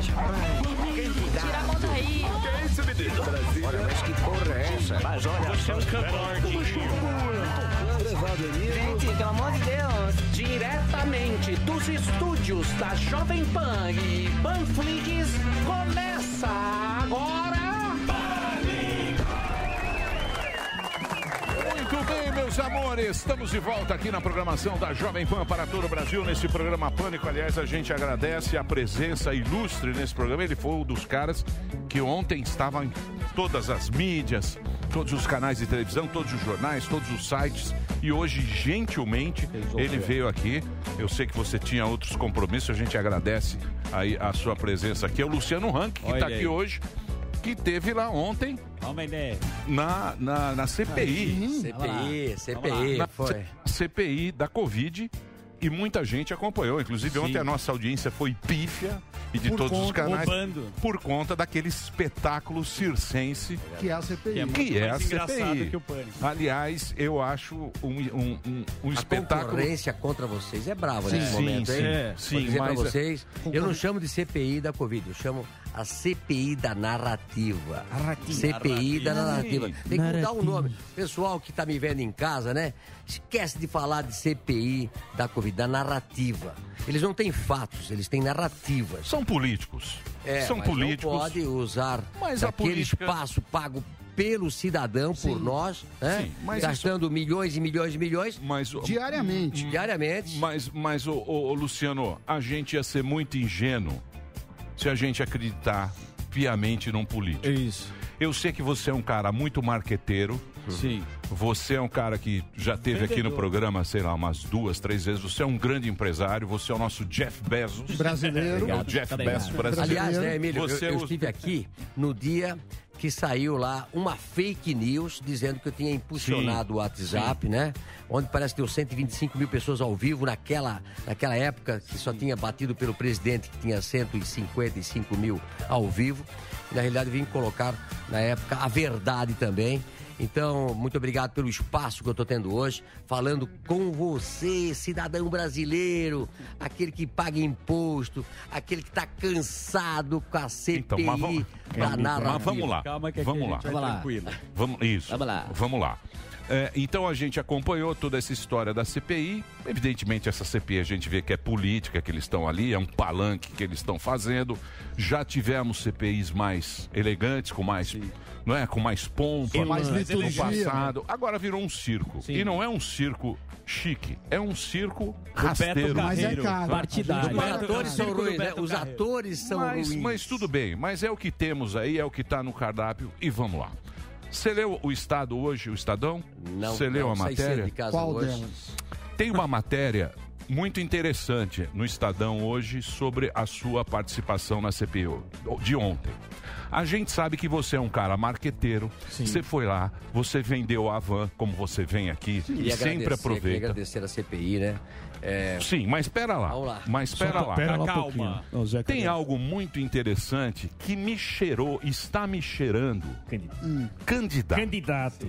Tira a mão daí. Que isso, menino? Brasil. Olha, mas que porra é essa? Mas olha, você é um Gente, pelo amor de Deus. Diretamente dos estúdios da Jovem Pan e Panflix, começa meus amores, estamos de volta aqui na programação da Jovem Pan para todo o Brasil, nesse programa Pânico. Aliás, a gente agradece a presença ilustre nesse programa. Ele foi um dos caras que ontem estava em todas as mídias, todos os canais de televisão, todos os jornais, todos os sites. E hoje, gentilmente, ele veio aqui. Eu sei que você tinha outros compromissos, a gente agradece aí a sua presença aqui. É o Luciano Rank, que está aqui hoje, que teve lá ontem na, na, na CPI. CPI, CPI, Na foi. CPI da Covid. E muita gente acompanhou. Inclusive, ontem a nossa audiência foi pífia e de Por todos os conta- canais. roubando. Por conta daquele espetáculo circense Que é a CPI. que é, muito a mais engraçado CPI. que o Pânico. Aliás, eu acho um, um, um, um A espetáculo. concorrência contra vocês é brava Sim, nesse sim, momento, hein? sim. Vou Sim, dizer pra mas- é- vocês, eu não chamo de CPI da Covid, eu chamo a CPI da narrativa. CPI da narrativa. Tem que mudar o nome. Pessoal que tá me vendo em casa, né? Esquece de falar de CPI da Covid, da narrativa. Eles não têm fatos, eles têm narrativas. São políticos. É, São mas políticos. Não pode usar Mas aquele política- espaço pago pelo cidadão, por nós, né? Sim, mas Gastando milhões e milhões e milhões. Mas, Diariamente. Diariamente. Mas, mas o, o, Luciano, a gente ia ser muito ingênuo se a gente acreditar piamente num político. Isso. Eu sei que você é um cara muito marqueteiro. Sim. Você é um cara que já teve aqui no Vendedor. programa, sei lá, umas duas, três vezes. Você é um grande empresário. Você é o nosso Jeff Bezos. Brasileiro. É o Jeff Bezos brasileiro. Aliás, né, Emílio, eu, Você eu usa- estive aqui no dia que saiu lá uma fake news dizendo que eu tinha impulsionado o WhatsApp, né? Onde parece que deu 125 mil pessoas ao vivo naquela, naquela época que só tinha batido pelo presidente que tinha 155 mil ao vivo. Na realidade, vim colocar na época a verdade também. Então, muito obrigado pelo espaço que eu estou tendo hoje, falando com você, cidadão brasileiro, aquele que paga imposto, aquele que está cansado com a CPI Então, mas vamos, da narrativa. mas vamos lá. Calma que aqui vamos a lá. gente vai tranquilo. Vamos, isso. Vamos lá. Vamos lá. É, então a gente acompanhou toda essa história da CPI. Evidentemente, essa CPI a gente vê que é política que eles estão ali, é um palanque que eles estão fazendo. Já tivemos CPIs mais elegantes, com mais, não é, com mais pompa, Com mais no liturgia, passado. Agora virou um circo. Sim. E não é um circo chique, é um circo rasteiro. Mas é caro. partidário. Os atores são ruins, né? Os atores são Mas, ruins. mas tudo bem, mas é o que temos aí, é o que está no cardápio e vamos lá. Você leu o Estado hoje, o Estadão? Não, Você leu não, a cedo matéria? de casa Qual hoje. delas? Tem uma matéria muito interessante no Estadão hoje sobre a sua participação na CPI de ontem. A gente sabe que você é um cara marqueteiro. Você foi lá, você vendeu a van, como você vem aqui, e Queria sempre agradecer, Queria aproveita. agradecer a CPI, né? É, Sim, mas espera lá. Lá. Mas espera lá. Pera lá um Calma. pouquinho. Tem algo muito interessante que me cheirou, está me cheirando. Candidato. Candidato.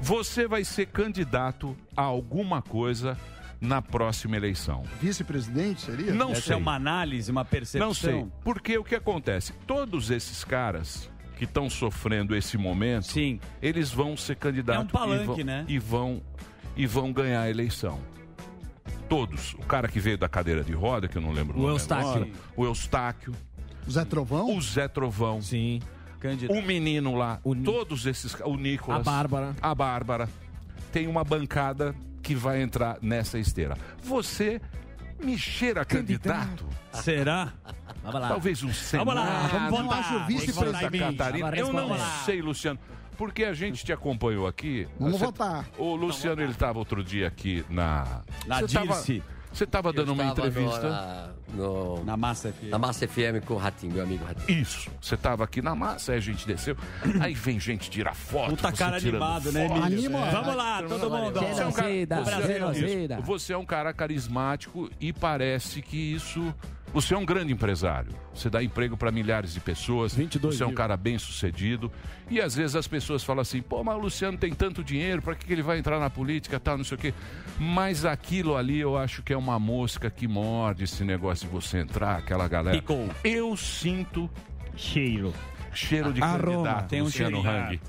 Você vai ser candidato a alguma coisa na próxima eleição. Vice-presidente seria? Não Essa sei. é uma análise, uma percepção. Não sei. Porque o que acontece? Todos esses caras que estão sofrendo esse momento, Sim. eles vão ser candidatos É um palanque, e, vão, né? e vão e vão ganhar a eleição. Todos. O cara que veio da cadeira de roda, que eu não lembro o, O nome Eustáquio. agora, o Eustáquio, Zé Trovão? o Zé Trovão, Sim. Candidato. o menino lá, O todos esses, o Nicolas, A Bárbara. a Bárbara, tem uma bancada que vai entrar nessa esteira. Você me cheira candidato? Será? Vamos lá. Talvez um Senado. Vamos lá, vamos Eu votar. acho o Tem que vice votar Santa em mim. Catarina. Agora Eu não sei, Luciano. Porque a gente te acompanhou aqui. Vamos Você- votar. O Luciano, ele estava outro dia aqui na. Na Você tava- Dirce. Você estava dando uma entrevista. No, na, Na massa aqui. na Massa FM com o Ratinho, meu amigo Ratinho. Isso. Você estava aqui na massa, aí a gente desceu. Aí vem gente tirar foto. Puta cara tirando animado, né. Emílio? Anima. Vamos lá, todo mundo. Você é um cara-. Você- Isso. Você é um cara carismático e parece que isso Você é um grande empresário. Você dá emprego para milhares de pessoas. você é um mil. cara bem sucedido. E às vezes as pessoas falam assim: pô, mas o Luciano tem tanto dinheiro, para que ele vai entrar na política tal, não sei o quê. Mas aquilo ali eu acho que é uma mosca que morde esse negócio de você entrar, aquela galera. Picou. Eu sinto Cheiro. cheiro de Aroma. candidato. Tem um Luciano. Hang.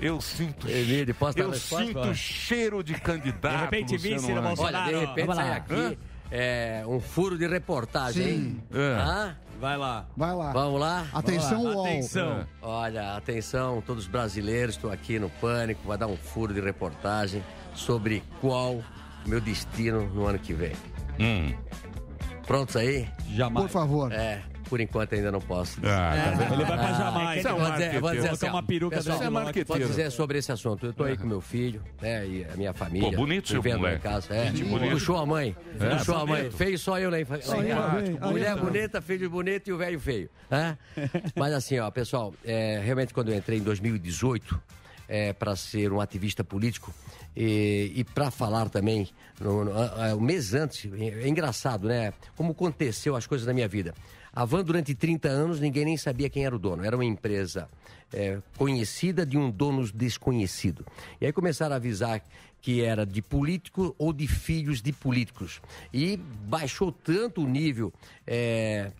Eu sinto. Emílio, posso dar eu sinto cheiro de candidato. De repente, vice. Bolsonaro. Olha, de repente sai aqui é, um furo de reportagem, hein? É. Hã? Vai lá. Vai lá. Vamos lá? Atenção, Vamos lá. UOL. Atenção. Olha, atenção, todos os brasileiros, estou aqui no Pânico, vai dar um furo de reportagem sobre qual meu destino no ano que vem. Hum. Prontos aí? Jamais. Por favor. É, por enquanto ainda não posso. Ah, tá vendo? Ele vai pra Ah, Jamaica. é eu vou dizer, eu vou dizer Colocar assim, uma peruca pessoal, é marqueteiro. Vou dizer sobre esse assunto. Eu tô aí com meu filho, né? E a minha família. Pô, bonito seu vivendo lá em casa. É, puxou a mãe. Puxou a mãe. Feio só eu casa. aí, Mulher bonita, filho bonito e o velho feio. né? Mas assim, ó, pessoal, é, realmente quando eu entrei em 2018 é, para ser um ativista político e, e para falar também, no, no, um mês antes, é, é engraçado, né? Como aconteceu as coisas na minha vida. A Van, durante 30 anos, ninguém nem sabia quem era o dono. Era uma empresa é, conhecida de um dono desconhecido. E aí começaram a avisar que era de político ou de filhos de políticos. E baixou tanto o nível é,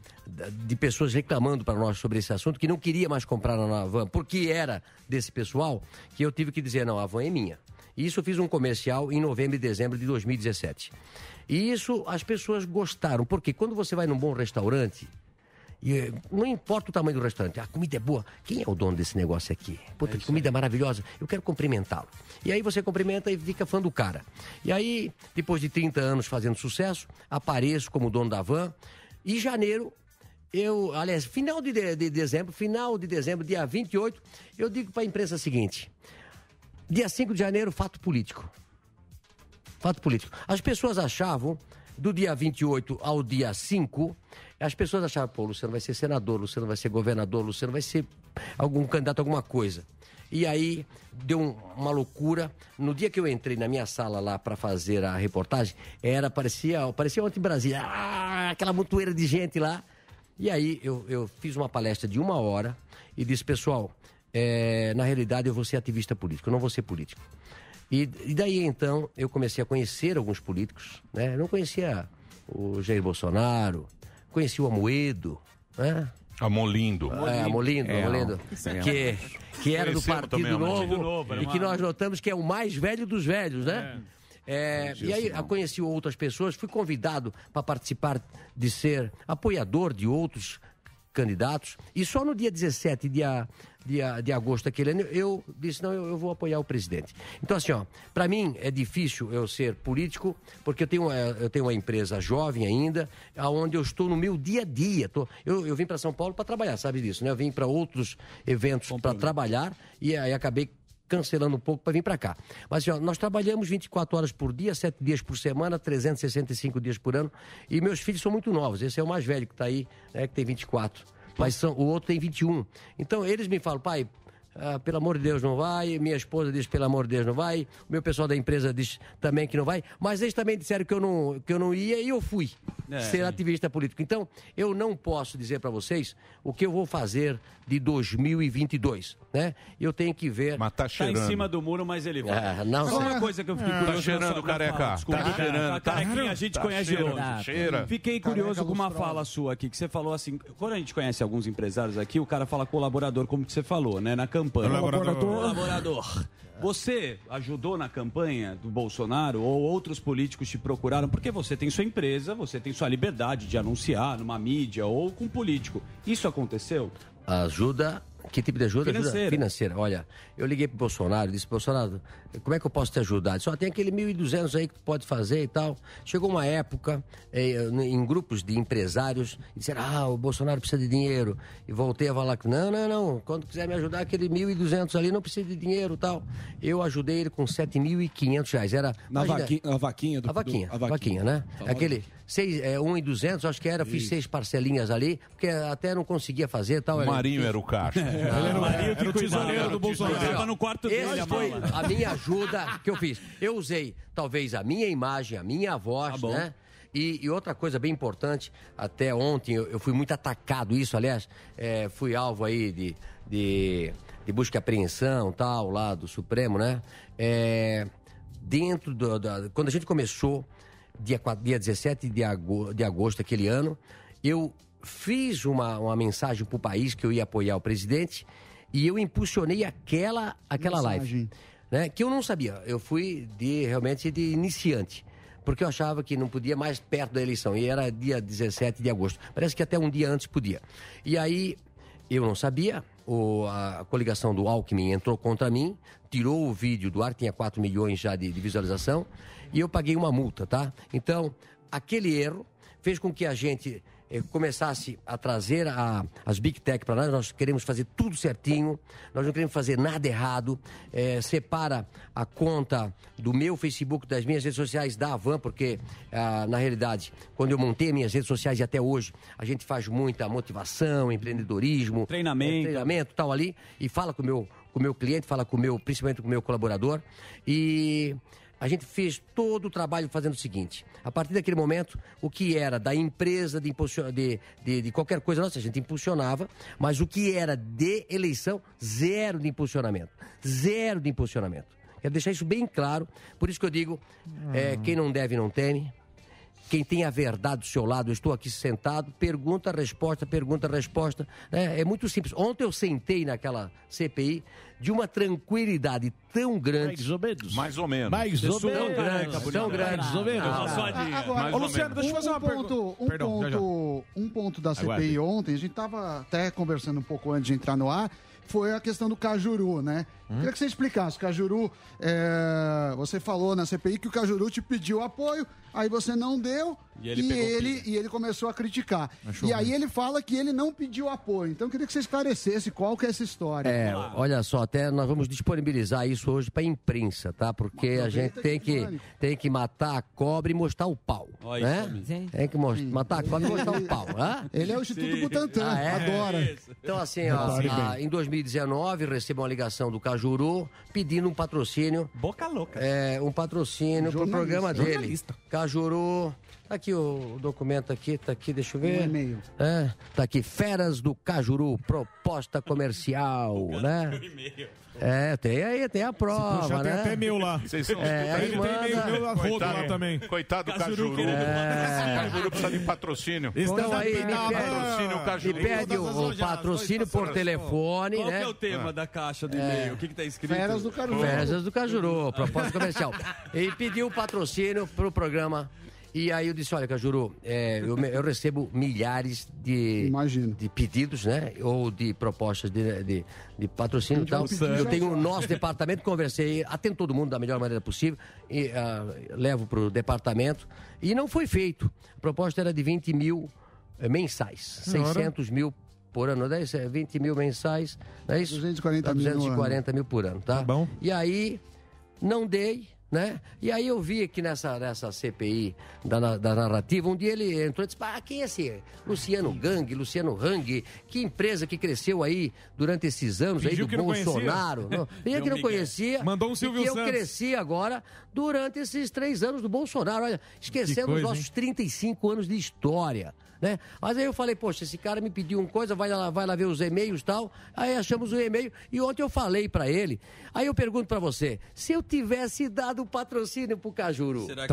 de pessoas reclamando para nós sobre esse assunto que não queria mais comprar na van, porque era desse pessoal, que eu tive que dizer, não, a van é minha. Isso eu fiz um comercial em novembro e dezembro de 2017. E isso as pessoas gostaram, porque quando você vai num bom restaurante, e, eh, não importa o tamanho do restaurante, a comida é boa. Quem é o dono desse negócio aqui? Puta, que comida maravilhosa. Eu quero cumprimentá-lo. E aí você cumprimenta e fica fã do cara. E aí, depois de 30 anos fazendo sucesso, apareço como dono da van. E janeiro, eu, aliás, final de, de- de dezembro, final de dezembro, dia 28, eu digo para a imprensa o seguinte: dia 5 de janeiro, fato político. Fato político. As pessoas achavam, do dia 28 ao dia 5, as pessoas achavam, pô, Luciano vai ser senador, Luciano vai ser governador, Luciano vai ser algum candidato a alguma coisa. E aí deu um- uma loucura. No dia que eu entrei na minha sala lá para fazer a reportagem, era, parecia, parecia ontem em Brasília, ah, aquela montoeira de gente lá. E aí eu, eu fiz uma palestra de uma hora e disse, pessoal, é, na realidade eu vou ser ativista político, eu não vou ser político. E, e daí então eu comecei a conhecer alguns políticos, né? Eu não conhecia o Jair Bolsonaro, conheci o Amoedo, né? Amolindo. É, Amolindo, É, Amolindo, que, que era do Partido Novo. Novo, era e que nós notamos que é o mais velho dos velhos, né? É, e aí eu conheci outras pessoas, fui convidado para participar de ser apoiador de outros candidatos. E só no dia 17 dia, dia, de agosto daquele ano eu disse, não, eu, eu vou apoiar o presidente. Então assim, ó, para mim é difícil eu ser político, porque eu tenho, eh, eu tenho uma empresa jovem ainda, aonde eu estou no meu dia a dia. Tô- eu, eu vim para São Paulo para trabalhar, sabe disso, né? Eu vim para outros eventos para trabalhar e aí acabei cancelando um pouco para vir para cá. Mas assim, ó, nós trabalhamos 24 horas por dia, 7 dias por semana, 365 dias por ano. E meus filhos são muito novos. Esse é o mais velho que está aí, né, que tem 24. Mas são, o outro tem 21. Então eles me falam, pai, ah, pelo amor de Deus, não vai. Minha esposa diz, pelo amor de Deus, não vai. O meu pessoal da empresa diz também que não vai. Mas eles também disseram que eu não, que eu não ia e eu fui É, ser ativista político. Então, eu não posso dizer para vocês o que eu vou fazer de 2022, né? Eu tenho que ver... Mas tá Tá cheirando. em cima do muro, mas ele vai. Ah, não Só sei. uma coisa que eu fiquei Tá curioso. cheirando, sua- na careca. fala, desculpa, Tá cara, cheirando, a tá- carequinha a gente tá conhece de cheirando, longe. cheira. Fiquei Careca curioso com uma lustrosa. fala sua aqui, que você falou assim, quando a gente conhece alguns empresários aqui, o cara fala colaborador, como que você falou, né, na campanha. Colaborador. Você ajudou na campanha do Bolsonaro ou outros políticos te procuraram porque você tem sua empresa, você tem sua liberdade de anunciar numa mídia ou com um político. Isso aconteceu? Ajuda. Que tipo de ajuda? Ajuda Financeira. financeira. Olha, eu liguei pro Bolsonaro, disse, Bolsonaro, como é que eu posso te ajudar? Só tem aquele 1.200 aí que tu pode fazer e tal. Chegou uma época, eh, em grupos de empresários, e disseram, ah, o Bolsonaro precisa de dinheiro. E voltei a falar que, não, não, não, quando quiser me ajudar, aquele 1.200 ali não precisa de dinheiro e tal. Eu ajudei ele com 7.500 reais. Era, Na imagina- vaquinha, a vaquinha do a vaquinha, do- a vaquinha, né? Famosa. Aquele seis, é, 1 e 200, acho que era, fiz seis parcelinhas ali, porque até não conseguia fazer e tal. O era- Marinho era o caixa. Marinho que tesoureiro do Bolsonaro. Mas, ó, Tava no quarto dele foi mala. a minha ajuda que eu fiz. Eu usei talvez a minha imagem, a minha voz, Tá né? E, e outra coisa bem importante, até ontem eu, eu fui muito atacado isso, aliás, é, fui alvo aí de, de, de busca e apreensão, tal, lá do Supremo, né? É, dentro do, da, quando a gente começou, dia, 4, dia 17 de agosto, de agosto daquele ano, eu fiz uma, uma mensagem para o país que eu ia apoiar o presidente e eu impulsionei aquela, aquela live. Né, que eu não sabia. Eu fui de realmente de iniciante. Porque eu achava que não podia mais perto da eleição. E era dia 17 de agosto. Parece que até um dia antes podia. E aí eu não sabia. O, a coligação do Alckmin entrou contra mim, tirou o vídeo do ar, tinha 4 milhões já de, de visualização, e eu paguei uma multa, tá? Então, aquele erro fez com que a gente começasse a trazer a- as Big Tech para nós, nós queremos fazer tudo certinho, nós não queremos fazer nada errado, eh, separa a conta do meu Facebook, das minhas redes sociais da Avan, porque ah, na realidade, quando eu montei minhas redes sociais e até hoje, a gente faz muita motivação, empreendedorismo, Treinamento. eh, treinamento tal ali, e fala com o meu, com o meu cliente, fala com o meu, principalmente com o meu colaborador, e a gente fez todo o trabalho fazendo o seguinte: a partir daquele momento, o que era da empresa, de, de, de, de qualquer coisa nossa, a gente impulsionava, mas o que era de eleição, zero de impulsionamento. Zero de impulsionamento. Quero deixar isso bem claro, por isso que eu digo: é, quem não deve, não teme. Quem tem a verdade do seu lado, eu estou aqui sentado, pergunta, resposta, pergunta, resposta. É, é muito simples. Ontem eu sentei naquela CPI de uma tranquilidade tão grande. Mais ou menos. Mais Tão ou menos. grande, tão grande. Mais ou menos. Ah, Agora, Mais ou Luciano, menos. deixa eu fazer uma um ponto, pergunta. um, Perdão, ponto, um ponto da CPI Aguarde. ontem, a gente estava até conversando um pouco antes de entrar no ar, foi a questão do Cajuru, né? Hum? Queria que você explicasse. Cajuru, é, você falou na CPI que o Cajuru te pediu apoio, aí você não deu E e ele ele, pegou e ele, começou a criticar. Achou e aí ele fala que ele não pediu apoio. Então eu queria que você esclarecesse qual que é essa história. É, olha só, até nós vamos disponibilizar isso hoje para imprensa, tá? Porque a gente tem que, tem que matar a cobra e mostrar o pau, Olha né? isso. Tem que matar a cobra e mostrar o pau, hã? Ele é o Instituto Butantan, Ah, é? adora. Então, assim, ó, a- em 2019, recebo uma ligação do Cajuru pedindo um patrocínio. Boca louca. É, um patrocínio pro programa dele. Jornalista. Cajuru. Tá aqui o documento aqui, tá aqui, deixa eu ver. Um e-mail. É, tá aqui, Feras do Cajuru, proposta comercial, né? É, tem aí, tem a prova, Puxa, tem né? até meu lá. Vocês são É, aí Ele tem meio meu lá, Coitado, lá também. Coitado do Cajuru Cajuru. querido. Cajuru precisa de patrocínio. Então aí, me Patrocínio me Cajuru. pede o, o patrocínio por telefone, Qual que né? é o tema da caixa do e-mail? O que, que tá escrito? Feras do Cajuru. Festas do Cajuru, proposta comercial. Ele pediu patrocínio pro programa. E aí eu disse, olha, Cajuru, é, eu, eu recebo milhares de, Imagino. de pedidos, né? Ou de propostas de, de, de patrocínio e já tal. Eu tenho o já. nosso departamento, conversei, atendo todo mundo da melhor maneira possível, e ah, levo pro departamento. E não foi feito. A proposta era de 20 mil eh, mensais, 600 mil por ano, né? Isso é 20 mil mensais, não é isso? 240 Dá mil no ano. 240 mil por ano, tá? bom. E aí, não dei, né? E aí eu vi aqui nessa, nessa CPI da, da narrativa, um dia ele entrou e disse, ah, quem é esse Luciano Gang, Luciano Hang? Que empresa que cresceu aí durante esses anos Fingiu aí que do. Bolsonaro? Não, Fingiu que não conhecia. Mandou um e Silvio que eu Santos. cresci agora durante esses três anos do Bolsonaro. Olha, esquecendo os nossos 35 anos de história. Né? Mas aí eu falei, poxa, esse cara me pediu uma coisa, vai lá, vai lá ver os e-mails e tal. Aí achamos o e-mail e ontem eu falei pra ele. Aí eu pergunto pra você, se eu tivesse dado o patrocínio pro Cajuru, será,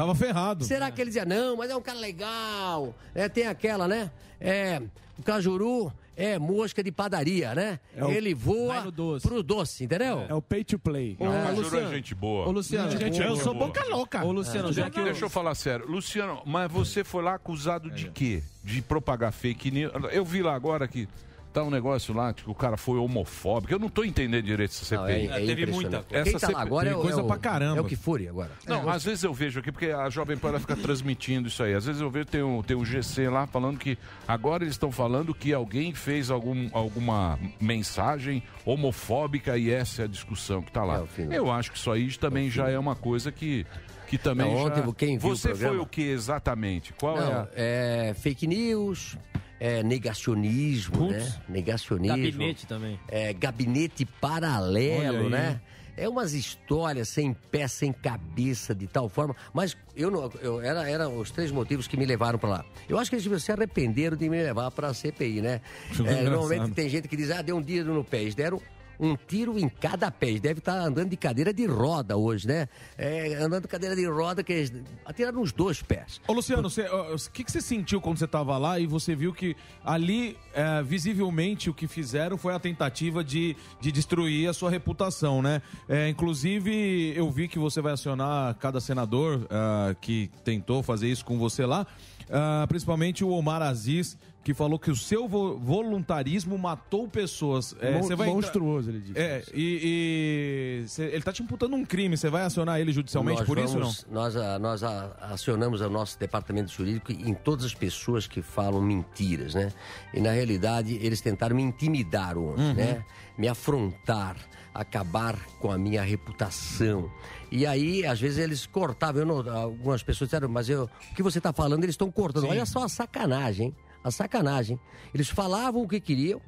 Será que... Tava ferrado. que ele dizia, não, mas é um cara legal, é, tem aquela, né? É, o Cajuru é mosca de padaria, né? É o- ele voa doce. pro doce, entendeu? É o pay to play. Não, o Cajuru é Luciano. gente boa. Ô, Luciano, Gente, eu sou boca louca. Ô, Luciano, já que eu... Deixa eu falar sério. Luciano, mas você foi lá acusado de quê? De propagar fake news? Eu vi lá agora que tá um negócio lá que o cara foi homofóbico. Eu não tô entendendo direito essa Não, CPI. é, é Teve muita coisa. Quem Essa tá lá CPI agora é, o- coisa é o, pra caramba. É o que fure agora. Não, às vezes eu vejo aqui, porque a Jovem Pan fica transmitindo isso aí. Às vezes eu vejo, tem um, tem um GC lá falando que agora eles estão falando que alguém fez algum, alguma mensagem homofóbica e essa é a discussão que tá lá. É, o fim. eu acho que isso aí também já é uma coisa que, que também Não, ontem já... quem viu o Você foi programa- o que exatamente? Qual é Não, a... é fake news, é negacionismo, né? Negacionismo. Gabinete também. É, gabinete paralelo, né? É umas histórias sem pé, sem cabeça, de tal forma. Mas eu não. Eu, era, eram os três motivos que me levaram para lá. Eu acho que eles se arrependeram de me levar para a CPI, né? É, normalmente tem gente que diz, ah, deu um dedo no pé. Eles deram um tiro em cada pé. Devem estar andando de cadeira de roda hoje, né? É, andando de cadeira de roda, que eles atiraram os dois pés. Ô, Luciano, o que, que você sentiu quando você estava lá e você viu que ali, é, visivelmente, o que fizeram foi a tentativa de, de destruir a sua reputação, né? É, inclusive, eu vi que você vai acionar cada senador ah, que tentou fazer isso com você lá, ah, principalmente o Omar Aziz, que falou que o seu vo- voluntarismo matou pessoas. É, Mon- vai entrar- monstruoso, ele disse. É, e, e cê- ele tá te imputando um crime, você vai acionar ele judicialmente Nós por isso ou não? vamos- Nós, ah, nós ah, acionamos o nosso departamento jurídico em todas as pessoas que falam mentiras, né? E na realidade eles tentaram me intimidar ontem, Uhum. né? Me afrontar, acabar com a minha reputação. E aí, às vezes, eles cortavam. Eu não- algumas pessoas disseram, mas eu, o que você está falando, eles estão cortando. Sim. Olha só a sacanagem, hein? A sacanagem. Eles falavam o que queriam.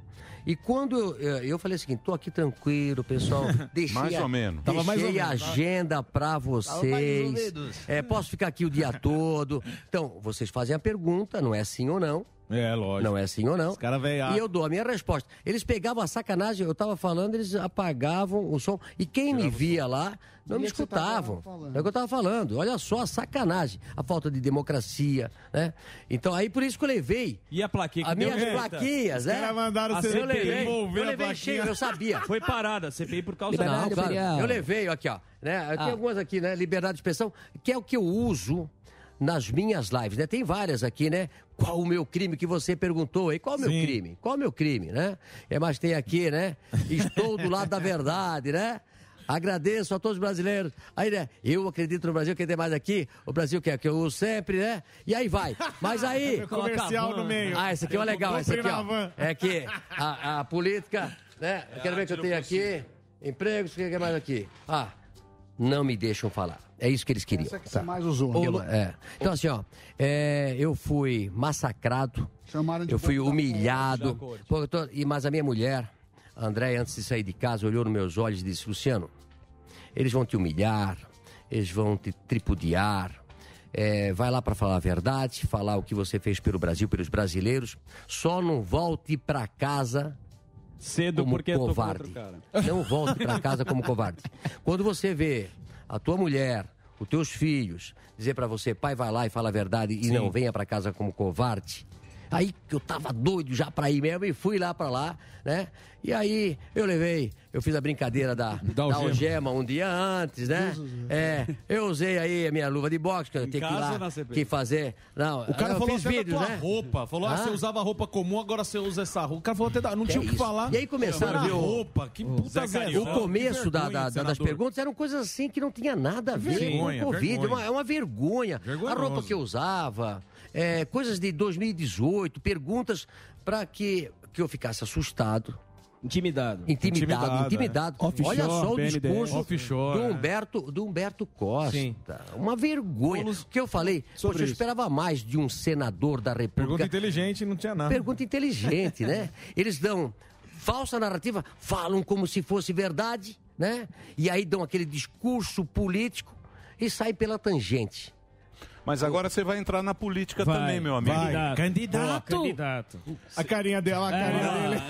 E quando eu, eu, eu falei o seguinte, tô aqui tranquilo, pessoal. Deixei Mais a- ou menos. Deixei Tava mais ou a menos. agenda mais vocês. É, posso ficar aqui o dia todo. Então, vocês fazem a pergunta, não é sim ou não. É, lógico. Não é sim ou não. Os cara veio E eu dou a minha resposta. Eles pegavam a sacanagem, eu tava falando, eles apagavam o som. E quem me via lá não me você escutavam. falando. É o que eu tava falando. Olha só a sacanagem, a falta de democracia, né? Então aí por isso que eu levei. E a plaquinha que As minhas reta? plaquinhas, Os né? caras mandaram A você eu levei, devolver eu a levei plaquinha. cheio, eu sabia. Foi parada a CPI por causa Não, disso. claro. Eu levei, aqui, ó. Né? Eu tenho Ah. algumas aqui, né? Liberdade de expressão, que é o que eu uso nas minhas lives, né? Tem várias aqui, né? Qual o meu crime que você perguntou aí? Qual o meu Sim. crime? Qual o meu crime, né? É, mas tem aqui, né? Estou do lado da verdade, né? Agradeço a todos os brasileiros. Aí, né? Eu acredito no Brasil, quem tem mais aqui? O Brasil quer que eu uso sempre, né? E aí vai. Mas aí. Comercial no meio. Ah, esse aqui é legal, esse aqui, ó. É que a, a política, né? Eu quero ver o que eu tenho aqui. Empregos, o que é mais aqui? Ah, não me deixam falar. É isso que eles queriam. Essa que você mais usou. Lu- é. Então, assim, ó, é, eu fui massacrado, Chamaram de eu fui humilhado. Pô, tô- e, mas a minha mulher, a Andréia, antes de sair de casa, olhou nos meus olhos e disse: Luciano, eles vão te humilhar, eles vão te tripudiar. é, vai lá para falar a verdade, falar o que você fez pelo Brasil, pelos brasileiros. Só não volte para casa Cedo como porque com covarde. Não volte para casa como covarde. Quando você vê a tua mulher, os teus filhos, dizer para você, pai, vai lá e fala a verdade e Sim. não venha para casa como covarde. Aí que eu tava doido já para ir mesmo e fui lá para lá, né? E aí eu levei, eu fiz a brincadeira da, da, algema. algema um dia antes, né? É, eu usei aí a minha luva de boxe, que eu tenho que ir lá que fazer. Não, O cara eu falou fiz até vídeos, da tua né? roupa. Falou, ah, Ah. você usava roupa comum, agora você usa essa roupa. O cara falou até, da- não Que tinha é o que isso? falar. E aí começaram a ver roupa, que puta Zé O começo da- da- da- das perguntas eram coisas assim que não tinha nada a ver Vergonha, com o Covid. É uma, é uma vergonha. A roupa que eu usava, é, coisas de 2018, perguntas para que, que eu ficasse assustado. Intimidado. Intimidado, Intimidado, intimidado. é. Olha só o discurso Offshore, do é. Humberto, do Humberto Costa. Sim. Uma vergonha. O que eu falei, Sobre poxa, eu esperava mais de um senador da República. Pergunta inteligente, não tinha nada. Pergunta inteligente, né? Eles dão falsa narrativa, falam como se fosse verdade, né? E aí dão aquele discurso político e sai pela tangente. Mas agora você vai entrar na política Vai, também, meu amigo. vai. Candidato. Candidato. A carinha dela, a carinha dele.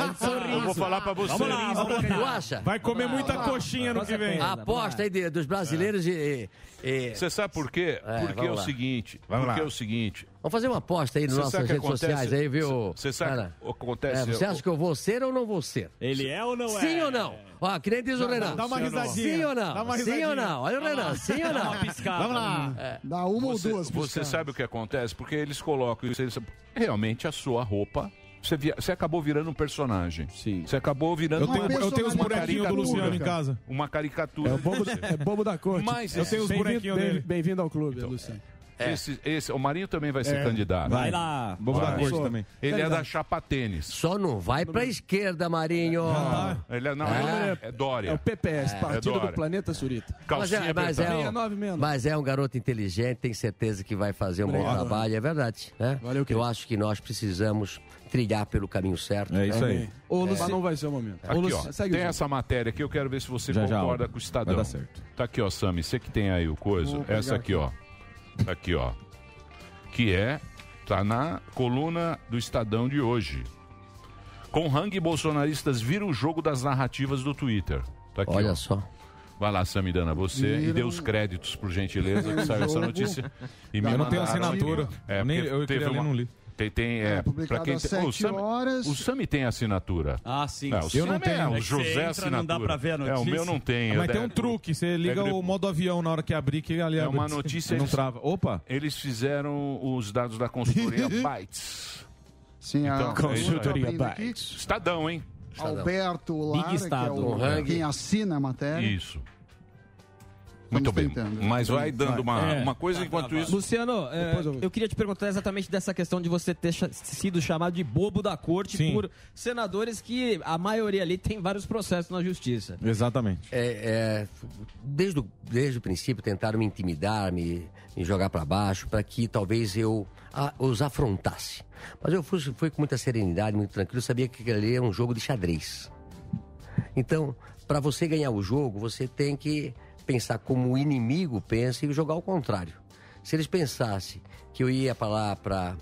Eu vou falar pra você. Vamos lá, vamos lá. Tu acha? Vai comer muita coxinha no que vem. A aposta aí dos brasileiros e... e- Você sabe por quê? É, porque é o seguinte. Vamos porque lá. é o seguinte. Vamos fazer uma aposta aí nas Você nossas redes acontece? sociais aí, viu? Você sabe o que acontece? É, você acha que eu vou ser ou não vou ser? Ele é ou não é? Sim ou não? Ó, que nem diz o Dá- Renan. dá uma risadinha. Sim ou não? Dá uma Sim risadinha. ou não? Olha o Renan. Sim ou Dá não? uma piscada. Vamos lá. É. Dá uma você, ou duas Você piscadas. sabe o que acontece? Porque eles colocam isso. eles- realmente a sua roupa. Você, via- você acabou virando um personagem. Sim. Você acabou virando Eu tenho, uma, eu tenho os uma bonequinhos do caricatura. Luciano em casa. Uma caricatura. É, bobo, da- é bobo da corte. Mas Eu tenho os bonequinhos dele. Bem-vindo ao clube, Luciano. Esse, esse, o Marinho também vai ser É. candidato. Vai lá. Vamos dar corte também. Ele é da chapa tênis. Só não vai pra esquerda, Marinho. Ele é, não, É. ele é, é Dória. É o PPS, É Partido do. Planeta Surita. Mas é, mas, é um, mas é um garoto inteligente, tem certeza que vai fazer um bom Obrigado. trabalho, é verdade. Né? Eu acho que nós precisamos trilhar pelo caminho certo. É isso aí. Ô, É. Luci... não vai ser o momento. Ô, Aqui, Luci... ó, Segue tem jogo. essa matéria aqui, eu quero ver se você Já, já, concorda Aldo. com o Estadão. Vai dar certo. Tá aqui, ó, Sami, você que tem aí o coisa, Vou essa aqui, ó. Aqui, ó. Que é, tá na coluna do Estadão de hoje. Com rangue, bolsonaristas viram o jogo das narrativas do Twitter. Tá aqui, Olha ó. só. Vai lá, Samidana, você e Viram dê os créditos, por gentileza, que saiu essa notícia. E Eu não tenho assinatura. É, Eu nem- eu teve queria ler, uma- não li. Tem, tem, é, É, publicado quem às tem, o, 7 Sami, horas. o Sami tem assinatura. Ah, sim. É, o Eu não tenho. É, o É José entra, assinatura. não dá pra ver a É, o notícia. meu não tem. Mas é- tem um truque, você liga é grupo- o modo avião na hora que abrir, que ali É uma notícia. Não trava. Opa! Eles fizeram os dados da consultoria Bytes. Sim, a Então, consultoria Bytes. Estadão, hein? Alberto Lara, que é Estado. o, quem assina a matéria. Isso. Muito bem. tentando. Mas vai dando uma, É. uma coisa enquanto isso. Luciano, é, eu- eu... queria te perguntar exatamente dessa questão de você ter sido chamado de bobo da corte Sim. por senadores que a maioria ali tem vários processos na justiça. Exatamente. É, é, desde, o, desde o princípio tentaram me intimidar, me, me jogar para baixo, para que talvez eu a- os afrontasse. Mas eu fui, fui com muita serenidade, muito tranquilo, sabia que aquilo ali é um jogo de xadrez. Então, para você ganhar o jogo, você tem que pensar como o inimigo pensa e jogar ao contrário. Se eles pensassem que eu ia para lá para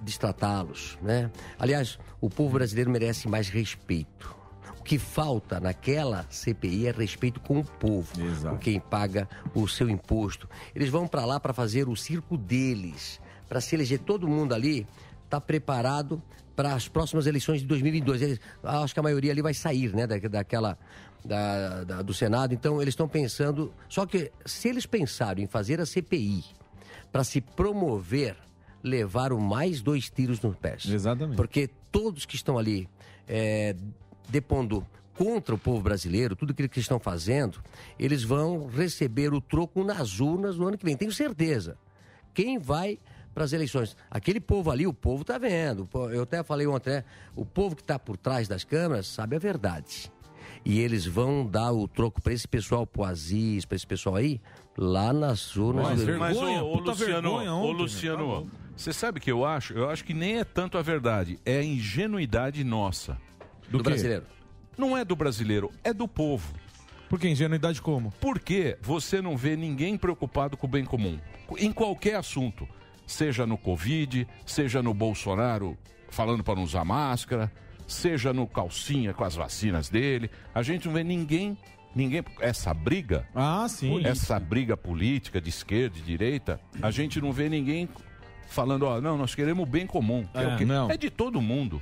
destratá-los, né? Aliás, o povo brasileiro merece mais respeito. O que falta naquela CPI é respeito com o povo, com quem paga o seu imposto. Eles vão para lá para fazer o circo deles, para se eleger todo mundo ali está preparado para as próximas eleições de 2022. Eles, acho que a maioria ali vai sair, né, da, daquela da- da- do Senado. Então eles estão pensando. Só que se eles pensaram em fazer a CPI para se promover, levaram mais dois tiros nos pés. Exatamente. Porque todos que estão ali é, depondo contra o povo brasileiro, tudo aquilo que eles estão fazendo, eles vão receber o troco nas urnas no ano que vem. Tenho certeza. Quem vai para as eleições? Aquele povo ali, o povo está vendo. Eu até falei ontem, né? o povo que está por trás das câmeras sabe a verdade. E eles vão dar o troco para esse pessoal, pro Aziz, para esse pessoal aí, lá nas urnas. Mas, do- mas, ô, ô, Luciano, ô, né? Luciano, você sabe o que eu acho? Eu acho que nem é tanto a verdade, é a ingenuidade nossa. Do brasileiro. Não é do brasileiro, é do povo. Por que ingenuidade como? Porque você não vê ninguém preocupado com o bem comum. Em qualquer assunto. Seja no Covid, seja no Bolsonaro falando para não usar máscara, seja no calcinha com as vacinas dele. A gente não vê ninguém. Ninguém. Essa briga. Ah, sim. Essa briga política de esquerda e direita, a gente não vê ninguém falando, ó, não, nós queremos o bem comum. que é, É, o quê? não. é de todo mundo.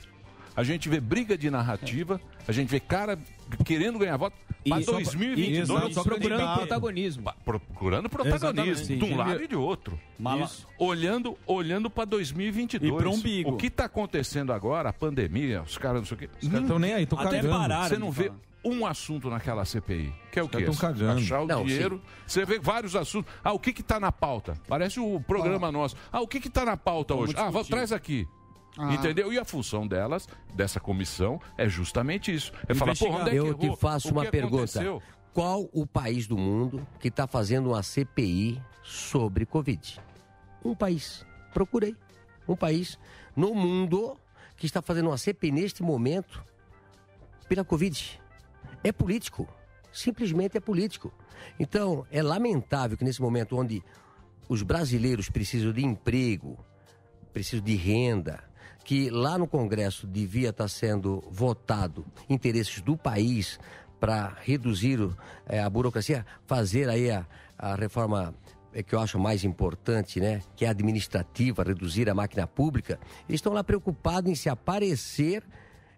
A gente vê briga de narrativa, a gente vê cara querendo ganhar voto para E só- 2022. e só procurando protagonismo. Procurando protagonismo, de um Sim. lado e de outro. Mala-. Olhando, olhando para 2022. E pro umbigo. O que está acontecendo agora, a pandemia, os caras não sei o quê. Os caras tão nem aí, tão Até cagando. pararam Você não vê falar. um assunto naquela CPI. Que é o quê? Achar o Não, dinheiro. Você vê vários assuntos. Ah, o que que tá na pauta? Parece o programa nosso. Ah, o que que tá na pauta hoje? Ah, vamos, traz aqui. Ah. Entendeu? E a função delas, dessa comissão, é justamente isso. É falar, pô, onde é que Eu errou? te faço O uma pergunta. aconteceu? Qual o país do mundo que está fazendo uma CPI sobre Covid? Um país. Procurei. Um país no mundo que está fazendo uma CPI neste momento pela Covid. É político. Simplesmente é político. Então, é lamentável que nesse momento onde os brasileiros precisam de emprego, precisam de renda, que lá no Congresso devia estar sendo votado interesses do país para reduzir eh, a burocracia, fazer aí a, a reforma eh, que eu acho mais importante, né, que é administrativa, reduzir a máquina pública, eles estão lá preocupados em se aparecer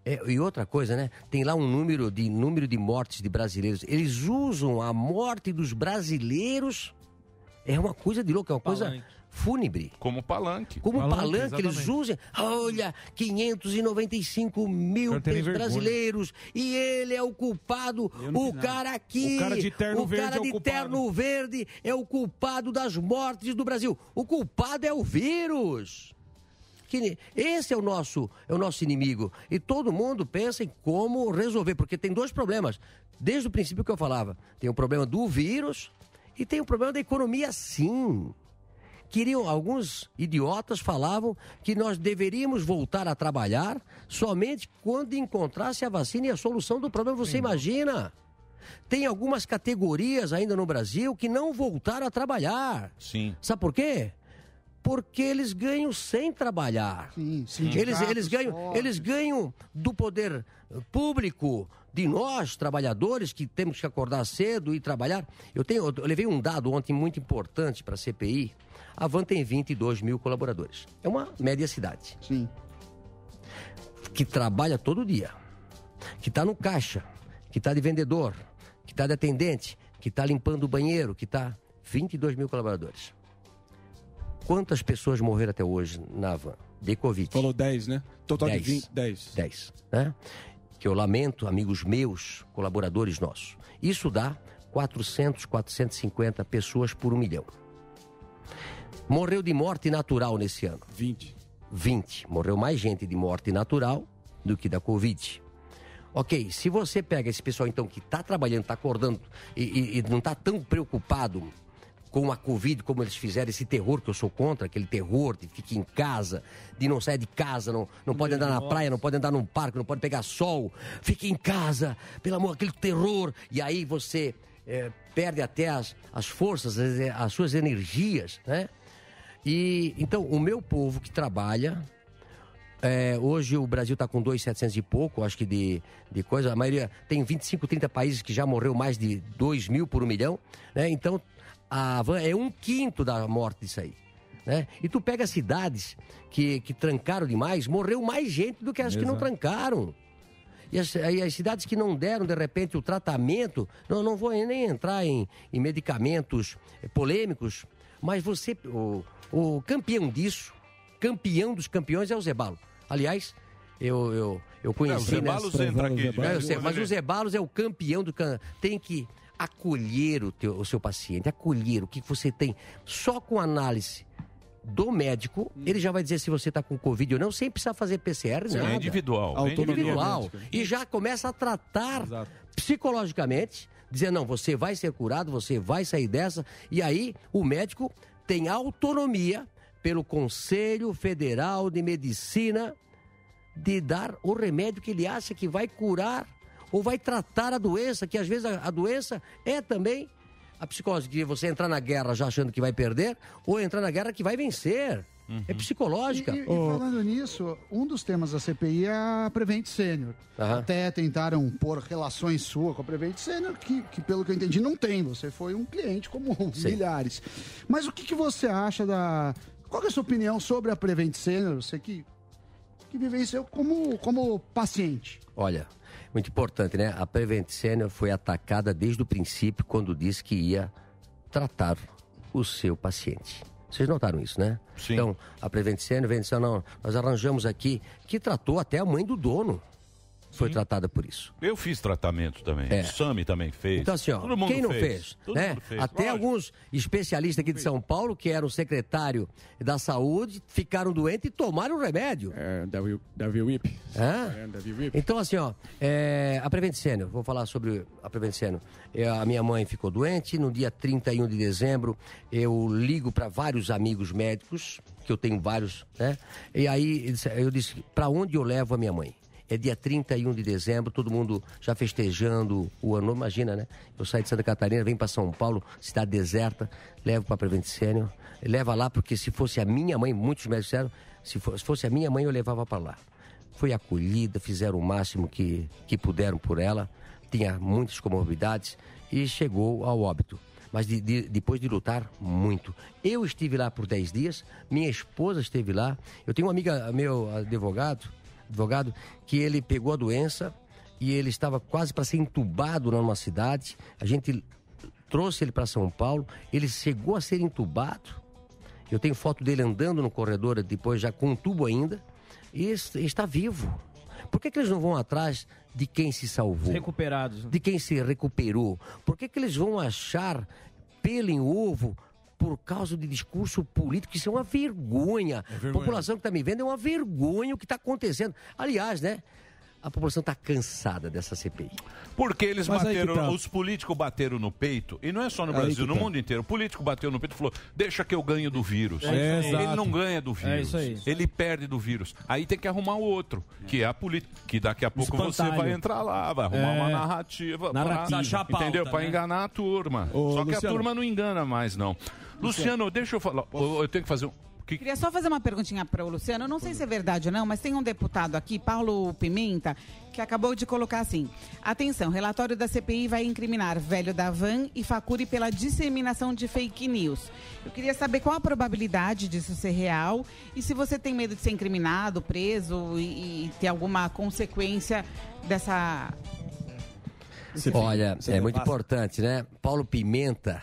é, e outra coisa, né? Tem lá um número de número de mortes de brasileiros. Eles usam a morte dos brasileiros É uma coisa de louco, é uma coisa fúnebre. Como palanque. Como Palanque, palanque, eles usam. Olha, 595 mil brasileiros e ele é o culpado. O cara aqui, O cara de terno o verde cara é o de culpado. terno verde é o culpado das mortes do Brasil. O culpado é o vírus. Esse é o nosso é o nosso inimigo e todo mundo pensa em como resolver porque tem dois problemas desde o princípio que eu falava tem o problema do vírus e tem o problema da economia sim queriam alguns idiotas falavam que nós deveríamos voltar a trabalhar somente quando encontrasse a vacina e a solução do problema você imagina tem algumas categorias ainda no Brasil que não voltaram a trabalhar Sim. Sabe por quê? Porque eles ganham sem trabalhar. eles, sindicatos eles, ganham, fortes. eles ganham do poder público, de nós, trabalhadores, que temos que acordar cedo e trabalhar. Eu, tenho, eu levei um dado ontem muito importante para a CPI. A Van tem 22 mil colaboradores. É uma média cidade. Sim. Que trabalha todo dia. Que está no caixa. Que está de vendedor. Que está de atendente. Que está limpando o banheiro. Que está 22 mil colaboradores. Quantas pessoas morreram até hoje na van de Covid? Falou 10, né? Total de 10. 20, 10. 10. Né? Que eu lamento, amigos meus, colaboradores nossos. Isso dá 400, 450 pessoas por um milhão. Morreu de morte natural nesse ano. 20. 20. Morreu mais gente de morte natural do que da Covid. Ok, se você pega esse pessoal então que está trabalhando, está acordando e, e- e não está tão preocupado com a Covid como eles fizeram, esse terror que eu sou contra, aquele terror de ficar em casa, de não sair de casa, não, não pode andar na praia, não pode andar num parque, não pode pegar sol, fique em casa, pelo amor, aquele terror. E aí você eh, perde até as, as forças, as, as suas energias, né? E então o meu povo que trabalha, é, hoje o Brasil está com 2,700 e pouco, acho que de, de coisa. A maioria tem 25, 30 países que já morreu mais de 2 mil por um milhão. Né? Então, a van é um quinto da morte disso aí. Né? E tu pega cidades que, que trancaram demais, morreu mais gente do que as que não Exato. trancaram. E as, aí as cidades que não deram, de repente, o tratamento, não, não vou nem entrar em, em medicamentos polêmicos, mas você, o, o campeão disso, campeão dos campeões é o Zebalo. Aliás, eu, eu, eu conheci... É, o Zeballos entra aqui É, eu sei, mas o Zeballos é o campeão do... can- Tem que acolher o, teu, o seu paciente, acolher o que você tem. Só com análise do médico, ele já vai dizer se você está com Covid ou não, sem precisar fazer PCR, Sim, nada. é individual, É individual. individual. E já começa a tratar psicologicamente, dizendo, não, você vai ser curado, você vai sair dessa. E aí o médico tem autonomia pelo Conselho Federal de Medicina de dar o remédio que ele acha que vai curar ou vai tratar a doença, que às vezes a, a doença é também a psicose, que você entrar na guerra já achando que vai perder, ou entrar na guerra que vai vencer. É psicológica. E, e falando nisso, um dos temas da CPI é a Prevent Sênior. Aham. Até tentaram pôr relações sua com a Prevent Sênior, que, que pelo que eu entendi não tem. Você foi um cliente como Sim. milhares. Mas o que, que você acha da... Qual que é a sua opinião sobre a Prevent Sênior? Você que, que vivenciou como, como paciente. Olha, muito importante, né? A Prevent Senior foi atacada desde o princípio quando disse que ia tratar o seu paciente. Vocês notaram isso, né? Sim. Então, a Prevent Senior vem dizendo, não, nós arranjamos aqui, que tratou até a mãe do dono. Foi tratada por isso. Eu fiz tratamento também. É. O Sami também fez. Então, assim, ó, Todo mundo quem não fez? Todo né? fez. Até Lógico. alguns especialistas aqui de São Paulo, que eram secretário da saúde, ficaram doentes e tomaram o remédio. É, Davi, Davi Whip. Hã? É. Então, assim, ó, é, a Prevent Senior, vou falar sobre a Prevent Senior. É, a minha mãe ficou doente, no dia 31 de dezembro, eu ligo para vários amigos médicos, que eu tenho vários, né? E aí eu disse, para onde eu levo a minha mãe? É dia 31 de dezembro, todo mundo já festejando o ano, imagina, né? Eu saio de Santa Catarina, venho para São Paulo, cidade deserta, levo para Prevent Senior, leva lá, porque se fosse a minha mãe, muitos médicos disseram, se fosse a minha mãe, eu levava para lá foi acolhida, fizeram o máximo que, que puderam por ela, tinha muitas comorbidades e chegou ao óbito. Mas de- de- depois de lutar muito. Eu estive lá por 10 dias, minha esposa esteve lá. Eu tenho uma amiga, meu advogado, advogado, que ele pegou a doença e ele estava quase para ser entubado numa cidade. A gente trouxe ele para São Paulo, ele chegou a ser entubado. Eu tenho foto dele andando no corredor, depois já com um tubo ainda, e es- está vivo. Por que, que eles não vão atrás de quem se salvou? Recuperados. De quem se recuperou? Por que, que eles vão achar pelo em ovo por causa de discurso político? Isso é uma vergonha. A vergonha. população que está me vendo é uma vergonha o que está acontecendo. Aliás, né? A população está cansada dessa CPI. Porque eles Mas bateram, tá. os políticos bateram no peito, e não é só no Brasil, que no tá. mundo inteiro. O político bateu no peito e falou: deixa que eu ganho do vírus. É aí. ele não ganha do vírus. É isso aí. Ele perde do vírus. Aí tem que arrumar o outro, que é a política. Que daqui a pouco você Espantalho. vai entrar lá, vai arrumar É. uma narrativa. Narrativa. pra- a entendeu? Pra né? enganar a turma. Ô, só que a Luciano. turma não engana mais, não. Luciano, deixa eu falar. Eu eu tenho que fazer um. Que... Queria só fazer uma perguntinha para o Luciano. Eu não sei se é verdade ou não, mas tem um deputado aqui, Paulo Pimenta, que acabou de colocar assim: atenção, relatório da CPI vai incriminar Velho da Van e Facuri pela disseminação de fake news. Eu queria saber qual a probabilidade disso ser real e se você tem medo de ser incriminado, preso e, e ter alguma consequência dessa. Olha, é muito importante, né? Paulo Pimenta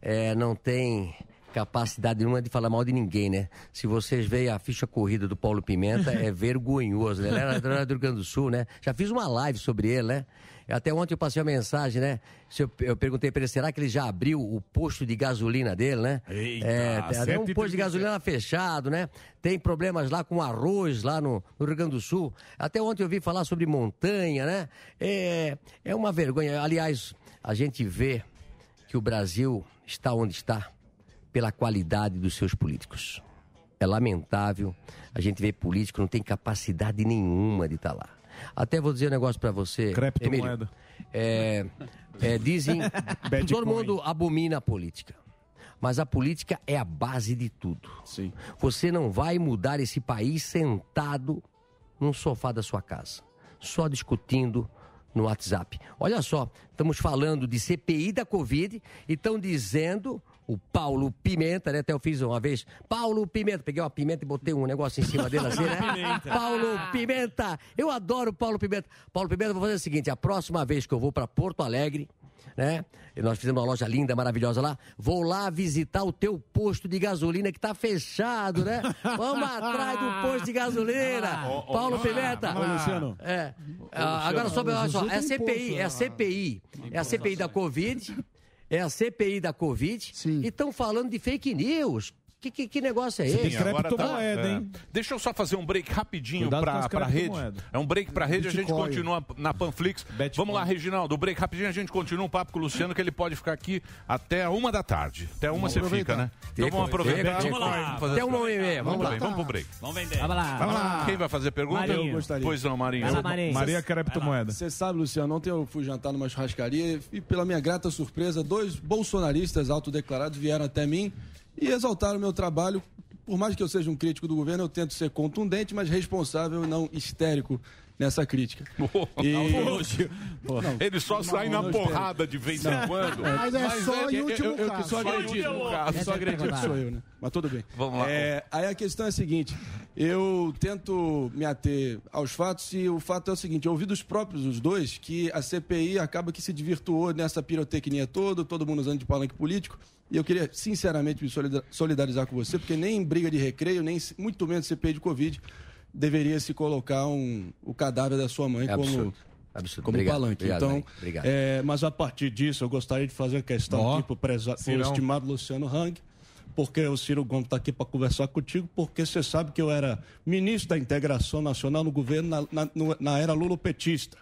é, não tem capacidade nenhuma de falar mal de ninguém, né? Se vocês veem a ficha corrida do Paulo Pimenta, é vergonhoso, né? Ele era, do Rio Grande do Sul, né? Já fiz uma live sobre ele, né? Até ontem eu passei uma mensagem, né? Eu, perguntei para ele, será que ele já abriu o posto de gasolina dele, né? Eita, é, tem um 137. posto de gasolina fechado, né? Tem problemas lá com arroz lá no, no Rio Grande do Sul. Até ontem eu vi falar sobre montanha, né? É, é uma vergonha. Aliás, a gente vê que o Brasil está onde está pela qualidade dos seus políticos. É lamentável. A gente vê político não tem capacidade nenhuma de estar lá. Até vou dizer um negócio para você, Criptomoeda. Emílio. É, é, dizem todo mundo abomina a política. Mas a política é a base de tudo. Sim. Você não vai mudar esse país sentado num sofá da sua casa, só discutindo no WhatsApp. Olha só, estamos falando de CPI da Covid e estão dizendo o Paulo Pimenta, né? Até eu fiz uma vez. Paulo Pimenta. Peguei uma pimenta e botei um negócio em cima dele assim, né? Pimenta. Paulo Pimenta. Eu adoro Paulo Pimenta. Paulo Pimenta, vou fazer o seguinte: a próxima vez que eu vou para Porto Alegre, né? E nós fizemos uma loja linda, maravilhosa lá. Vou lá visitar o teu posto de gasolina que tá fechado, né? Vamos atrás do posto de gasolina. Ô, Paulo Pimenta. ô, Luciano. É. Ah, agora sobre, olha o só, é a CPI, é a CPI. É a CPI da Covid. É a CPI da Covid. E estão falando de fake news. Que, que, que negócio é esse? Sim, agora tá- é. Deixa eu só fazer um break rapidinho as pra rede. É um break pra rede, a gente Bitcoin. continua na Panflix. Vamos lá, Reginaldo, break rapidinho, a gente continua um papo com o Luciano, que ele pode ficar aqui até uma da tarde. Até uma Vamos você aproveitar. fica, né? Então vamos aproveitar. Vamos lá. Vamos fazer Até uma e meia, vamos Vamos lá. bem, vamos pro break. Vamos vender. Vamos lá. Vamos lá. Quem vai fazer pergunta? Marinho. Eu gostaria. Pois não, Marinho. Eu- Maria Criptomoeda. Você sabe, Luciano, ontem eu fui jantar numa churrascaria e, pela minha grata surpresa, dois bolsonaristas autodeclarados vieram até mim e exaltaram o meu trabalho. Por mais que eu seja um crítico do governo, eu tento ser contundente, mas responsável e não histérico nessa crítica. Não, Ele só sai na porrada de vez em quando. Mas é só em eu- último eu- caso. Só em agredido. último caso. caso. Só agredido sou eu, né? Mas tudo bem. Vamos lá. É, aí a questão é a seguinte: eu tento me ater aos fatos e o fato é o seguinte: eu ouvi dos próprios os dois que a CPI acaba que se desvirtuou nessa pirotecnia toda, todo mundo usando de palanque político. E eu queria sinceramente me solida- solidarizar com você, porque nem em briga de recreio, nem muito menos CPI de Covid, deveria se colocar um, o cadáver da sua mãe É como, absurdo. Absurdo. como Obrigado, palanque. obrigado, então. Obrigado. É, mas a partir disso, eu gostaria de fazer uma questão Ó, aqui para o estimado Luciano Hang, porque o Ciro Gomes está aqui para conversar contigo, porque você sabe que eu era ministro da Integração Nacional no governo na, na, na era lulopetista.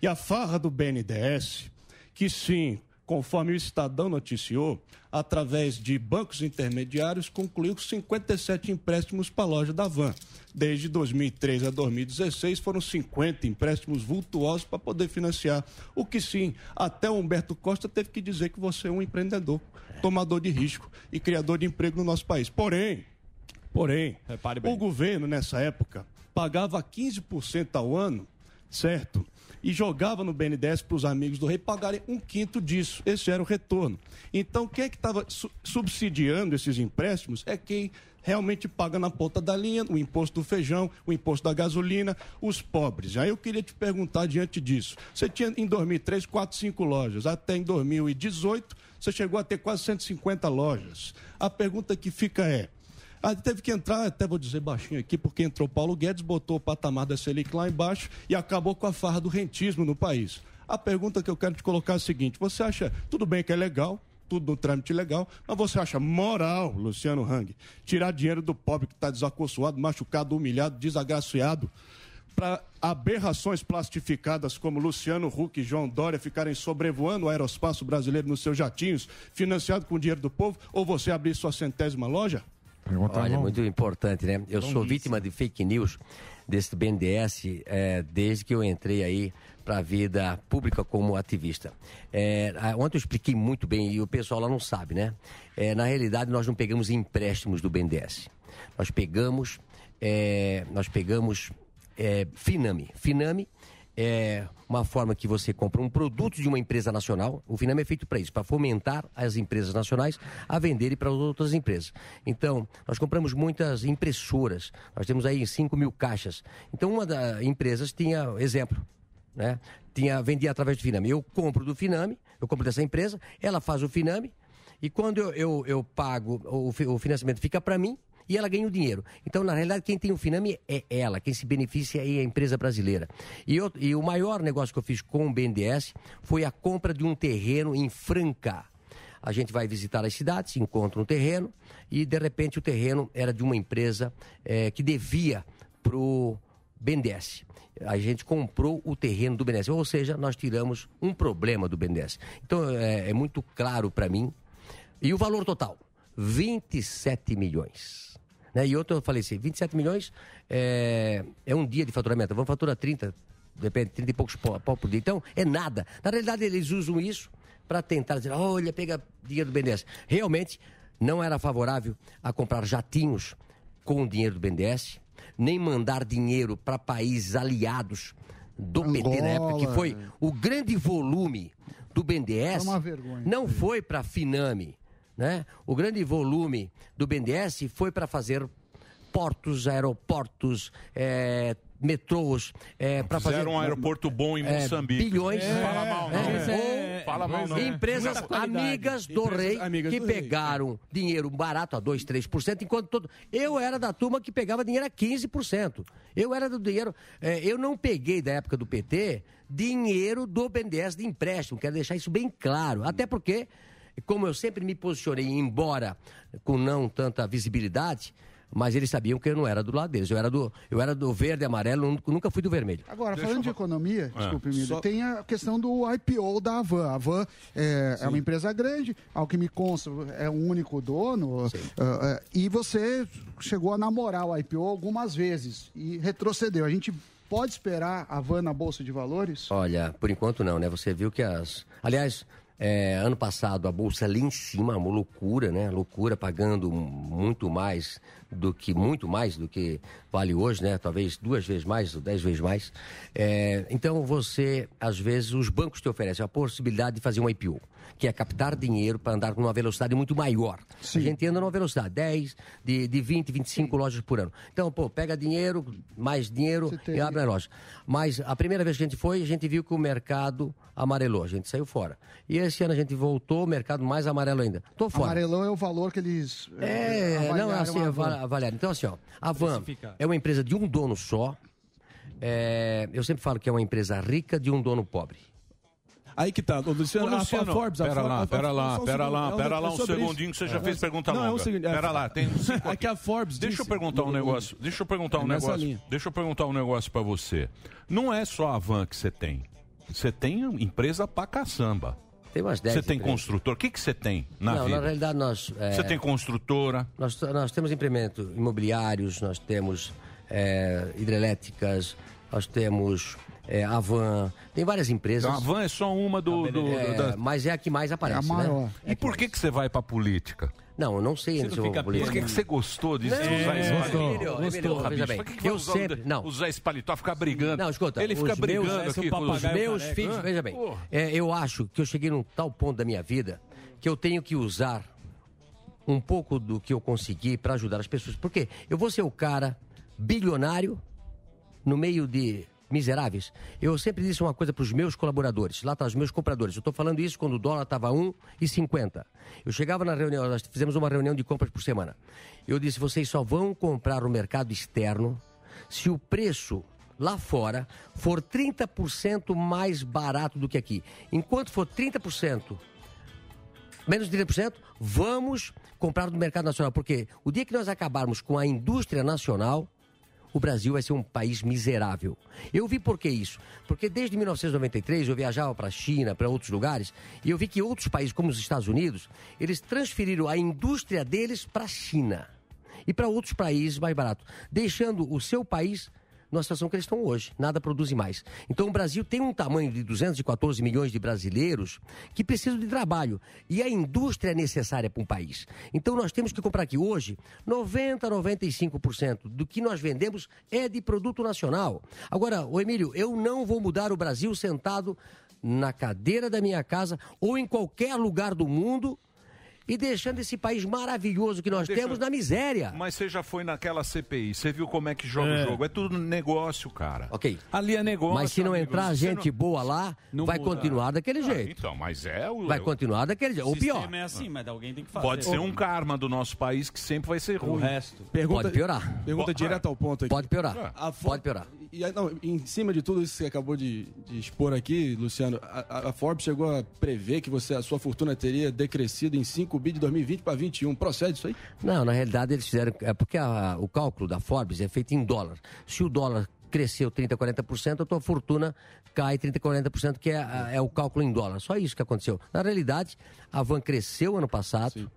E a farra do BNDES, que sim, conforme o Estadão noticiou, através de bancos intermediários, concluiu 57 empréstimos para a loja da Van. Desde 2003 a 2016 foram 50 empréstimos vultuosos para poder financiar. O que sim, até o Humberto Costa teve que dizer que você é um empreendedor, tomador de risco e criador de emprego no nosso país. Porém, porém, o governo nessa época pagava 15% ao ano, certo? E jogava no BNDES para os amigos do rei pagarem um quinto disso. Esse era o retorno. Então, quem é que estava su- subsidiando esses empréstimos é quem realmente paga na ponta da linha, o imposto do feijão, o imposto da gasolina, os pobres. Aí eu queria te perguntar diante disso. Você tinha em 2003 quatro, cinco lojas. Até em 2018 Você chegou a ter quase 150 lojas. A pergunta que fica é. Ah, teve que entrar, até vou dizer baixinho aqui, porque entrou Paulo Guedes, botou o patamar da Selic lá embaixo e acabou com a farra do rentismo no país. A pergunta que eu quero te colocar é a seguinte: você acha, tudo bem que é legal, tudo no trâmite legal, mas você acha moral, Luciano Hang, tirar dinheiro do pobre que está desacorçoado, machucado, humilhado, desagraciado, para aberrações plastificadas como Luciano Huck e João Dória ficarem sobrevoando o aeroespaço brasileiro nos seus jatinhos, financiado com o dinheiro do povo, ou você abrir sua centésima loja? Olha, muito importante, né? Eu sou vítima de fake news desse BNDES é, desde que eu entrei aí para a vida pública como ativista. É, ontem eu expliquei muito bem e o pessoal lá não sabe, né? É, na realidade, nós não pegamos empréstimos do BNDES. Nós pegamos, é, nós pegamos é, Finame. Finame é uma forma que você compra um produto de uma empresa nacional. O Finame é feito para isso, para fomentar as empresas nacionais a venderem para as outras empresas. Então, nós compramos muitas impressoras. Nós temos aí 5 mil caixas. Então, uma das empresas tinha, exemplo, né? Tinha, vendia através do Finame. Eu compro do Finame, eu compro dessa empresa, ela faz o Finame, e quando eu, eu, eu pago, o, o financiamento fica para mim e ela ganha o dinheiro. Então, na realidade, quem tem o Finame é ela, quem se beneficia é a empresa brasileira. E, eu- e o maior negócio que eu fiz com o BNDES foi a compra de um terreno em Franca. A gente vai visitar as cidades, encontra um terreno e, de repente, o terreno era de uma empresa eh, que devia para o BNDES. A gente comprou o terreno do BNDES, ou seja, nós tiramos um problema do BNDES. Então, é, é muito claro para mim. E o valor total? 27 milhões. Né? E outro eu falei assim, 27 milhões é, é um dia de faturamento. Vamos faturar 30, depende, 30 e poucos pau por dia. Então, é nada. Na realidade, eles usam isso para tentar dizer, olha, pega dinheiro do BNDES. Realmente, não era favorável a comprar jatinhos com o dinheiro do BNDES, nem mandar dinheiro para países aliados do PT na época, que Angola. foi o grande volume do BNDES. Vergonha. Não foi para Finame, né? O grande volume do BNDES foi para fazer portos, aeroportos, é, metrôs, é, para fazer Fizeram um aeroporto bom em é, Moçambique. bilhões. Fala mal, não. É, ou Fala mal, não. Empresas amigas do Empresas rei amigas que do rei. pegaram dinheiro barato a 2, 3%, enquanto todo. Eu era da turma que pegava dinheiro a 15%. Eu era do dinheiro. é, eu não peguei da época do PT dinheiro do BNDES de empréstimo. Quero deixar isso bem claro. Até porque, como eu sempre me posicionei, embora com não tanta visibilidade. Mas eles sabiam que eu não era do lado deles. Eu era do, eu era do verde e amarelo, nunca- fui do vermelho. Agora, falando de economia, Ah. desculpe, Emílio, Só- tem a questão do IPO da Avan. A Avan é, é uma empresa grande, ao que me consta, é um único dono. ah, e você chegou a namorar o IPO algumas vezes e retrocedeu. A gente pode esperar a Avan na Bolsa de Valores? Olha, por enquanto não, né? Você viu que as. Aliás, é, ano passado a bolsa ali em cima, uma loucura, né? Loucura, pagando muito mais do que muito mais do que vale hoje, né? Talvez duas vezes mais ou dez vezes mais. É, então você, às vezes, os bancos te oferecem a possibilidade de fazer um IPO, que é captar dinheiro para andar com uma velocidade muito maior. A gente anda numa velocidade 10, de, de 20, 25 lojas por ano. Então, pô, pega dinheiro, mais dinheiro e abre a loja. Mas a primeira vez que a gente foi, a gente viu que o mercado amarelou, a gente saiu fora. E esse ano a gente voltou, o mercado mais amarelo ainda. Tô fora. Amarelão é o valor que eles. eh, É, não, avaliaram assim, a Van. ava- avaliado. Então, assim, ó, a Van é uma empresa de um dono só. É, eu sempre falo que é uma empresa rica de um dono pobre. Aí que tá, Luciano, Ô, a- Luciano, a Forbes... a pera lá, a- pera a- lá, só um pera lá, é pera lá é um segundinho que você já fez pergunta Não, é longa. seguinte... é- Pera lá, tem cinco É que a Forbes Deixa eu perguntar um negócio. Deixa eu perguntar um É negócio. Deixa eu perguntar um negócio pra você. Não é só a van que você tem. Você tem empresa pra caçamba. Tem umas 10 Você tem empresas. construtor. O que que você tem na não, vida? na realidade nós. é, Você tem construtora. Nós, nós temos empreendimentos imobiliários, nós temos é, hidrelétricas, nós temos é, a Van, tem várias empresas. Então, a Van é só uma do. do- É, da- Mas é a que mais aparece. né? E por que, que você vai pra política? Não, eu não sei ainda se eu vou pra política. Por que, que você gostou disso? Não, usar é, esse gostou, paletó? gostou, bicho, bem, que eu usar, sempre- não. usar esse paletó, ficar brigando? Não, escuta, Ele fica brigando meus, aqui com os meus careca. filhos, Hã? veja bem, é, eu acho que eu cheguei num tal ponto da minha vida que eu tenho que usar um pouco do que eu consegui para ajudar as pessoas. Porque eu vou ser o cara bilionário no meio de miseráveis. Eu sempre disse uma coisa para os meus colaboradores, lá para os meus compradores. Eu estou falando isso quando o dólar estava 1,50. Eu chegava na reunião, nós fizemos uma reunião de compras por semana. Eu disse: vocês só vão comprar no mercado externo se o preço lá fora for 30% mais barato do que aqui. Enquanto for 30% menos de 30%, vamos comprar no mercado nacional. Porque o dia que nós acabarmos com a indústria nacional, o Brasil vai ser um país miserável. Eu vi por que isso. Porque desde 1993 eu viajava para a China, para outros lugares, e eu vi que outros países, como os Estados Unidos, eles transferiram a indústria deles para a China e para outros países mais baratos, deixando o seu país na situação que eles estão hoje. Nada produz mais. Então o Brasil tem um tamanho de 214 milhões de brasileiros que precisam de trabalho. E a indústria é necessária para um país. Então nós temos que comprar aqui hoje 90, 95% do que nós vendemos é de produto nacional. Agora, o Emílio, eu não vou mudar o Brasil sentado na cadeira da minha casa ou em qualquer lugar do mundo e deixando esse país maravilhoso que nós Deixa- temos na miséria. Mas você já foi naquela CPI, você viu como é que joga o jogo. É tudo negócio, cara. Ok. Ali é negócio. Mas se não amigo. entrar gente boa lá, vai muda. continuar daquele Ah, jeito. Então, mas é o. Vai continuar daquele jeito. Ou pior. é assim, mas alguém tem que fazer. Pode ser um karma do nosso país que sempre vai ser ruim. resto. Pergunta- Pode piorar. Pergunta Ó, direto ao ponto aqui. Pode piorar. A Fo- Pode piorar. E, aí, não, em cima de tudo isso que você acabou de, de expor aqui, Luciano, a, a- Forbes chegou a prever que você, a sua fortuna teria decrescido em 5 bi de 2020 para 21. Procede isso aí? Não, na realidade eles fizeram. É porque a- o cálculo da Forbes é feito em dólar. Se o dólar cresceu 30%, 40%, a tua fortuna cai 30%, 40%, que é, é o cálculo em dólar. Só isso que aconteceu. Na realidade, a Van cresceu ano passado,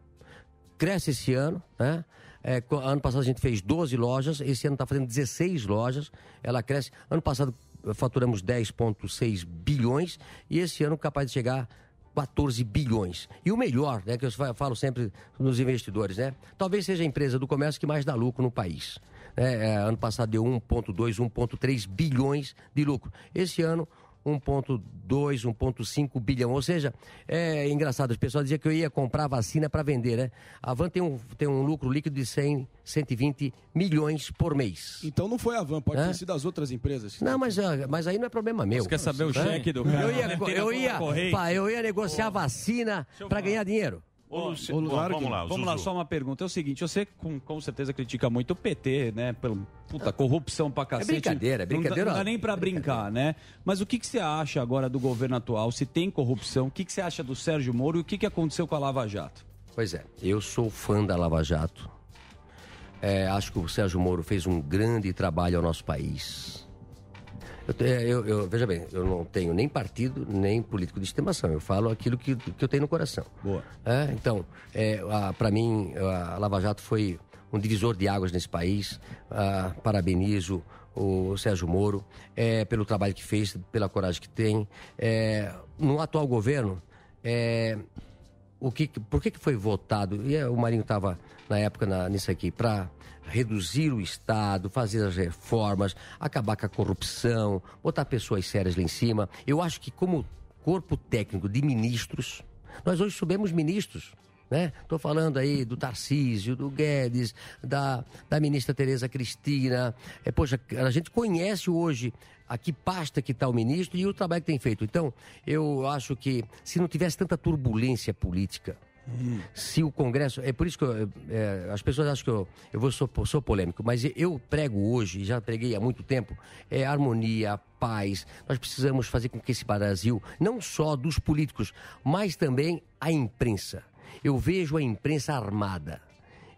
cresce esse ano, né? É, ano passado a gente fez 12 lojas, esse ano está fazendo 16 lojas, ela cresce. Ano passado eh, faturamos 10,6 bilhões e esse ano capaz de chegar 14 bilhões. E o melhor, né, que eu fa- falo sempre nos investidores, né? Talvez seja a empresa do comércio que mais dá lucro no país. né? É, ano passado deu 1,2, 1,3 bilhões de lucro. Esse ano, 1,2, 1,5 bilhão. Ou seja, é engraçado, as pessoas diziam que eu ia comprar vacina para vender, né? A Van tem um, tem um lucro líquido de 100, 120 milhões por mês. Então não foi a Van, pode Hã? ter sido as outras empresas. Não, mas, ah, mas aí não é problema meu. Você quer saber o cheque do cara? Eu ia, eu ia, pá, eu ia negociar vacina para ganhar dinheiro. Ô, Luci- ô, Bom, vamos que- lá, vamos lá, só uma pergunta. É o seguinte, você com, com certeza critica muito o PT, né? Pelo, puta, corrupção pra cacete. brincadeira, é Não dá- brincadeira. Não dá, nem pra brincar, né? Mas o que, que você acha agora do governo atual? Se tem corrupção, o que, que você acha do Sérgio Moro e o que, que aconteceu com a Lava Jato? Pois é, eu sou fã da Lava Jato. É, acho que o Sérgio Moro fez um grande trabalho ao nosso país. Eu, te- eu- eu- veja bem, eu não tenho nem partido, nem político de estimação. Eu falo aquilo que, que eu tenho no coração. Boa. É, então, é, para mim, a Lava Jato foi um divisor de águas nesse país. Ah, parabenizo o Sérgio Moro é, pelo trabalho que fez, pela coragem que tem. É, no atual governo, é, o que, por que, que foi votado? E é, o Marinho estava na época na- nisso aqui, para reduzir o Estado, fazer as reformas, acabar com a corrupção, botar pessoas sérias lá em cima. Eu acho que, como corpo técnico de ministros, nós hoje subimos ministros. Né? Estou falando aí do Tarcísio, do Guedes, da, da ministra Tereza Cristina. É, poxa, a gente conhece hoje a que pasta que está o ministro e o trabalho que tem feito. Então, eu acho que se não tivesse tanta turbulência política, se o Congresso. É por isso que eu, é, as pessoas acham que eu, eu vou, sou, sou polêmico, mas eu prego hoje, já preguei há muito tempo, é harmonia, paz. Nós precisamos fazer com que esse Brasil, não só dos políticos, mas também a imprensa. Eu vejo a imprensa armada.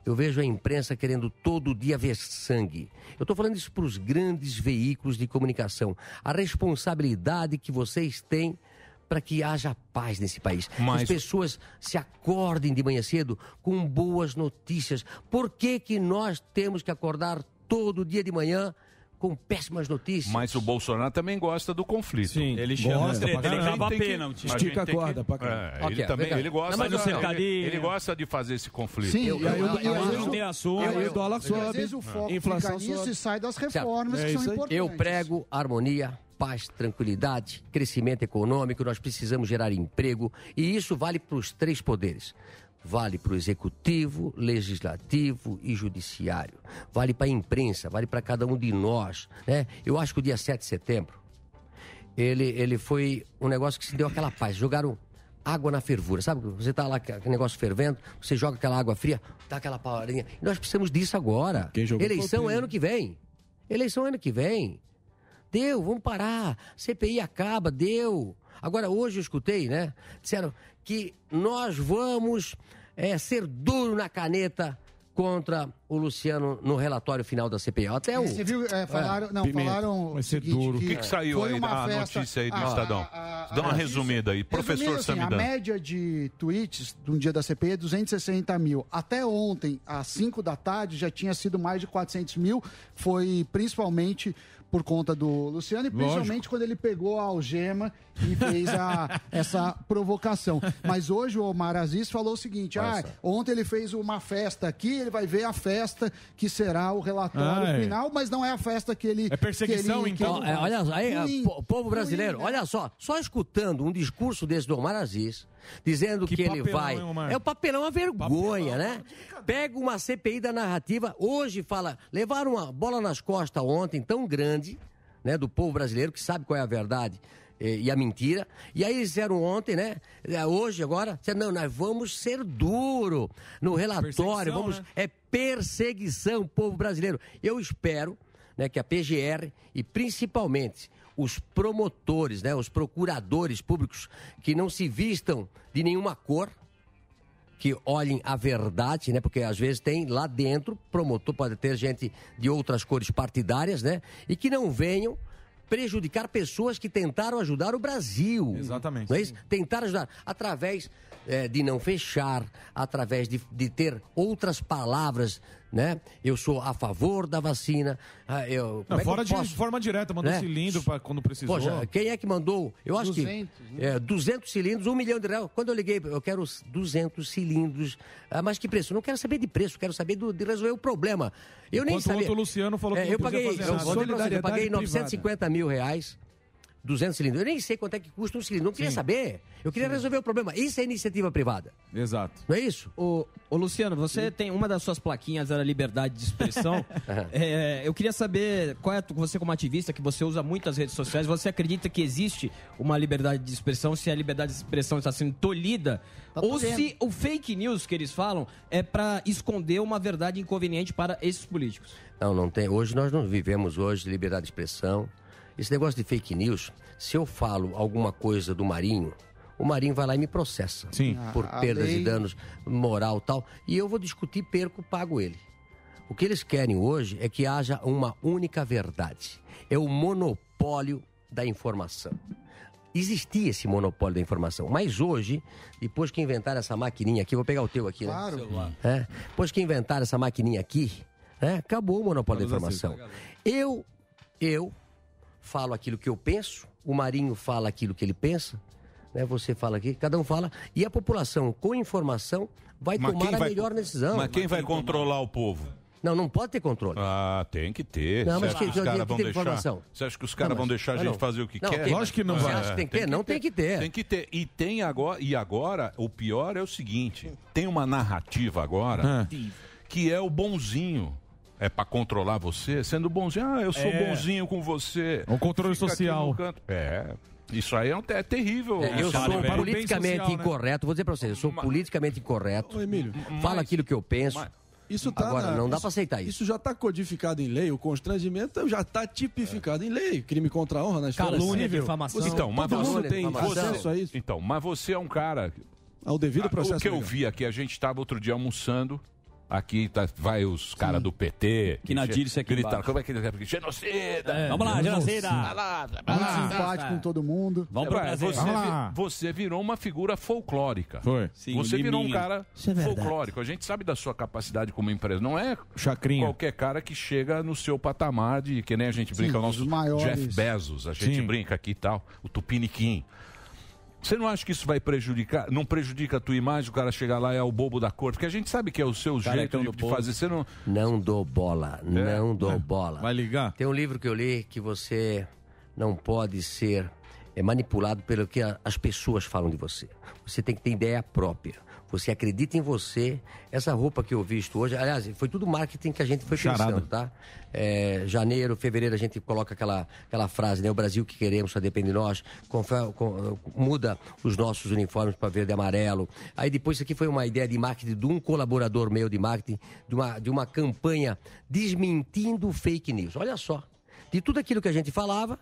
Eu vejo a imprensa querendo todo dia ver sangue. Eu estou falando isso para os grandes veículos de comunicação. A responsabilidade que vocês têm para que haja paz nesse país. Mas- As pessoas se acordem de manhã cedo com boas notícias. Por que, que nós temos que acordar todo dia de manhã com péssimas notícias? Mas o Bolsonaro também gosta do conflito. Sim. Ele chama Gosta ele pênalti. a gente Estica a tem que- corda pra cá. É, Ok, ele também ele gosta, Não, mas cercadinho. ele, ele gosta de fazer esse conflito. Sim, Eu- eu- eu- às eu- vezes não o- tem assunto. Aí o dólar às sobe, vezes o foco inflação fica nisso sobe. e sai das reformas É que são importantes. Eu prego harmonia, paz, tranquilidade, crescimento econômico. Nós precisamos gerar emprego e isso vale para os três poderes. Vale para o executivo, legislativo e judiciário. Vale para a imprensa, vale para cada um de nós. Né? Eu acho que o dia 7 de setembro, ele, ele foi um negócio que se deu aquela paz. Jogaram água na fervura. Sabe? Você tá lá com aquele negócio fervendo, você joga aquela água fria, dá aquela palavrinha. E nós precisamos disso agora. Eleição é ano que vem. Eleição é ano que vem. Deu, vamos parar. CPI acaba, deu. Agora, hoje eu escutei, né? Disseram que nós vamos é, ser duro na caneta contra o Luciano no relatório final da CPI. Até o. Você viu, é, falaram, não, falaram Vai ser duro. O que, que saiu aí da festa- notícia aí do a- Estadão? a- a- Dá uma a- resumida aí. Professor assim, Samidana. A média de tweets de um dia da CPI é 260 mil. Até ontem, às 5 da tarde, já tinha sido mais de 400 mil. Foi principalmente por conta do Luciano e Lógico. principalmente quando ele pegou a algema e fez a- essa provocação. Mas hoje o Omar Aziz falou o seguinte: ah, ontem ele fez uma festa aqui, ele vai ver a festa que será o relatório Ah, é. final, mas não é a festa que ele. É perseguição, ele, então? que É, olha, aí, Ruim, po- povo brasileiro, ruim, né? olha só, só escutando um discurso desse do Omar Aziz, dizendo que, Que ele papelão, vai. Omar? é o papelão, uma vergonha, né? Pega uma CPI da narrativa, hoje fala, levaram uma bola nas costas ontem, tão grande, né, do povo brasileiro, que sabe qual é a verdade eh, e a mentira. E aí eles disseram ontem, né? eh, Hoje, agora, disseram, não, nós vamos ser duro no relatório, vamos. né? É perseguição, povo brasileiro. Eu espero né, que a PGR e principalmente os promotores, né, os procuradores públicos que não se vistam de nenhuma cor, que olhem a verdade, né? Porque às vezes tem lá dentro, promotor, pode ter gente de outras cores partidárias, né? E que não venham prejudicar pessoas que tentaram ajudar o Brasil. Exatamente. Não é isso? Tentar ajudar através eh, de não fechar, através de, de ter outras palavras, né? Eu sou a favor da vacina. ah, eu, Não, é que fora eu de posso- forma direta, mandou né? cilindro pra quando precisou. Poxa, quem é que mandou? Eu acho 200, que é, 200 cilindros, um milhão de reais. Quando eu liguei, eu quero os 200 cilindros. Ah, mas que preço? Eu não quero saber de preço, quero saber do- de resolver o problema. Eu nem Enquanto sabia. ontem o Luciano falou que É, não eu paguei, fazer eu, nada. vocês, eu paguei Solidariedade 950 mil reais. 200 cilindros. Eu nem sei quanto é que custa um cilindro. Não queria saber. Eu queria resolver o problema. Isso é iniciativa privada. Exato. Não é isso? Ô, ô, Luciano, você tem uma das suas plaquinhas era liberdade de expressão. É, eu queria saber qual é a tu- você como ativista que você usa muitas redes sociais. Você acredita que existe uma liberdade de expressão? Se a liberdade de expressão está sendo tolhida? Tá ou tolhendo. se o fake news que eles falam é para esconder uma verdade inconveniente para esses políticos? Não, não tem. Hoje nós não vivemos hoje de liberdade de expressão. Esse negócio de fake news, se eu falo alguma coisa do Marinho, o Marinho vai lá e me processa. Sim. Por A- a perdas lei- e danos moral e tal. E eu vou discutir, perco, pago ele. O que eles querem hoje é que haja uma única verdade. É o monopólio da informação. Existia esse monopólio da informação, mas hoje, depois que inventaram essa maquininha aqui, vou pegar o teu aqui, né? Claro. É, depois que inventaram essa maquininha aqui, né, acabou o monopólio da informação. Eu, eu falo aquilo que eu penso, o Marinho fala aquilo que ele pensa, né, você fala aqui, cada um fala, e a população com informação vai Mas tomar quem a vai- melhor decisão. Mas quem vai controlar o povo? Não, não pode ter controle. Ah, tem que ter. Não, Você mas acha que- que os que caras tem vão que ter deixar? informação. Você acha que os caras vão mas- deixar a mas gente não. fazer o que Não, quer? tem- Lógico que não vai. Você acha que tem que ter? Não tem que ter. Tem que ter. E tem agora. E agora, o pior é o seguinte: tem uma narrativa agora que é o bonzinho. É pra controlar você, sendo bonzinho. Ah, eu sou É. bonzinho com você. Um controle Fica social. É. Isso aí é, um- é terrível. É, eu Para sou politicamente social, né? incorreto, vou dizer pra vocês, eu sou politicamente incorreto. Ô, Emílio. Falo aquilo que eu penso. Isso tá Agora, na- não dá pra aceitar isso. Isso já está codificado em lei, o constrangimento já está tipificado em lei. Crime contra a honra na esfera Calúnia, difamação. Você- Então, mas todo mundo você- tem você- acesso a isso. Então, mas você é um cara. Ao devido Ah, processo O que eu legal. vi aqui, a gente estava outro dia almoçando. Aqui tá, vai os caras do PT. Que na Dirce aqui gritaram, embaixo. como é que eles Genocida! É, Vamos lá, genocida! Vai lá, vai Muito simpático com todo mundo. Vamos pro É, Brasil. você, Vamos vi- lá. você virou uma figura folclórica. Foi. Sim, você virou um cara Isso é folclórico. A gente sabe da sua capacidade como empresa. Não é Chacrinha. qualquer cara que chega no seu patamar de que nem a gente brinca, Sim, o nosso os maiores. Jeff Bezos. A gente Sim. brinca aqui e tal, o Tupiniquim. Você não acha que isso vai prejudicar, não prejudica a tua imagem, o cara chegar lá e é o bobo da corte? Porque a gente sabe que é o seu jeito de, de fazer. Você não. Não dou bola, não dou bola. Vai ligar? Tem um livro que eu li que você não pode ser é, manipulado pelo que a- as pessoas falam de você. Você tem que ter ideia própria. Você acredita em você. Essa roupa que eu visto hoje, aliás, foi tudo marketing que a gente foi Charada. pensando, tá? É, janeiro, fevereiro, a gente coloca aquela, aquela frase, né? O Brasil que queremos só depende de nós. Com- muda os nossos uniformes para verde e amarelo. Aí depois isso aqui foi uma ideia de marketing de um colaborador meu de marketing, de uma, de uma campanha desmentindo fake news. Olha só. De tudo aquilo que a gente falava,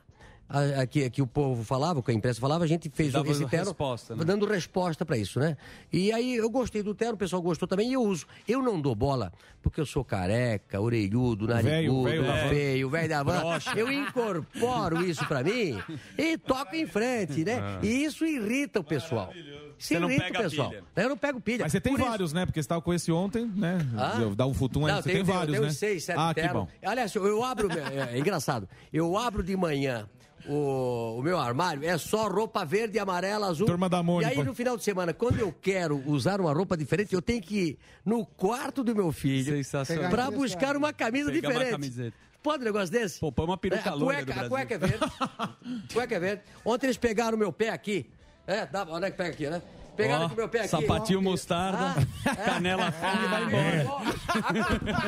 a- a- que, que o povo falava, que a imprensa falava, a gente fez Dava esse terno resposta, né? dando resposta para isso, né? E aí eu gostei do terno, o pessoal gostou também e eu uso. Eu não dou bola porque eu sou careca, orelhudo, narigudo, feio, velho da van. Eu incorporo isso para mim e toco em frente, né? Ah. E isso irrita o pessoal. Isso Você não irrita pega o pessoal. pilha. Eu não pego pilha. Mas você tem Por isso- vários, né? Porque você estava com esse ontem, né? Ah? Dá um futum aí. Não, Você tem, tem vários, tem né? seis, sete ah, que ternos. bom. Aliás, eu, eu abro. é, é engraçado. Eu abro de manhã. O, o meu armário é só roupa verde, amarela, azul. Turma da Mônica. E aí, no final de semana, quando eu quero usar uma roupa diferente, eu tenho que ir no quarto do meu filho Sensacional. pra buscar uma camisa Pegar uma diferente. camiseta. Pode um negócio desse? Pô, põe uma peruca É, loira cueca, do a cueca é verde. cueca é verde. Ontem eles pegaram o meu pé aqui. É, dá, onde é que pega aqui, né? Pegaram Ó, aqui o meu pé aqui. sapatinho Ó, mostarda, Ah, canela fina e vai embora.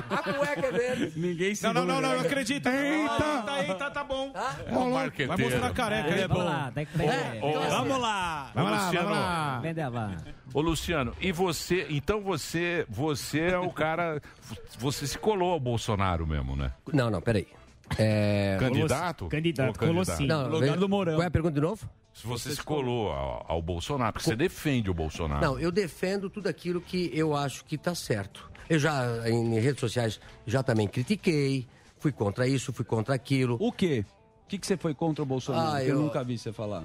A cueca é verde. Ninguém Não, não, não, não, segura. não acredito. Eita, eita, tá bom. marqueteiro. Vai mostrar a careca É, aí, vamos pô. lá, tem que É, então, assim, Vamos lá. Vamos lá, Luciano. vamos lá. A. Ô Luciano, e você, então você, você é o cara, você se colou ao Bolsonaro mesmo, né? Não, não, peraí. É... Candidato? Candidato, Ou candidato? colou sim. Não, No lugar do Mourão. Qual é a pergunta de novo? Se você se colou ao, ao Bolsonaro, porque você defende o Bolsonaro. Não, eu defendo tudo aquilo que eu acho que está certo. Eu já, em redes sociais, já também critiquei, fui contra isso, fui contra aquilo. O quê? O que, que você foi contra o Bolsonaro? Ah, eu... eu- nunca vi você falar.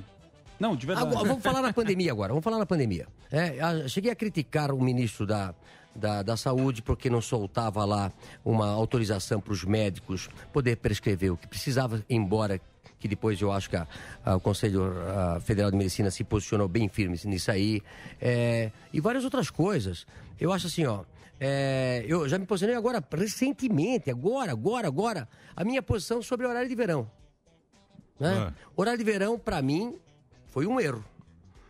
Não, de verdade. Agora, vamos falar na pandemia agora, vamos falar na pandemia. É, cheguei a criticar o ministro da, da, da Saúde porque não soltava lá uma autorização para os médicos poder prescrever o que precisava, embora que depois eu acho que a- a- o Conselho ah, Federal de Medicina se posicionou bem firme nisso aí. É, e várias outras coisas. Eu acho assim, ó. é, eu já me posicionei agora, recentemente, agora, agora, agora, a minha posição sobre o horário de verão. Né? Horário de verão, para mim, foi um erro.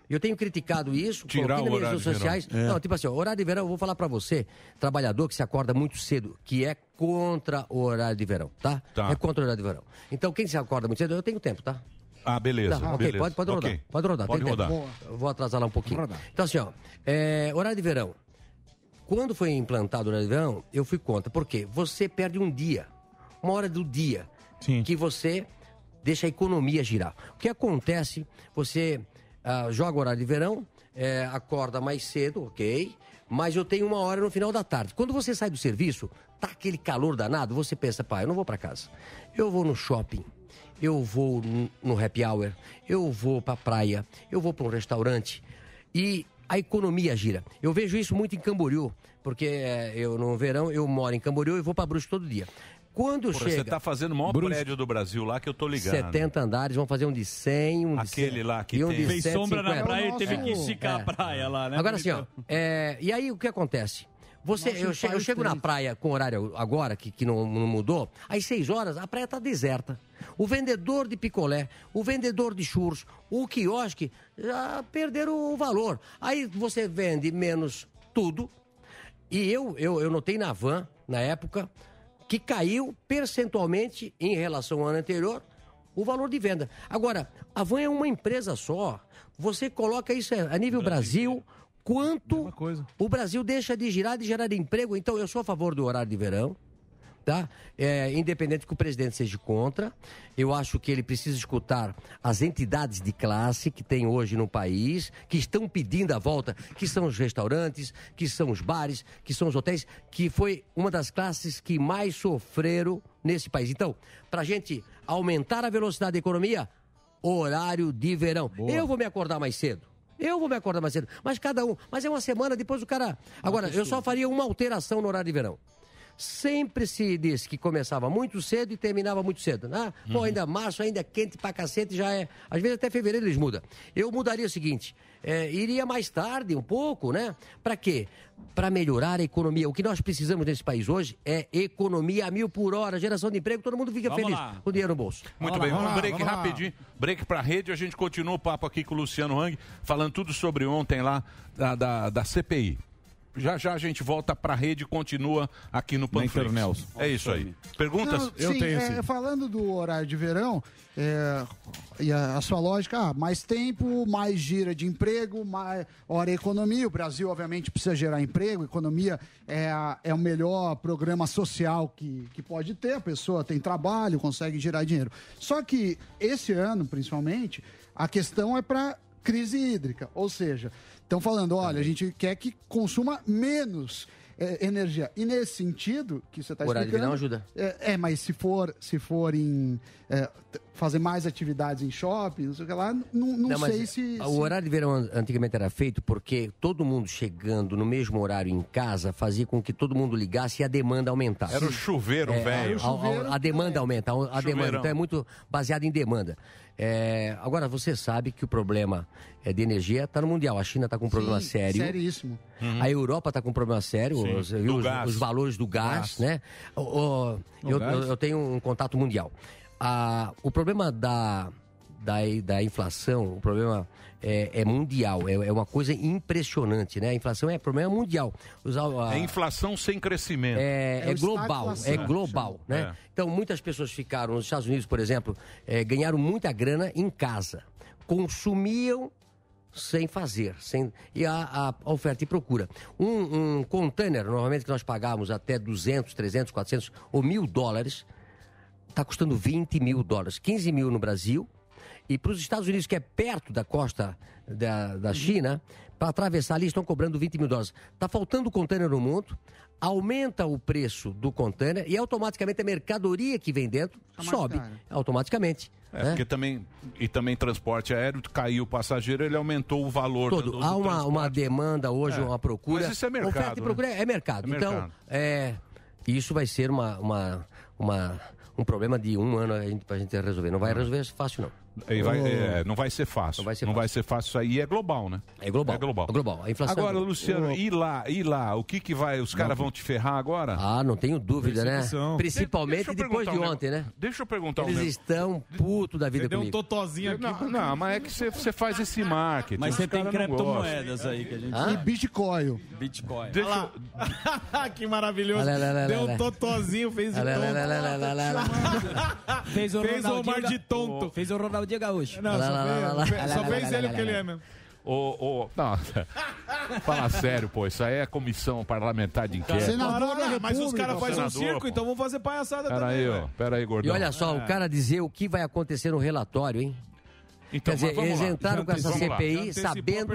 Eu tenho criticado isso, Tirar coloquei nas minhas redes sociais. É. Não, tipo assim, ó, horário de verão, eu vou falar pra você, trabalhador que se acorda muito cedo, que é contra o horário de verão, tá? Tá. É contra o horário de verão. Então, quem se acorda muito cedo, eu tenho tempo, tá? Ah, beleza. Tá, ok, beleza. pode, pode rodar. Ok. Pode rodar, Pode tem tempo. rodar. Eu vou atrasar lá um pouquinho. Então, assim, ó, é, horário de verão. Quando foi implantado o horário de verão, eu fui contra. Por quê? Você perde um dia, uma hora do dia, que você deixa a economia girar. O que acontece? Você ah, joga horário de verão, é, acorda mais cedo, ok? Mas eu tenho uma hora no final da tarde. Quando você sai do serviço, tá aquele calor danado, você pensa, pá, eu não vou para casa. Eu vou no shopping, eu vou no happy hour, eu vou pra praia, eu vou para um restaurante e a economia gira. Eu vejo isso muito em Camboriú, porque é, eu no verão eu moro em Camboriú e vou para Bruxo todo dia. Quando Porra, chega Você tá fazendo o maior prédio do Brasil lá que eu tô ligado. 70 andares, vão fazer um de 100, um de Aquele 100, lá que um tem- Fez 150. sombra na praia e teve É, que esticar é. a praia lá, né? Agora assim, ó, é, e aí o que acontece? Você, Nossa, eu, che- eu chego na praia com horário agora, que, que não, não mudou, às 6 horas a praia tá deserta. O vendedor de picolé, o vendedor de churros, o quiosque já perderam o valor. Aí você vende menos tudo. E eu, eu, eu notei na van, na época, que caiu percentualmente em relação ao ano anterior o valor de venda. Agora, a van é uma empresa só. Você coloca isso a nível Brasil, quanto o Brasil deixa de girar, de gerar emprego. Então, eu sou a favor do horário de verão. Tá? É, independente que o presidente seja contra, eu acho que ele precisa escutar as entidades de classe que tem hoje no país, que estão pedindo a volta, que são os restaurantes, que são os bares, que são os hotéis, que foi uma das classes que mais sofreram nesse país. Então, para a gente aumentar a velocidade da economia, horário de verão. Eu vou me acordar mais cedo. Eu vou me acordar mais cedo. Mas cada um. Mas é uma semana, depois o cara. Agora, eu só faria uma alteração no horário de verão. Sempre se disse que começava muito cedo e terminava muito cedo. Né? Pô, Uhum. ainda março, ainda é quente pra cacete, já é. Às vezes até fevereiro eles mudam. Eu mudaria o seguinte: é, iria mais tarde um pouco, né? Pra quê? Para melhorar a economia. O que nós precisamos nesse país hoje é economia a mil por hora, geração de emprego, todo mundo fica Vamos feliz lá. com dinheiro no bolso. Muito bem, um break rapidinho. Break pra rede, a gente continua o papo aqui com o Luciano Hang, falando tudo sobre ontem lá da, da, da CPI. Já já a gente volta pra rede e continua aqui no Panflix. Nelson. É isso aí. Perguntas? Não, sim, é, falando do horário de verão, é, e a, a sua lógica, ah, mais tempo, mais gira de emprego, mais hora economia. O Brasil, obviamente, precisa gerar emprego. Economia é, a- é o melhor programa social que, que pode ter. A pessoa tem trabalho, consegue gerar dinheiro. Só que esse ano, principalmente, a questão é para crise hídrica. Ou seja, estão falando, olha, a gente quer que consuma menos é, energia. E nesse sentido, que você está O horário de explicando... verão ajuda. É, é, mas se for, se for em é, fazer mais atividades em shopping, não sei o que lá, não, não, Não, mas sei se, O se- horário de verão an- antigamente era feito porque todo mundo chegando no mesmo horário em casa fazia com que todo mundo ligasse e a demanda aumentasse. Era o chuveiro, É, velho. a- a, a demanda aumenta, a, a demanda. Então é muito baseado em demanda. É, agora, você sabe que o problema é, de energia está no Mundial. A China está com um problema Sim, sério. Seríssimo. A Europa está com um problema sério, os, os, os valores do gás, Gás. né? O- o- eu, gás. eu- eu tenho um contato mundial. Ah, o problema da, da, da inflação, o problema é, é mundial, é, é uma coisa impressionante, né? A inflação é problema mundial. Os, a- É inflação sem crescimento. é, é global, é global, né? É. Então, muitas pessoas ficaram nos Estados Unidos, por exemplo, ganharam muita grana em casa, consumiam sem fazer, sem e a, a oferta e procura. Um, um container, normalmente que nós pagávamos até 200, 300, 400 ou mil dólares, está custando 20 mil dólares, 15 mil no Brasil. E para os Estados Unidos, que é perto da costa da, da China, para atravessar ali estão cobrando 20 mil dólares. Está faltando container no mundo, aumenta o preço do container e automaticamente a mercadoria que vem dentro sobe. Automaticamente. É, né? porque também, e também transporte aéreo, caiu o passageiro, ele aumentou o valor Todo. do, do Há uma, uma demanda hoje, É. uma procura. Mas isso é mercado, Oferta e procura né? é mercado. É então, mercado. é, isso vai ser uma, uma, uma- um problema de um ano a gente, pra gente resolver. Não vai resolver fácil, não. E vai- Oh. é, não vai ser fácil. Não vai ser, fácil. Isso aí é global, né? É global. É global. É global. A inflação Agora, é- Luciano, Oh. e lá, e lá? O que que vai... Os caras vão te ferrar agora? Ah, não tenho dúvida, né? Principalmente eu depois de ontem, né? Deixa eu perguntar um Eles estão puto da vida Deu um comigo. totozinho aqui. Não, não, mas é que você- você faz esse marketing. Mas você tem não criptomoedas aí que a gente. E Bitcoin. Bitcoin. Deixa Olha lá. que maravilhoso. Lá, lá, lá, Deu um totozinho, fez de tonto. Fez o Ronaldinho Omar de Ga- tonto. Fez o Ronaldinho Gaúcho. Não, só fez, só fez ele porque ele é mesmo. Ô, ô, não, fala sério, pô. Isso aí é comissão parlamentar de inquérito. Ah, mas os caras fazem um Senador, circo, pô. então vão fazer palhaçada Pera também. aí, ó. Pera aí, E gordão. olha só, o cara dizer o que vai acontecer no relatório, hein? Então, Quer dizer, eles lá. entraram com essa lá. CPI sabendo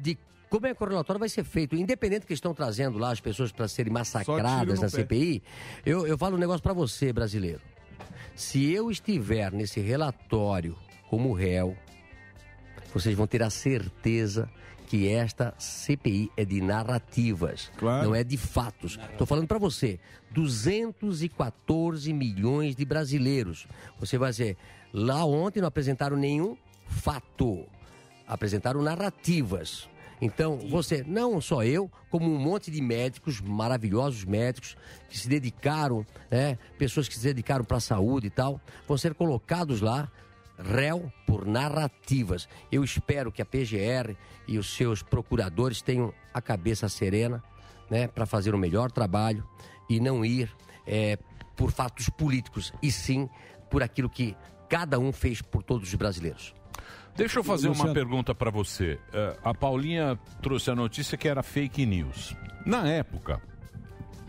de como é que o relatório vai ser feito. Independente que estão trazendo lá as pessoas para serem massacradas na pé. CPI, eu, eu falo um negócio para você, brasileiro. Se eu estiver nesse relatório como réu, vocês vão ter a certeza que esta CPI é de narrativas, não é de fatos. Estou falando para você, 214 milhões de brasileiros. Você vai dizer, lá ontem não apresentaram nenhum fato, apresentaram narrativas. Então, você, não só eu, como um monte de médicos, maravilhosos médicos, que se dedicaram, né, pessoas que se dedicaram para a saúde e tal, vão ser colocados lá réu por narrativas. Eu espero que a PGR e os seus procuradores tenham a cabeça serena, né, para fazer o melhor trabalho e não ir é, por fatos políticos, e sim por aquilo que cada um fez por todos os brasileiros. Deixa eu fazer uma pergunta para você. Eh, a Paulinha trouxe a notícia que era fake news. Na época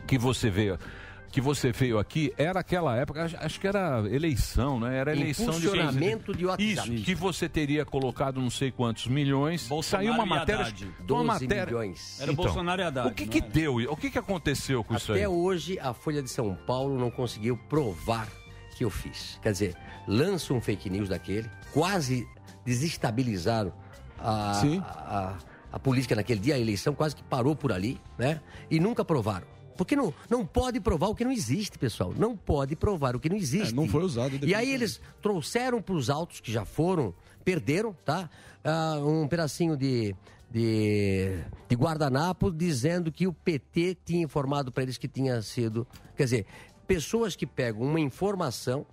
que você veio, que você veio aqui, era aquela época, acho- que era eleição, né? Era eleição de Impulsionamento de WhatsApp. Isso, que você teria colocado não sei quantos milhões. Saiu uma matéria, Haddad. uma 12 matéria. milhões. Era Bolsonaro e Haddad, O que que deu? O que que aconteceu com isso aí? Até hoje, a Folha de São Paulo não conseguiu provar que eu fiz. Quer dizer, lança um fake news daquele, quase desestabilizaram a, a, a- política naquele dia, a eleição quase que parou por ali, né? E nunca provaram. Porque não, não pode provar o que não existe, pessoal. Não pode provar o que não existe. É, não foi usado E aí eles trouxeram para os autos que já foram, perderam, tá? Ah, um pedacinho de, de, de guardanapo dizendo que o PT tinha informado para eles que tinha sido. Quer dizer, pessoas que pegam uma informação,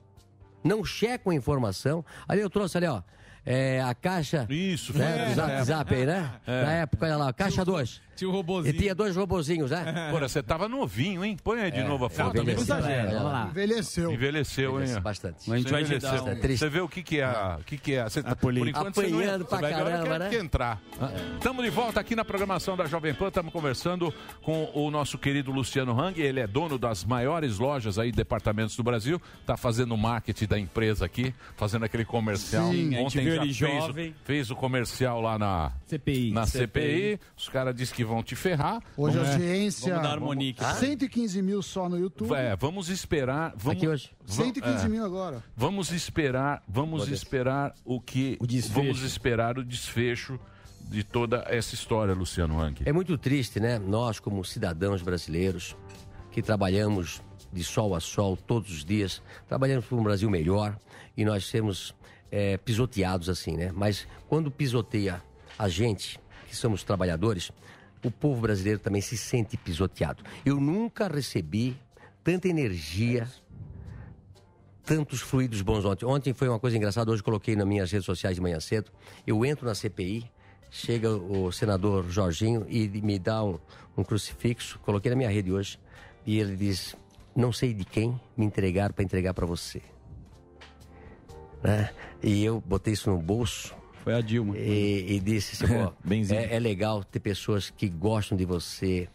não checam a informação. Ali eu trouxe ali, ó. É, a caixa Isso, né, foi. do Zap É. Zap aí, né? É. Na época, olha lá, caixa 2. Tinha um E robozinho. tinha dois robozinhos, né? Porra, você tava novinho, hein? Põe aí de É, novo a foto. envelheceu. Envelheceu. Envelheceu, hein? Bastante. Você A gente vai um- É triste. Você vê o que que é, o que que é. Você tá, por enquanto você não Apanhando você pra vai agora caramba, né? quer entrar. Estamos de volta aqui na programação da Jovem Pan. Estamos conversando com o nosso querido Luciano Hang. Ele é dono das maiores lojas aí, departamentos do Brasil. Está fazendo o marketing da empresa aqui, fazendo aquele comercial. Sim, a gente viu ele fez, o- jovem. fez o comercial lá na CPI. Na CPI. CPI. Os caras disseram que vão te ferrar. Hoje a Vamos- audiência. Vamos dar harmonique. 115 mil só no YouTube. É, vamos esperar. Vamos, Aqui hoje. Vamos- 115 é. mil agora. Vamos esperar, vamos Pode ser. esperar o que, desfecho. vamos esperar o desfecho de toda essa história, Luciano Hang. É muito triste, né? Nós, como cidadãos brasileiros, que trabalhamos de sol a sol todos os dias, trabalhamos por um Brasil melhor e nós sermos é, pisoteados assim, né? Mas quando pisoteia a gente, que somos trabalhadores, o povo brasileiro também se sente pisoteado. Eu nunca recebi tanta energia tantos fluidos bons ontem. Ontem foi uma coisa engraçada, hoje coloquei nas minhas redes sociais de manhã cedo. Eu entro na CPI, chega o senador Jorginho e me dá um, um crucifixo, coloquei na minha rede hoje, e ele diz: Não sei de quem me entregar para entregar para você. Né? E eu botei isso no bolso. Foi a Dilma. E, e disse é, é legal ter pessoas que gostam de você,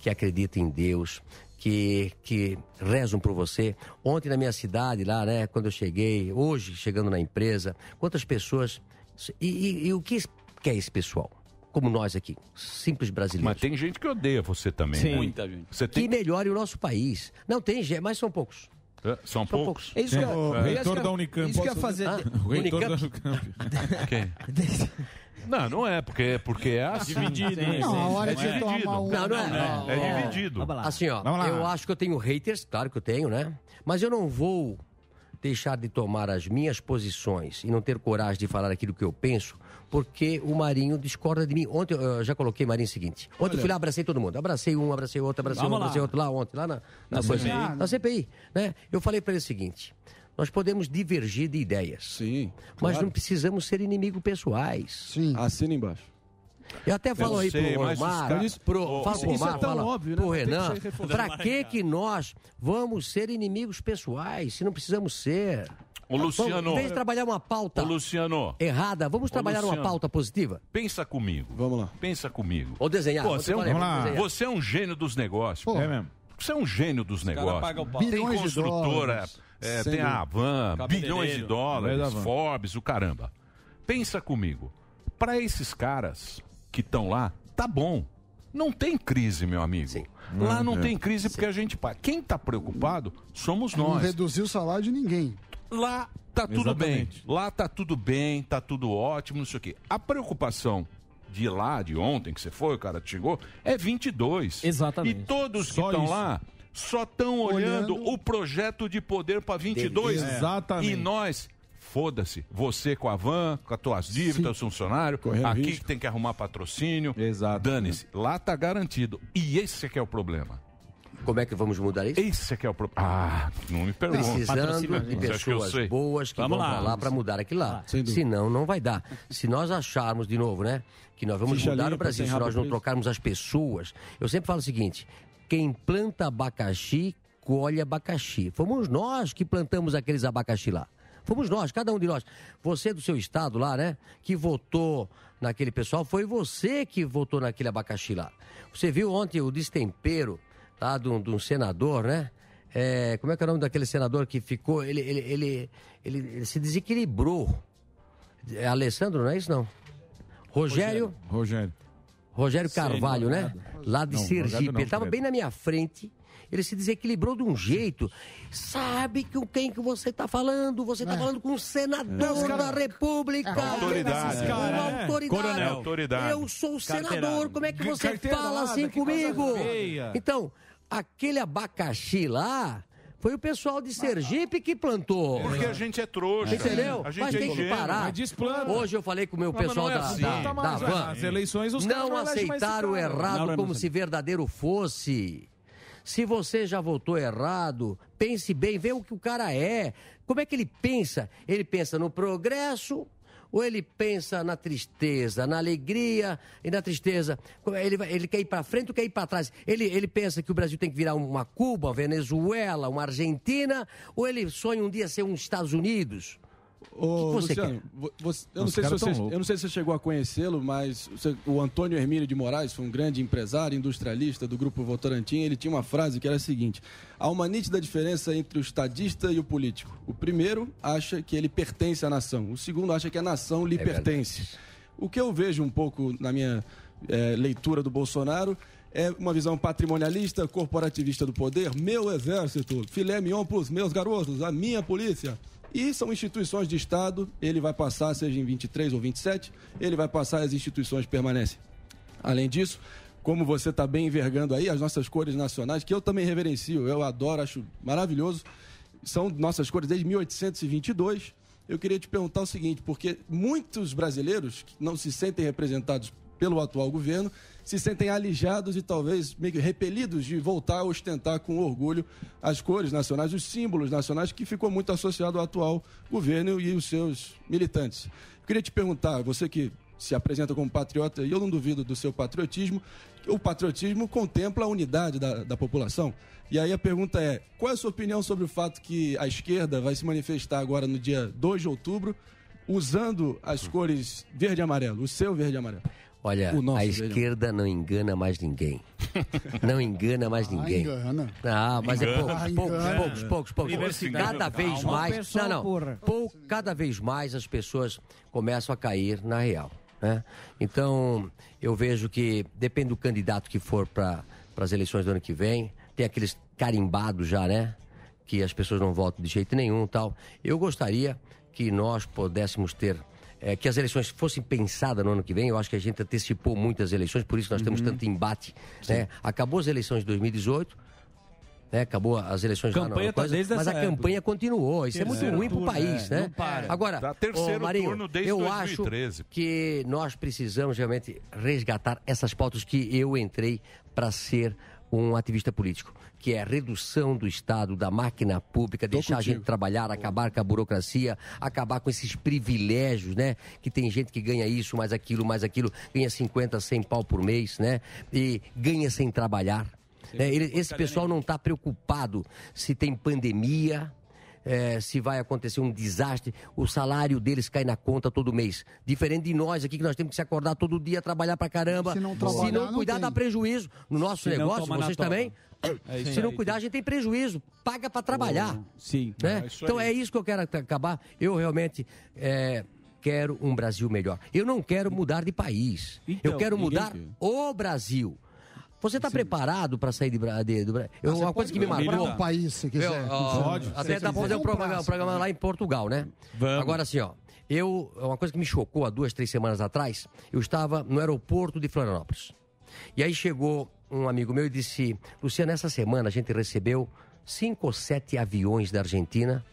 que acreditam em Deus, que, que rezam por você. Ontem na minha cidade, lá, né, quando eu cheguei, hoje chegando na empresa, quantas pessoas. E, e- e o que que é esse pessoal? Como nós aqui, simples brasileiros. Mas tem gente que odeia você também. Sim. né? Muita gente. Você Que tem... melhore o nosso país. Não, tem gente, mas são poucos. É, São São poucos. poucos. É isso que eu- O é reitor da Unicamp. Isso que eu ia fazer. Ah, O reitor da Unicamp? Unicamp. Quem? Não, não é, porque, porque é assim. Dividido, né? Não, a hora É de dividido. tomar um. Não, não é. É, Ó, dividido. Vamos lá. Assim, ó, Vamos lá. eu acho que eu tenho haters, claro que eu tenho, né? Mas eu não vou deixar de tomar as minhas posições e não ter coragem de falar aquilo que eu penso, porque o Marinho discorda de mim. Ontem eu já coloquei Marinho o seguinte. Ontem eu fui lá, abracei todo mundo. Abracei um, abracei outro, abracei Vamos um, abracei lá. outro lá ontem, lá na, na, Na. CPI. Na CPI, né? Eu falei para ele o seguinte. Nós podemos divergir de ideias, Sim. mas claro. não precisamos ser inimigos pessoais. Sim. Assina embaixo. Eu até falo aí sei, pro Omar, caras- pro, Ô, fala isso- pro isso é Omar, tão fala óbvio, né? pro Renan, pra que que nós vamos ser inimigos pessoais, se não precisamos ser? Ô, Luciano. Vamos, em vez de trabalhar uma pauta Luciano, errada, vamos trabalhar uma Luciano. pauta positiva? pensa comigo. Vamos lá. Pensa comigo. Ou desenhar. Pô, você, é um, Vamos lá. desenhar. você é um gênio dos negócios. Pô, É mesmo. Você é um gênio dos negócios. paga o pau. Tem Bilhões de construtora, dólares. é, Sem tem a dúvida. Avan, Cabeleireiro. bilhões de dólares, Havan. Forbes, o caramba. Pensa comigo. Para esses caras que estão lá, tá bom. Não tem crise, meu amigo. Sim. Lá não É. tem crise porque a gente paga. Quem tá preocupado somos Não nós. reduziu o salário de ninguém. Lá tá tudo Exatamente. bem. Lá tá tudo bem, tá tudo ótimo, não sei o quê. A preocupação de lá, de ontem que você foi, o cara te chegou, é 22. Exatamente. E todos que estão lá só estão olhando, Olhando. o projeto de poder para 22. Exatamente. E nós, foda-se, você com a van, com as tuas dívidas, funcionário, Correndo aqui risco. que tem que arrumar patrocínio. Exato. Dane-se, lá tá garantido. E esse é que é o problema. Como é que vamos mudar isso? Esse é que é o problema. Ah, não me pergunte. Precisando de que pessoas sei? boas que Vamos vão lá. lá para mudar aquilo lá. Dúvida. Senão, não vai dar. Se nós acharmos, de novo, né, que nós vamos Ficha mudar o Brasil, se nós não trocarmos as pessoas. Eu sempre falo o seguinte: quem planta abacaxi, colhe abacaxi. Fomos nós que plantamos aqueles abacaxi lá. Fomos nós, cada um de nós. Você do seu estado lá, né, que votou naquele pessoal, foi você que votou naquele abacaxi lá. Você viu ontem o destempero lá de um, de um senador, né? É, como é que é o nome daquele senador que ficou? Ele, ele, ele, ele, ele se desequilibrou. É Alessandro, não é isso não? Rogério, Rogério. Rogério Carvalho, né? Lá de Não, Sergipe. não, ele estava bem na minha frente. Ele se desequilibrou de um jeito. Sabe com quem que você está falando? Você está falando com o senador da República. Autoridade. Uma É. autoridade. Coronel. Autoridade. Eu sou o senador. Carteirada. Como é que você Carteirada, fala assim comigo? Então, aquele abacaxi lá foi o pessoal de Sergipe que plantou. Porque a gente é trouxa. Entendeu? A gente Mas é tem que parar. Desplanta. Hoje eu falei com o meu Não, mas pessoal não é da, assim. da, Tá da mais- van. Nas eleições, os não não aceitaram o errado Não, não, como não. se verdadeiro fosse. Se você já votou errado, pense bem, vê o que o cara é. Como é que ele pensa? Ele pensa no progresso ou ele pensa na tristeza, na alegria e na tristeza? É? Ele, ele quer ir para frente ou quer ir para trás? Ele, ele pensa que o Brasil tem que virar uma Cuba, uma Venezuela, uma Argentina ou ele sonha um dia ser um Estados Unidos? Ô, que você Luciano, vo- você- eu, não sei se você, eu não sei se você chegou a conhecê-lo, mas você- o Antônio Hermílio de Moraes foi um grande empresário, industrialista do Grupo Votorantim. Ele tinha uma frase que era a seguinte: há uma nítida diferença entre o estadista e o político. O primeiro acha que ele pertence à nação, o segundo acha que a nação lhe É pertence. O que eu vejo um pouco na minha eh, leitura do Bolsonaro é uma visão patrimonialista, corporativista do poder, meu exército, filé mignon pros meus garotos, a minha polícia. E são instituições de Estado, ele vai passar, seja em 23 ou 27, ele vai passar, as instituições permanecem. Além disso, como você está bem envergando aí, as nossas cores nacionais, que eu também reverencio, eu adoro, acho maravilhoso, são nossas cores desde 1822. Eu queria te perguntar o seguinte, porque muitos brasileiros que não se sentem representados pelo atual governo se sentem alijados e talvez meio que repelidos de voltar a ostentar com orgulho as cores nacionais, os símbolos nacionais que ficou muito associado ao atual governo e os seus militantes. Eu queria te perguntar, você que se apresenta como patriota, e eu não duvido do seu patriotismo, o patriotismo contempla a unidade da, da população. E aí a pergunta é: qual é a sua opinião sobre o fato que a esquerda vai se manifestar agora no dia 2 de outubro, usando as cores verde e amarelo, o seu verde e amarelo? Olha, a esquerda não engana mais ninguém. Não engana mais ninguém. engana. Ah, mas é Engana. poucos, Ah, poucos, poucos, poucos. Cada vez Calma, mais. pessoal, Não, não. porra. Pou- cada vez mais as pessoas começam a cair na real. Né? Então, eu vejo que depende do candidato que for para as eleições do ano que vem, tem aqueles carimbados já, né? Que as pessoas não votam de jeito nenhum tal. Eu gostaria que nós pudéssemos ter. Eh, que as eleições fossem pensadas no ano que vem. Eu acho que a gente antecipou muitas eleições, por isso nós temos tanto embate. Né? Acabou as eleições de 2018, né? Acabou as eleições lá Campanha na tá coisa, desde mas a época. campanha continuou. Isso é Terceiro muito ruim para o país, é, né? Agora, Dá terceiro Marinho, turno desde eu 2013. acho que nós precisamos realmente resgatar essas pautas que eu entrei para ser um ativista político, que é a redução do Estado, da máquina pública, deixar a gente trabalhar, acabar com a burocracia, acabar com esses privilégios, né? Que tem gente que ganha isso, mais aquilo, mais aquilo, ganha 50, 100 pau por mês, né? E ganha sem trabalhar. né? Ele- esse pessoal não está preocupado se tem pandemia, é, se vai acontecer um desastre, o salário deles cai na conta todo mês. Diferente de nós aqui, que nós temos que se acordar todo dia, trabalhar pra caramba. Se não Se trabalhar, não não cuidar, tem. dá prejuízo. No nosso Se não, negócio, vocês também. É isso se não aí. cuidar, a gente tem prejuízo. Paga pra trabalhar. Sim. né? É então aí. é isso que eu quero ac- acabar. Eu realmente é, quero um Brasil melhor. Eu não quero mudar de país. Então, eu quero mudar o Brasil. Você está preparado para sair de, do Brasil? Eu- Você Uma coisa que me marcou. um país, se quiser. Eu, ó, Pode. Até dá pra fazer um programa, um programa lá em Portugal, né? Vamos. Agora assim, ó. Eu, uma coisa que me chocou há duas, três semanas atrás, eu estava no aeroporto de Florianópolis. E aí chegou um amigo meu e disse: Luciano, essa semana a gente recebeu cinco ou sete aviões da Argentina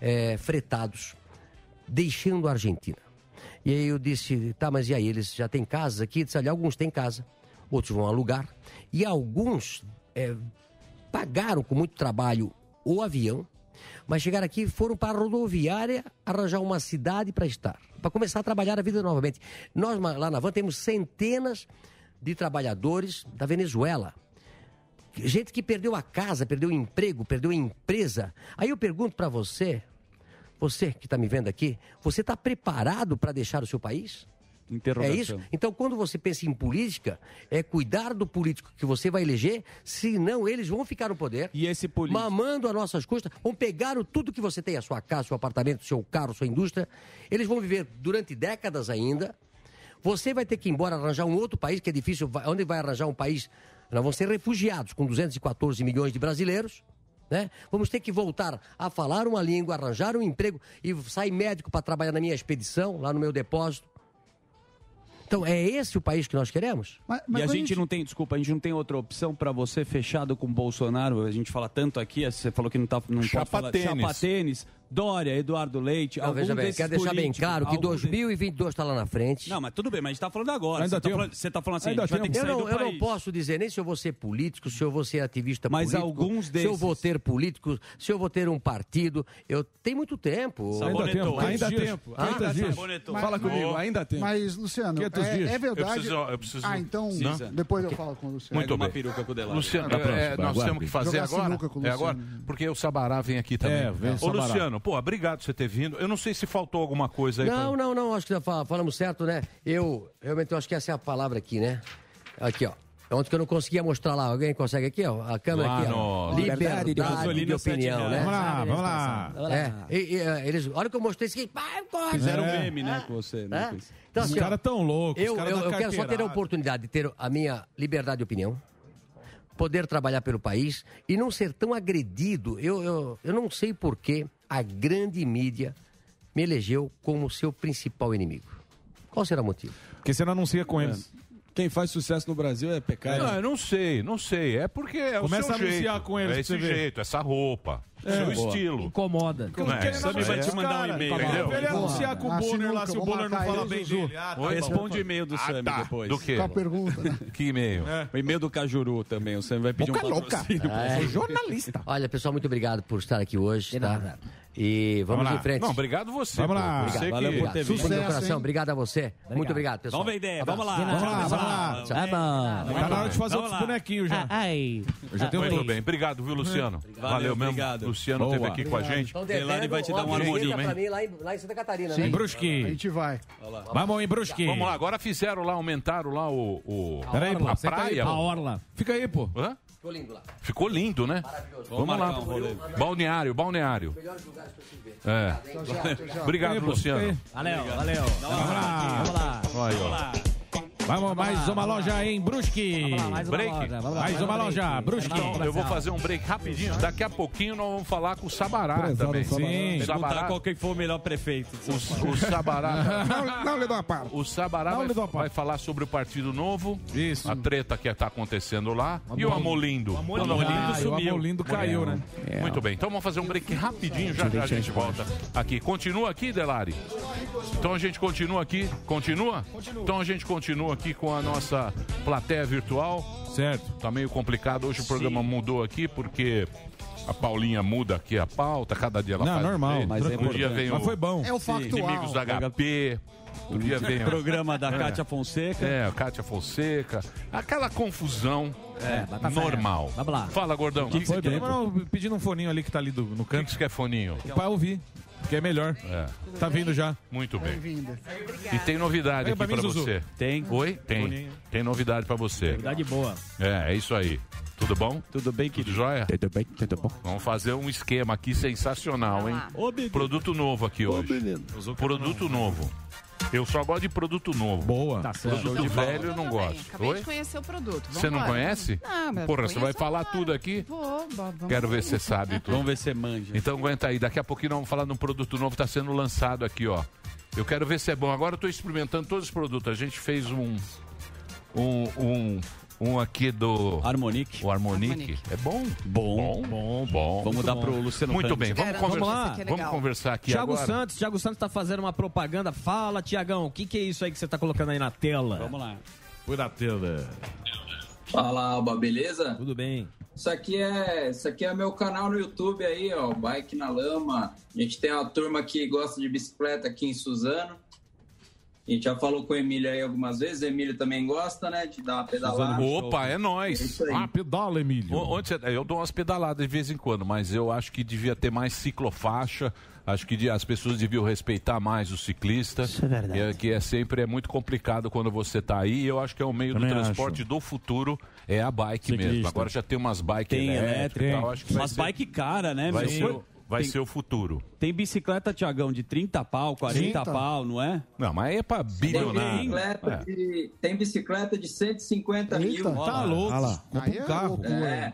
eh, fretados, deixando a Argentina. E aí eu disse: tá, mas e aí? Eles já têm casas aqui? Eu disse: olha, alguns têm casa, outros vão alugar. E alguns eh, pagaram com muito trabalho o avião, mas chegaram aqui foram para a rodoviária arranjar uma cidade para estar, para começar a trabalhar a vida novamente. Nós lá na Van temos centenas de trabalhadores da Venezuela. Gente que perdeu a casa, perdeu o emprego, perdeu a empresa. Aí eu pergunto para você, você que está me vendo aqui, você está preparado para deixar o seu país? É Interrogação. isso? Então, quando você pensa em política, é cuidar do político que você vai eleger, senão eles vão ficar no poder. E esse político? Mamando as nossas custas, vão pegar o- tudo que você tem, a sua casa, seu apartamento, seu carro, sua indústria. Eles vão viver durante décadas ainda. Você vai ter que ir embora arranjar um outro país, que é difícil. Onde vai arranjar um país? Nós vamos ser refugiados, com 214 milhões de brasileiros. Né? Vamos ter que voltar a falar uma língua, arranjar um emprego e sair médico para trabalhar na minha expedição, lá no meu depósito. Então, é esse o país que nós queremos? e a gente não tem, desculpa, a gente não tem outra opção para você fechado com o Bolsonaro. A gente fala tanto aqui, você falou que não tá não Chapa pode falar tênis. chapa tênis, Dória, Eduardo Leite, Não, algum veja bem, desses quero deixar bem políticos, claro que algum 2022 está lá na frente. Não, mas tudo bem, mas a gente tá falando agora. Ainda você, tá tem- falando, você tá falando assim, Ainda a gente vai ter que eu não, do eu não posso dizer nem se eu vou ser político, se eu vou ser ativista Mas político, alguns se eu vou desses- ter político, se eu vou ter um partido. Eu tenho muito tempo. Ainda tempo, ainda tempo. Ah, Ainda dias. Fala comigo, ainda tem. Mas, Luciano, 500 é, dias. é verdade. Eu preciso- eu preciso- Ah, então, Precisa. depois eu falo com o Luciano. Muito bem. Luciano, Tá é, próximo, nós aguarde. temos que fazer agora. com o É Luciano. agora, porque o Sabará vem aqui também. É, vem o Ô. Luciano, pô, obrigado por você ter vindo. Eu não sei se faltou alguma coisa aí. Não, não, não, acho que falamos certo, né? Eu, realmente, eu acho que essa é a palavra aqui, né? Aqui, ó. Ontem que eu não conseguia mostrar lá. Alguém consegue aqui, ó? A câmera Lá aqui, no- ó. Liberdade de, opinião, né? Vamos lá, vamos lá. É, e- e, é, eles, olha que eu mostrei isso aqui. Fizeram um É. meme, né, com você. né, É? Então, Os assim, caras tão loucos, os Eu, eu, eu quero só ter a oportunidade de ter a minha liberdade de opinião, poder trabalhar pelo país e não ser tão agredido. Eu, eu, eu não sei por que a grande mídia me elegeu como seu principal inimigo. Qual será o motivo? Porque você não anuncia com eles. Quem faz sucesso no Brasil é pecado. Não, eu não sei, não sei. É porque é Começa o seu a anunciar jeito. com eles É esse você ver. jeito, essa roupa, É, seu boa. estilo. Incomoda. É? Sammy vai te mandar um e-mail. Entendeu? Ele anunciar com o Bonner lá, se o Bonner não fala bem dele. Ah, tá. Responde o e-mail do Ah, Sammy tá. depois. Do quê? Com a pergunta? Que e-mail? O e-mail do Cajuru também. O Sammy vai pedir um patrocínio. É. você. jornalista. Olha, pessoal, muito obrigado por estar aqui hoje, tá? E vamos, lá. em frente. Não, obrigado você. Vamos lá. Você Obrigado, que- valeu por ter vindo. Sucesso, Fundo do coração, obrigado a você. Muito obrigado, pessoal. Vamos ver ideia, vamos lá. Vamos lá, vamos lá. Tá bom. Tá na hora de fazer Vamos outros bonequinhos já. Ai. Eu já tenho Muito bem, obrigado, viu, Luciano? Valeu, mesmo. obrigado. Luciano Boa. esteve aqui com a gente. Estão Delari vai te dar um harmonia, pra hein? mim lá em, lá em Santa Catarina, Sim. né? A Brusque. gente vai. Vamos em Brusque. Vamos lá, agora fizeram lá, aumentaram lá o. Peraí, pô. a praia. A orla. Fica aí, pô. Hã? Ficou lindo lá. Ficou lindo, né? Vamos lá. marcar um rolê. Balneário, balneário. Melhores lugares pra se ver. É. Tchau, tchau, tchau, tchau. Obrigado. Luciano. Valeu, valeu. Vamos lá. Vamos lá. Aí, ó. Vamos, mais uma loja em Brusque. Vamos lá, mais uma Break. loja. Vamos lá, Mais uma loja, Brusque. Vamos Eu vou fazer um break rapidinho. Daqui a pouquinho nós vamos falar com o Sabará Prezado também. Sabará. Sim. Sabará, qual que foi o melhor prefeito. o, o Sabará. Não, não lhe dou a pala. O Sabará Não vai, lhe dou a pala. vai falar sobre o Partido Novo, Isso. a treta que está acontecendo lá, e o Amolindo. O Amolindo Ah, e o sumiu. Amolindo caiu, né? Muito bem, então vamos fazer um break rapidinho, já já a gente volta aqui. Continua aqui, Delari? Então a gente continua aqui, continua? Então a gente continua aqui com a nossa plateia virtual. Certo. Tá meio complicado, hoje o programa mudou aqui porque a Paulinha muda aqui a pauta, cada dia ela Não, faz normal, mas é Um dia importante. vem Mas o foi bom. É o factual. Inimigos da HP, um dia vem o... Programa da Cátia Fonseca. É, a Cátia Fonseca, aquela confusão É, normal. Vamos lá. Fala, gordão. O que, que quer? Não, pedindo um foninho ali que tá ali do- no O que, canto. que você quer, foninho? Pra ouvir. Que é melhor. É, Tá vindo já. muito bem. E tem novidade aqui pra você. Tem. Oi? Tem. Tem novidade pra você. Novidade boa. É, é isso aí. Tudo bom? Tudo bem, Tudo querido? jóia? Tudo bem, tudo bom. Vamos fazer um esquema aqui sensacional, hein? Ô. Produto novo aqui hoje. Produto novo. Eu só gosto de produto novo. Boa. Tá certo. Produto velho eu não também. gosto. Acabei Oi? de conhecer o produto. Você não Vambora. conhece? Não, mas Porra, você vai conheço falar agora. tudo aqui? Vou, vamos Quero ver se você sabe tudo. Vamos ver se manja. Então aguenta aí, daqui a pouquinho nós vamos falar de um produto novo que está sendo lançado aqui, ó. Eu quero ver se é bom. Agora eu estou experimentando todos os produtos. A gente fez um. Um. Um, um aqui do. Harmonique. O Harmonique. Harmonique. É bom? Bom. Bom, bom. Vamos dar pro Luciano Muito bem, vamos Garanto conversar. aqui é Vamos conversar aqui Thiago agora. Santos, Thiago Santos tá fazendo uma propaganda. Fala, Tiagão, o que, que é isso aí que você tá colocando aí na tela? Vamos lá. Foi da tela. Fala, Alba, beleza? Tudo bem. Isso aqui é, isso aqui é meu canal no YouTube aí, ó, Bike na Lama. A gente tem uma turma que gosta de bicicleta aqui em Suzano. A gente já falou com o Emílio aí algumas vezes, o Emílio também gosta, né, de dar uma pedalada. Opa, é nóis. É. Ah, pedala, Emílio. Onde você- eu dou umas pedaladas de vez em quando, mas eu acho que devia ter mais ciclofaixa. Acho que as pessoas deviam respeitar mais o ciclista. Isso é verdade. que é sempre é muito complicado quando você está aí. E eu acho que é o meio Também do acho. transporte do futuro é a bike Ciclista. mesmo. Agora já tem umas bikes Tem elétricas. elétrica. tal, acho Umas ser- bike cara, né? Vai meu? ser, o- vai Tem- ser o futuro. Tem bicicleta, Tiagão, de 30 pau, 40 30? pau, não é? Não, mas é pra Tem bicicleta, de, tem bicicleta de 150 mil. tá louco. Ah um Aí é carro. loucura. É.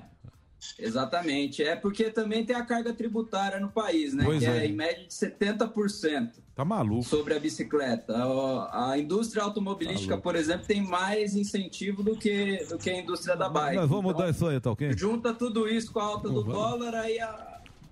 Exatamente. É porque também tem a carga tributária no país, né? Pois que é. é. em média de 70% Tá maluco. sobre a bicicleta. A, a indústria automobilística, Tá por exemplo, tem mais incentivo do que, do que a indústria da bike. Nós vamos Então, mudar isso aí, tá ok? Junta tudo isso com a alta do dólar, aí a-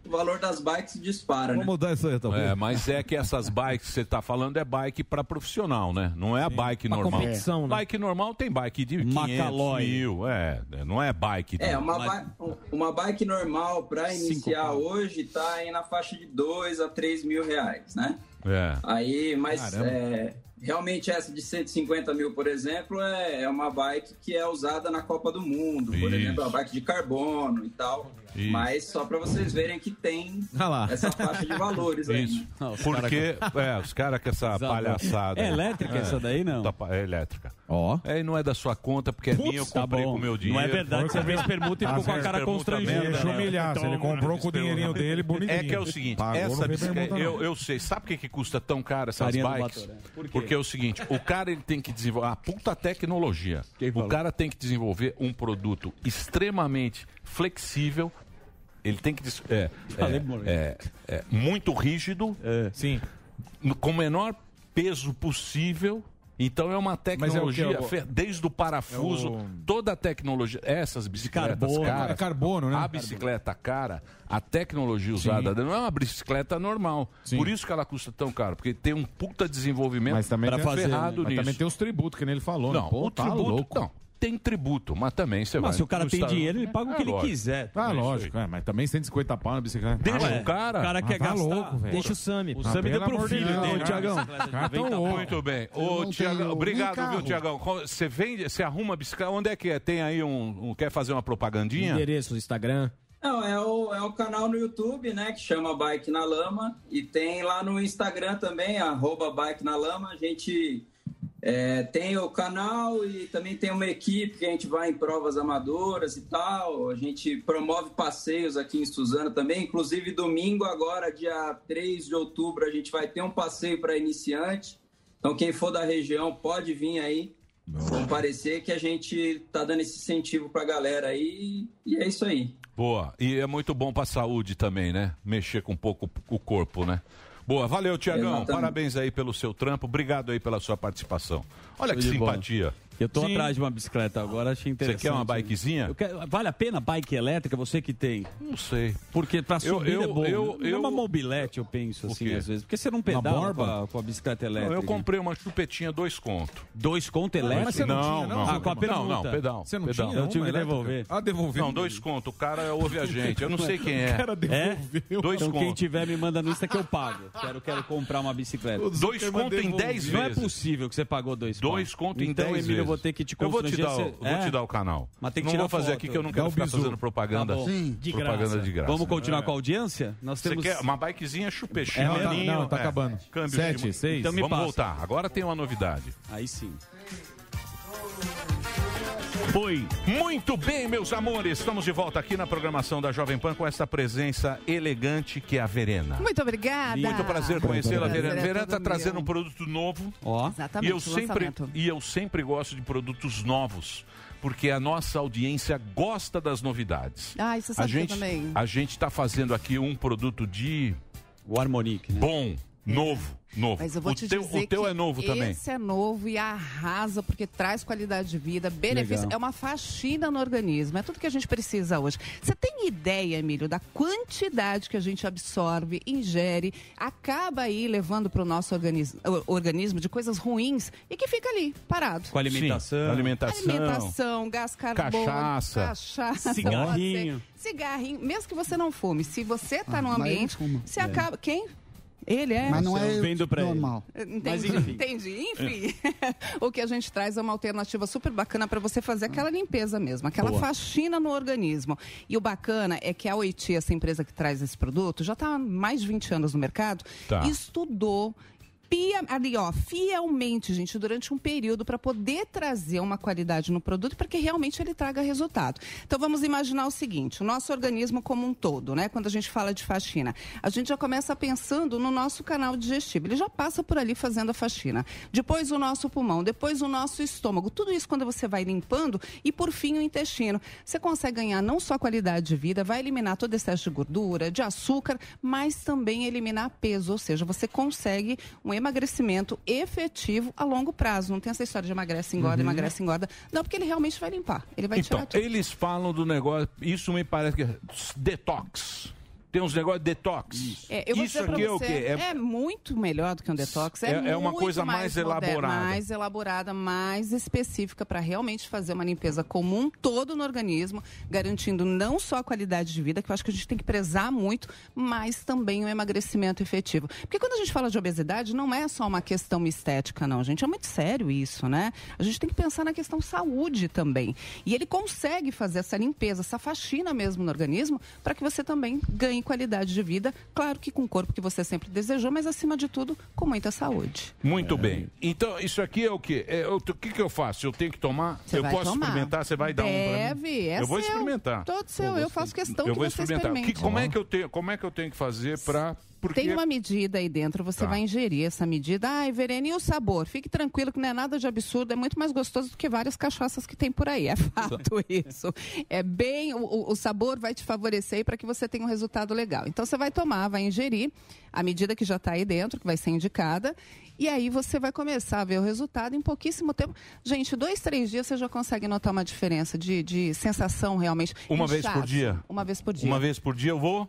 o valor das bikes dispara, né? Vamos mudar isso aí, tá ok? É, mas é que essas bikes que você está falando é bike para profissional, né? Não é a bike Pra normal. competição, né? Bike normal tem bike de 500 Macalói. mil, é, não é bike. É, de- uma, ba- uma bike normal para iniciar hoje tá aí na faixa de 2 a 3 mil reais, né? É. Aí, mas é, realmente essa de 150 mil, por exemplo, é, é uma bike que é usada na Copa do Mundo, por Isso. exemplo, a bike de carbono e tal. Isso. Mas só para vocês verem que tem lá. essa faixa de valores aí. Isso. Não, os Porque, é, os caras com essa Desabou. palhaçada. É elétrica essa daí, não? Tá É elétrica. Ó. É, e não é da sua conta, porque é minha, eu Tá comprei bom. com o meu dinheiro. Não é verdade, você fez permuta e Tá ficou com a cara constrangida. Deixa eu né? humilhar. Se ele comprou com o dinheirinho dele, bonitinho. É que é o seguinte, Pagou, essa bicicleta, eu, eu sei, sabe por que, que custa tão caro essas Carinha bikes? Por? Porque é o seguinte, o cara ele tem que desenvolver a puta tecnologia. O cara tem que desenvolver um produto extremamente flexível. Ele tem que é, Falei, é, é, é, muito rígido, Sim. no- com o menor peso possível. Então é uma tecnologia, é o fe- desde o parafuso, É o- toda a tecnologia, essas bicicletas carbono. caras, É carbono, né? a bicicleta cara, a tecnologia usada não é uma bicicleta normal. Sim. Por isso que ela custa tão caro, porque tem um puta desenvolvimento Mas tem, fazer, ferrado mas nisso. também tem os tributos, que nem ele falou. Não, né? Pô, o tá tributo, louco. não, tem tributo, mas também você vai. Mas se o cara tem estado- dinheiro, ele paga o É que ele lógico. quiser. Ah, É lógico. É, mas também 150 pau na bicicleta. Deixa Ah, o cara. O cara quer tá gastar. louco, velho. Deixa o Sami. O Ah, Sami deu pro de filho Deus, dele. Tiagão. Louco. Muito bem. Ô, não Tiagão, obrigado, viu. Tiagão? Você vende, você arruma a bicicleta, onde é que é? Tem aí um, um- quer fazer uma propagandinha? Endereço, Instagram. Não, é o, é o canal no YouTube, né, que chama Bike na Lama. E tem lá no Instagram também, arroba Bike na Lama. A gente é, tem o canal e também tem uma equipe que a gente vai em provas amadoras e tal. A gente promove passeios aqui em Suzano também. Inclusive, domingo, agora, dia 3 de outubro, a gente vai ter um passeio para iniciante. Então, quem for da região pode vir aí comparecer, que a gente tá dando esse incentivo pra galera aí. E é isso aí. Boa. E é muito bom pra saúde também, né? Mexer com um pouco o corpo, né? Boa, valeu, Tiagão. Parabéns aí pelo seu trampo. Obrigado aí pela sua participação. Olha Show que bola. Eu tô Sim. atrás de uma bicicleta agora, achei Você interessante. quer uma bikezinha? Eu quero- vale a pena bike elétrica, você que tem? Não sei. Porque pra Eu- subir eu- é bom. eu- não é eu- uma mobilete, eu penso O assim, às vezes. Porque você não pedala com a, com a bicicleta Não, elétrica. eu comprei uma chupetinha dois conto. Dois conto elétrico? Mas você não tinha, não? Ah, com a não, permuta. não, pedal. Você não pedal. tinha? Eu tive que devolver. Ah, devolveu. Não, dois conto. O cara ouve a gente. Eu não sei quem O é. cara É? devolveu. Dois Então quem conto. tiver me manda no Insta que eu pago. Quero, quero comprar uma bicicleta. O Dois conto em dez Não é vezes. possível que você pagou dois Dois pau. conto em então, 10 Emílio, vezes. Vou ter que te Eu vou te constranger. dar, o- você- vou É? te dar o canal. Mas tem que não tirar vou fazer foto. aqui que eu não quero ficar bizu. fazendo propaganda. Tá. Sim. De propaganda graça. de graça. Vamos continuar com a audiência? Nós Você temos... quer uma bikezinha chupe É, chinelinho, não, tá é, acabando. Câmbio Sete, de... seis. Então me Vamos passa. voltar. Agora tem uma novidade. Aí sim. Foi. Muito bem, meus amores. Estamos de volta aqui na programação da Jovem Pan com essa presença elegante que é a Verena. Muito obrigada. Muito prazer conhecê-la, Verena. é Verena está trazendo meu. um produto novo. Ó. Exatamente, E eu, sempre, e eu sempre gosto de produtos novos, porque a nossa audiência gosta das novidades. Ah, isso a gente também. A gente está fazendo aqui um produto de O Harmonic, né? bom, novo, novo. Mas eu vou o te teu, dizer o teu que é novo também. Esse é novo e arrasa porque traz qualidade de vida, benefício. Legal. É uma faxina no organismo. É tudo que a gente precisa hoje. Você tem ideia, Emílio, da quantidade que a gente absorve, ingere, acaba aí levando para o nosso organismo, organismo de coisas ruins e que fica ali, parado. Com alimentação. Sim, alimentação. Alimentação, gás carbono, Cachaça. cachaça, Cigarrinho. Cigarrinho, mesmo que você não fume, se você está num mas ele ambiente, você acaba. Quem? Ele é. Mas não é Eu vendo pra ele. normal. Entendi, enfim. entendi. Enfim, o que a gente traz é uma alternativa super bacana para você fazer aquela limpeza mesmo, aquela Boa. faxina no organismo. E o bacana é que a Oiti, essa empresa que traz esse produto, já está há mais de 20 anos no mercado, Tá. estudou pia- ali, ó, fielmente, gente, durante um período para poder trazer uma qualidade no produto para que realmente ele traga resultado. Então vamos imaginar o seguinte, o nosso organismo como um todo, né? Quando a gente fala de faxina, a gente já começa pensando no nosso canal digestivo. Ele já passa por ali fazendo a faxina. Depois o nosso pulmão, depois o nosso estômago. Tudo isso quando você vai limpando e por fim o intestino. Você consegue ganhar não só qualidade de vida, vai eliminar todo excesso de gordura, de açúcar, mas também eliminar peso, ou seja, você consegue um emagrecimento efetivo a longo prazo. Não tem essa história de emagrece, engorda, Uhum. emagrece, engorda. Não, porque ele realmente vai limpar. Ele vai Então, tirar tudo. eles falam do negócio, isso me parece que é detox. Tem uns negócios de detox. É, eu vou isso dizer pra aqui é o quê? É... muito melhor do que um detox. É, É- é uma muito coisa mais moderna, elaborada. Mais elaborada, mais específica para realmente fazer uma limpeza comum todo no organismo, garantindo não só a qualidade de vida, que eu acho que a gente tem que prezar muito, mas também o emagrecimento efetivo. Porque quando a gente fala de obesidade, não é só uma questão estética, não, gente. É muito sério isso, né? A gente tem que pensar na questão saúde também. E ele consegue fazer essa limpeza, essa faxina mesmo no organismo, para que você também ganhe qualidade de vida, claro que com o corpo que você sempre desejou, mas acima de tudo, com muita saúde. Muito bem. Então, isso aqui é o quê? É, eu- o que, que eu faço? Eu tenho que tomar? Você eu posso tomar. experimentar? Você vai dar um pra mim? Deve, é Eu vou seu. experimentar. Todo seu, eu faço questão eu que vou você experimentar. experimente. Que- como, é que eu tenho, como é que eu tenho que fazer para... Porque... Tem uma medida aí dentro, você Tá. vai ingerir essa medida. Ai, Verena, e o sabor? Fique tranquilo que não é nada de absurdo, é muito mais gostoso do que várias cachaças que tem por aí. É fato isso. É bem, o- o, sabor vai te favorecer para que você tenha um resultado legal. Então você vai tomar, vai ingerir a medida que já está aí dentro, que vai ser indicada, e aí você vai começar a ver o resultado em pouquíssimo tempo. Gente, dois, três dias você já consegue notar uma diferença de, de sensação realmente. Uma vez por dia? Uma vez por dia. Uma vez por dia eu vou...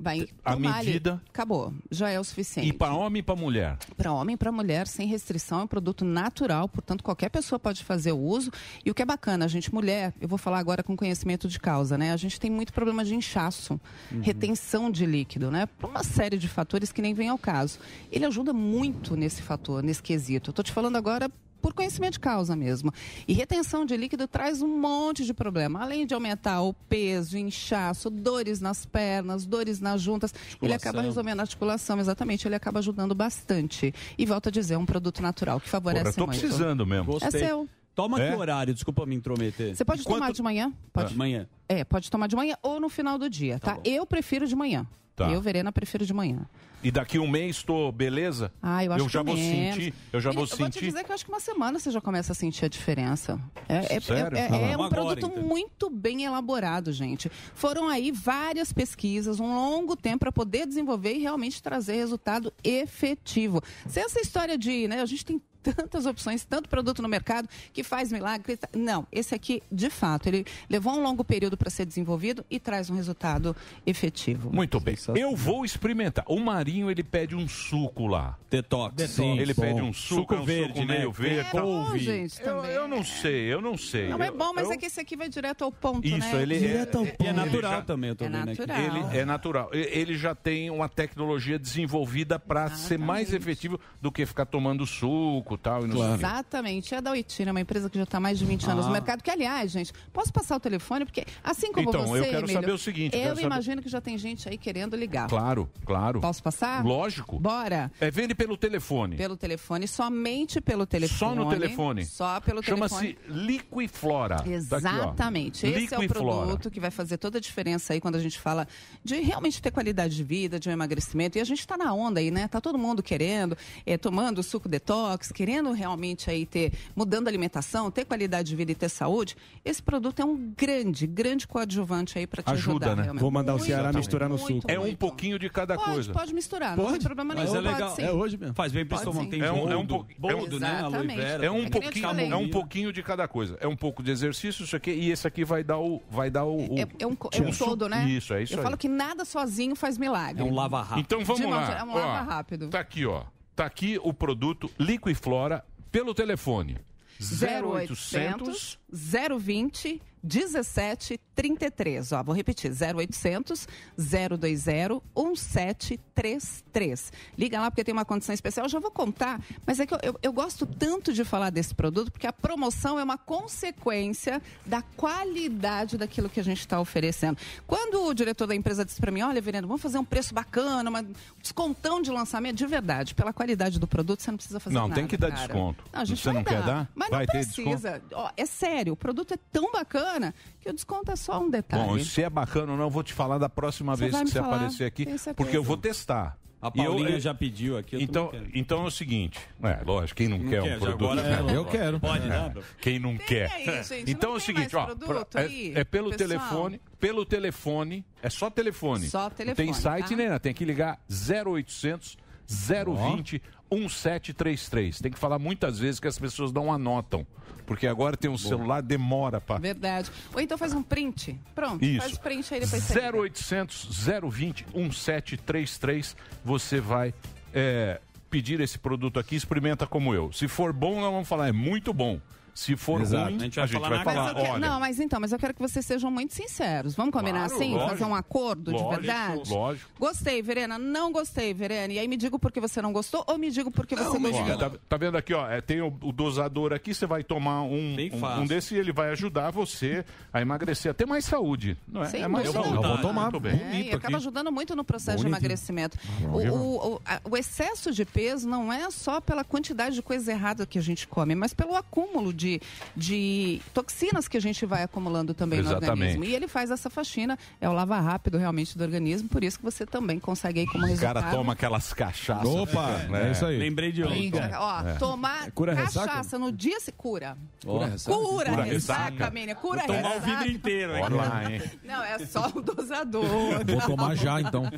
Vai A tomar ali. medida? Acabou. Já é o suficiente. E para homem e para mulher? Para homem e para mulher, sem restrição, é um produto natural, portanto, qualquer pessoa pode fazer o uso. E o que é bacana, a gente, mulher, eu vou falar agora com conhecimento de causa, né? A gente tem muito problema de inchaço, retenção de líquido, né? Por uma série de fatores que nem vem ao caso. Ele ajuda muito nesse fator, nesse quesito. Eu tô te falando agora por conhecimento de causa mesmo. E retenção de líquido traz um monte de problema. Além de aumentar o peso, inchaço, dores nas pernas, dores nas juntas, ele acaba resolvendo a articulação, exatamente. Ele acaba ajudando bastante. E volto a dizer, é um produto natural que favorece Porra, eu tô muito. precisando mesmo. É seu. Toma É? que horário? Desculpa me intrometer. Você pode tomar de manhã? Pode. De manhã. É, pode tomar de manhã ou no final do dia, tá? eu prefiro de manhã. Tá. Eu, Verena, prefiro de manhã. E daqui um mês estou beleza? Ah, eu acho já que vou menos. sentir. Eu já vou Eu vou te sentir. dizer que eu acho que uma semana você já começa a sentir a diferença. É, é- Sério? é- é- é um agora, produto então. muito bem elaborado, gente. Foram aí várias pesquisas, um longo tempo para poder desenvolver e realmente trazer resultado efetivo. Se essa história de, né, a gente tem tantas opções, tanto produto no mercado que faz milagre. tá- Não, esse aqui, de fato, ele levou um longo período para ser desenvolvido e traz um resultado efetivo. Muito bem. Eu vou experimentar. O Marinho, ele pede um suco lá. Detox. Sim, ele bom. pede um suco, Suco é um verde, suco né? meio verde. É tal. bom, gente, eu, também. eu não sei, eu não sei. Não é Eu- bom, mas eu- é que esse aqui vai direto ao ponto, Isso, né? ele Direto ao é, ponto. E é natural já- também, eu tô É vendo aqui. natural. Ele é natural. Ele já tem uma tecnologia desenvolvida para ser mais efetivo do que ficar tomando suco e tal. E quê. Exatamente, é da Oitina, uma empresa que já está mais de 20 anos Ah. no mercado. Que, aliás, gente, posso passar o telefone? Porque, assim como Então, você, eu quero Emílio, saber o seguinte, eu Eu quero saber- imagino que já tem gente aí querendo ligar. Claro, claro. Posso passar? Lógico. Bora. É, vende pelo telefone. Pelo telefone, somente pelo telefone. Só no telefone. Só pelo telefone. Chama-se Liquiflora. Tá aqui. Exatamente. Esse é o produto que vai fazer toda a diferença aí quando a gente fala de realmente ter qualidade de vida, de um emagrecimento. E a gente está na onda aí, né? Tá todo mundo querendo, é, tomando suco detox, querendo realmente aí ter, mudando a alimentação, ter qualidade de vida e ter saúde. Esse produto é um grande, grande coadjuvante aí para te Ajuda, ajudar. né? realmente. Vou mandar o Ceará misturar no suco. É um pouquinho de cada Pode, coisa. pode misturar, não tem problema nenhum. Mas é pode legal. É hoje mesmo. Faz bem pro Pode estômago. Tem É um- é um boldo, pouco- é um- boldo, né? Aloe vera. É um, É pouquinho, é um pouquinho de cada coisa. É um pouco de exercício, isso aqui, e esse aqui vai dar o. Vai dar o, o- É, é um, é um todo, né? Isso, é isso Eu aí. falo que nada sozinho faz milagre. É um lava rápido. Então vamos De lá. é um lava rápido. Tá aqui, ó. Tá aqui o produto Liquiflora pelo telefone. 0800 020 1733. Ó, vou repetir, 0800 020 1733. Liga lá porque tem uma condição especial. Eu já vou contar, mas é que eu, eu, eu gosto tanto de falar desse produto porque a promoção é uma consequência da qualidade daquilo que a gente está oferecendo. Quando o diretor da empresa disse para mim, olha, Verena, vamos fazer um preço bacana, um descontão de lançamento, de verdade, pela qualidade do produto, você não precisa fazer Não, nada. tem que dar cara. desconto. Não, a gente Você não quer dar? Mas Vai não ter desconto? precisa. Ó, é sério, o produto é tão bacana que o desconto é só um detalhe. Bom, se é bacana ou não, eu vou te falar da próxima Você vez que você falar, aparecer aqui, porque eu vou testar. A Paulinha eu- já pediu aqui. eu Então, então é o seguinte, é, lógico, quem não, Não quer, quer, um produto agora é, eu quero. Pode É. bro. Quem não quer. aí, gente, então não é o tem seguinte, ó, é, é pelo pessoal? telefone, pelo telefone, é só telefone. Só Não telefone, Tem site, tá? né? Tem que ligar 0800 020 1733. Tem que falar muitas vezes que as pessoas não anotam, porque agora tem um celular, demora para Verdade. Ou então faz um print. Pronto, Isso. faz print aí depois você liga. 0800 020 1733. Você vai é, pedir esse produto aqui, experimenta como eu. Se for bom, nós vamos falar, é muito bom. Se for Exato. ruim, A gente vai falar na Mas falar, eu quero- não, mas então, mas eu quero que vocês sejam muito sinceros. Vamos combinar Claro, assim? lógico. fazer um acordo Lógico, de verdade? lógico. Gostei, Verena. Não gostei, Verena. E aí me diga por que você não gostou ou me diga por que você gostou. Tá, tá vendo aqui, ó? é, tem o, o dosador aqui, você vai tomar um, um, um desse e ele vai ajudar você a emagrecer, até mais saúde. Não é? Sem é mais dúvida. saúde. Eu vou tomar. Muito bem. É, e acaba ajudando muito no processo de Bonitinho. emagrecimento. Ah, O, o- o- a- o excesso de peso não é só pela quantidade de coisas erradas que a gente come, mas pelo acúmulo de, de toxinas que a gente vai acumulando também no Exatamente. organismo. E ele faz essa faxina, é o lava rápido realmente do organismo, por isso que você também consegue aí como O resultado. cara toma aquelas cachaças. Opa, né? é isso aí. Lembrei de ontem. Ó, É. tomar Cura cachaça ressaca? no dia se cura. Cura ressaca? Cura, Cura ressaca, ressaca. Mênia. Cura Vou tomar o vidro inteiro, hein? Olha lá, hein? Não, é só o dosador. Vou tomar já, então.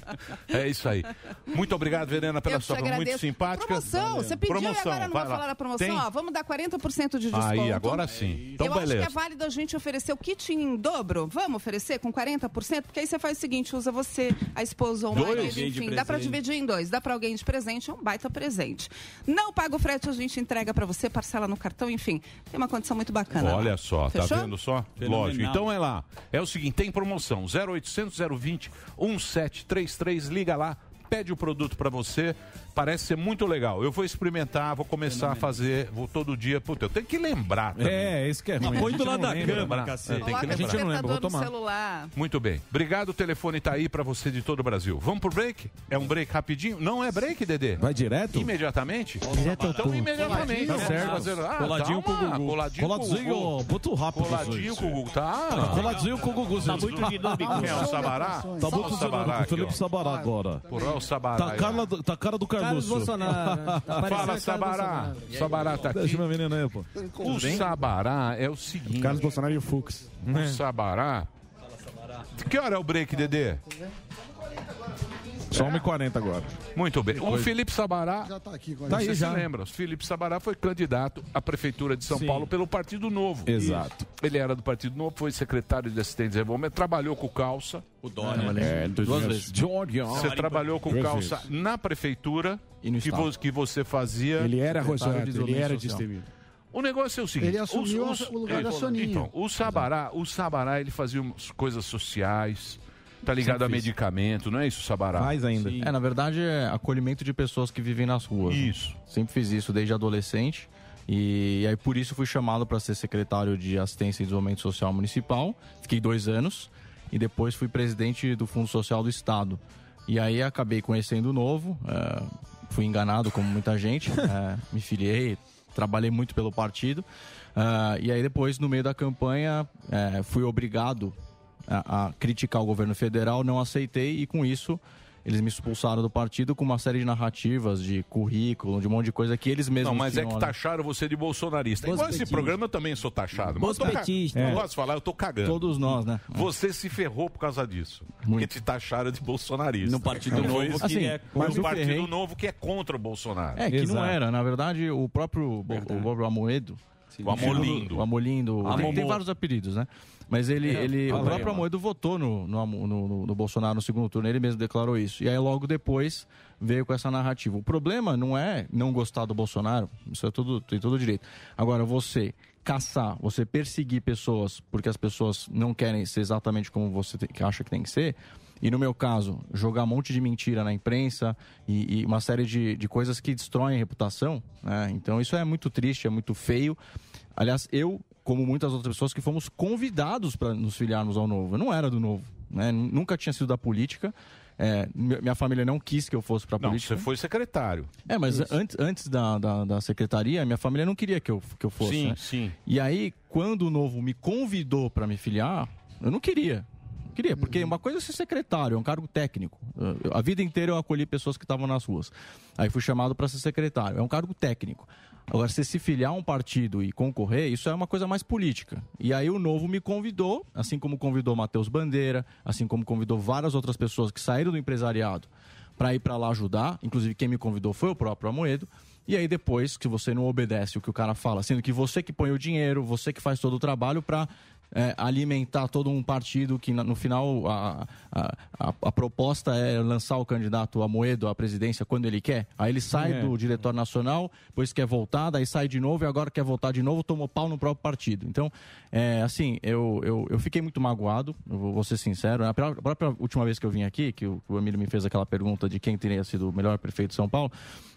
É isso aí. Muito obrigado, Verena, pela Eu sua muito simpática. Promoção, você pediu e Promoção, agora não vai falar da promoção. Tem? Ó, vamos dar 40% de desconto. Aí, agora sim. Então, eu acho beleza. que é válido a gente oferecer o kit em dobro. Vamos oferecer com 40%? Porque aí você faz o seguinte, usa você, a esposa ou o marido, enfim. Dá pra presente. dividir em dois. Dá pra alguém de presente, é um baita presente. Não paga o frete, a gente entrega pra você, parcela no cartão, enfim. Tem uma condição muito bacana. Olha só, tá Fechou? vendo só? Fenomenal. Lógico. Então é lá. É o seguinte, tem promoção 0800 020 1733, liga lá, pede o produto pra você. Parece ser muito legal. Eu vou experimentar, vou começar a fazer, vou todo dia. Puta, eu tenho que lembrar também. É, isso que é ruim. Põe do lado da cama, É, cacete. tem que Coloca A gente não lembra, vou tomar. celular. Muito bem. Obrigado, o telefone tá aí pra você de todo o Brasil. Vamos pro break? É um break rapidinho? Não é break, Dedê? Vai direto? Imediatamente? Direto Então, imediatamente. Tá certo. fazer- ah, Coladinho calma, com o Gugu. Coladinho, com o Gugu. muito rápido. Coladinho com o Gugu. Tá. Coladinho com o Gugu. Tá muito dinâmico. Quem é o Sabará? Tá muito dinâmico Felipe. Sabará agora. Porra, o Sabará. Tá a aí, cara do, Carlos. Bolsonaro. Parecendo Fala, Sabará. Sabará tá aqui. Deixa meu menino aí, pô. O Sabará é o seguinte. Carlos Bolsonaro e o Fux. O Sabará. Que hora é o break, Dedê? Só 1h40 agora. Muito bem. O Felipe Sabará. Já tá aqui com a Tá aí Você já. se lembra? O Felipe Sabará foi candidato à Prefeitura de São Sim. Paulo pelo Partido Novo. Exato. Ele era do Partido Novo, foi secretário de Assistência de Desenvolvimento, trabalhou com o Calça. O Dória. É, duas vezes. Georgia. Você trabalhou com o Calça vezes. na Prefeitura, E no que, vo- que você fazia. Ele era de ele era destemido. O negócio é o seguinte: Ele assumiu o lugar da Soninha. Então, o Sabará, o Sabará, ele fazia umas coisas sociais, tá ligado Sempre a fiz. medicamento, não é isso, Sabará? Mais ainda. É, na verdade, é acolhimento de pessoas que vivem nas ruas. né? Isso. Sempre fiz isso desde adolescente. E, aí, por isso, fui chamado para ser secretário de Assistência e Desenvolvimento Social Municipal. Fiquei dois anos. E depois fui presidente do Fundo Social do Estado. E aí, acabei conhecendo o Novo. é, fui enganado, como muita gente. é, me filiei, trabalhei muito pelo partido. Ah, e aí, depois, no meio da campanha, é, fui obrigado a, a criticar o governo federal, não aceitei e com isso eles me expulsaram do partido com uma série de narrativas, de currículo, de um monte de coisa que eles mesmos Não, mas é tinham, que né? taxaram você de bolsonarista. Igual esse programa eu também sou taxado. Mas eu ca- Bolsopetista. Não É. posso falar, eu tô cagando. Todos nós, né? Você se ferrou por causa disso. Porque te taxaram de bolsonarista. No Partido Não foi Novo, isso assim, que é. mas o Partido ferrei. Novo que é contra o Bolsonaro. É, que não Exato. era. Na verdade, o próprio, o próprio Amoedo, O Amolindo. O Amolindo. Tem, Amomô. tem vários apelidos, né? Mas ele, É, ele o próprio. Amoedo votou no, no, no, no- Bolsonaro no segundo turno, ele mesmo declarou isso. E aí logo depois veio com essa narrativa. O problema não é não gostar do Bolsonaro, isso é tudo, tem todo direito. Agora, você caçar, você perseguir pessoas porque as pessoas não querem ser exatamente como você que acha que tem que ser, e no meu caso, jogar um monte de mentira na imprensa e, e uma série de, de coisas que destroem a reputação, né? Então isso é muito triste, é muito feio. Aliás, eu, como muitas outras pessoas, que fomos convidados para nos filiarmos ao Novo. Eu não era do Novo, né? Nunca tinha sido da política. É, mi- minha família não quis que eu fosse para Não, política. você foi secretário. É, mas antes, antes da, da, da secretaria, minha família não queria que eu, que eu fosse. Sim, né? sim. E aí, quando o Novo me convidou para me filiar, eu não queria. Não queria, porque uma coisa é ser secretário, é um cargo técnico. Eu- a vida inteira eu acolhi pessoas que estavam nas ruas. Aí fui chamado para ser secretário, é um cargo técnico. Agora, você se filiar a um partido e concorrer, isso é uma coisa mais política. E aí o Novo me convidou, assim como convidou Matheus Bandeira, assim como convidou várias outras pessoas que saíram do empresariado para ir para lá ajudar. Inclusive, quem me convidou foi o próprio Amoedo. E aí, depois, que você não obedece o que o cara fala, sendo que você que põe o dinheiro, você que faz todo o trabalho para alimentar todo um partido que, no final, a, a, a- a proposta é lançar o candidato Amoedo à presidência quando ele quer. Aí ele sai É. do diretório nacional, depois quer voltar, daí sai de novo e agora quer voltar de novo, tomou pau no próprio partido. Então, é, assim, eu, eu, eu fiquei muito magoado, eu vou, ser sincero. A própria, a própria última vez que eu vim aqui, que o, o Emílio me fez aquela pergunta de quem teria sido o melhor prefeito de São Paulo,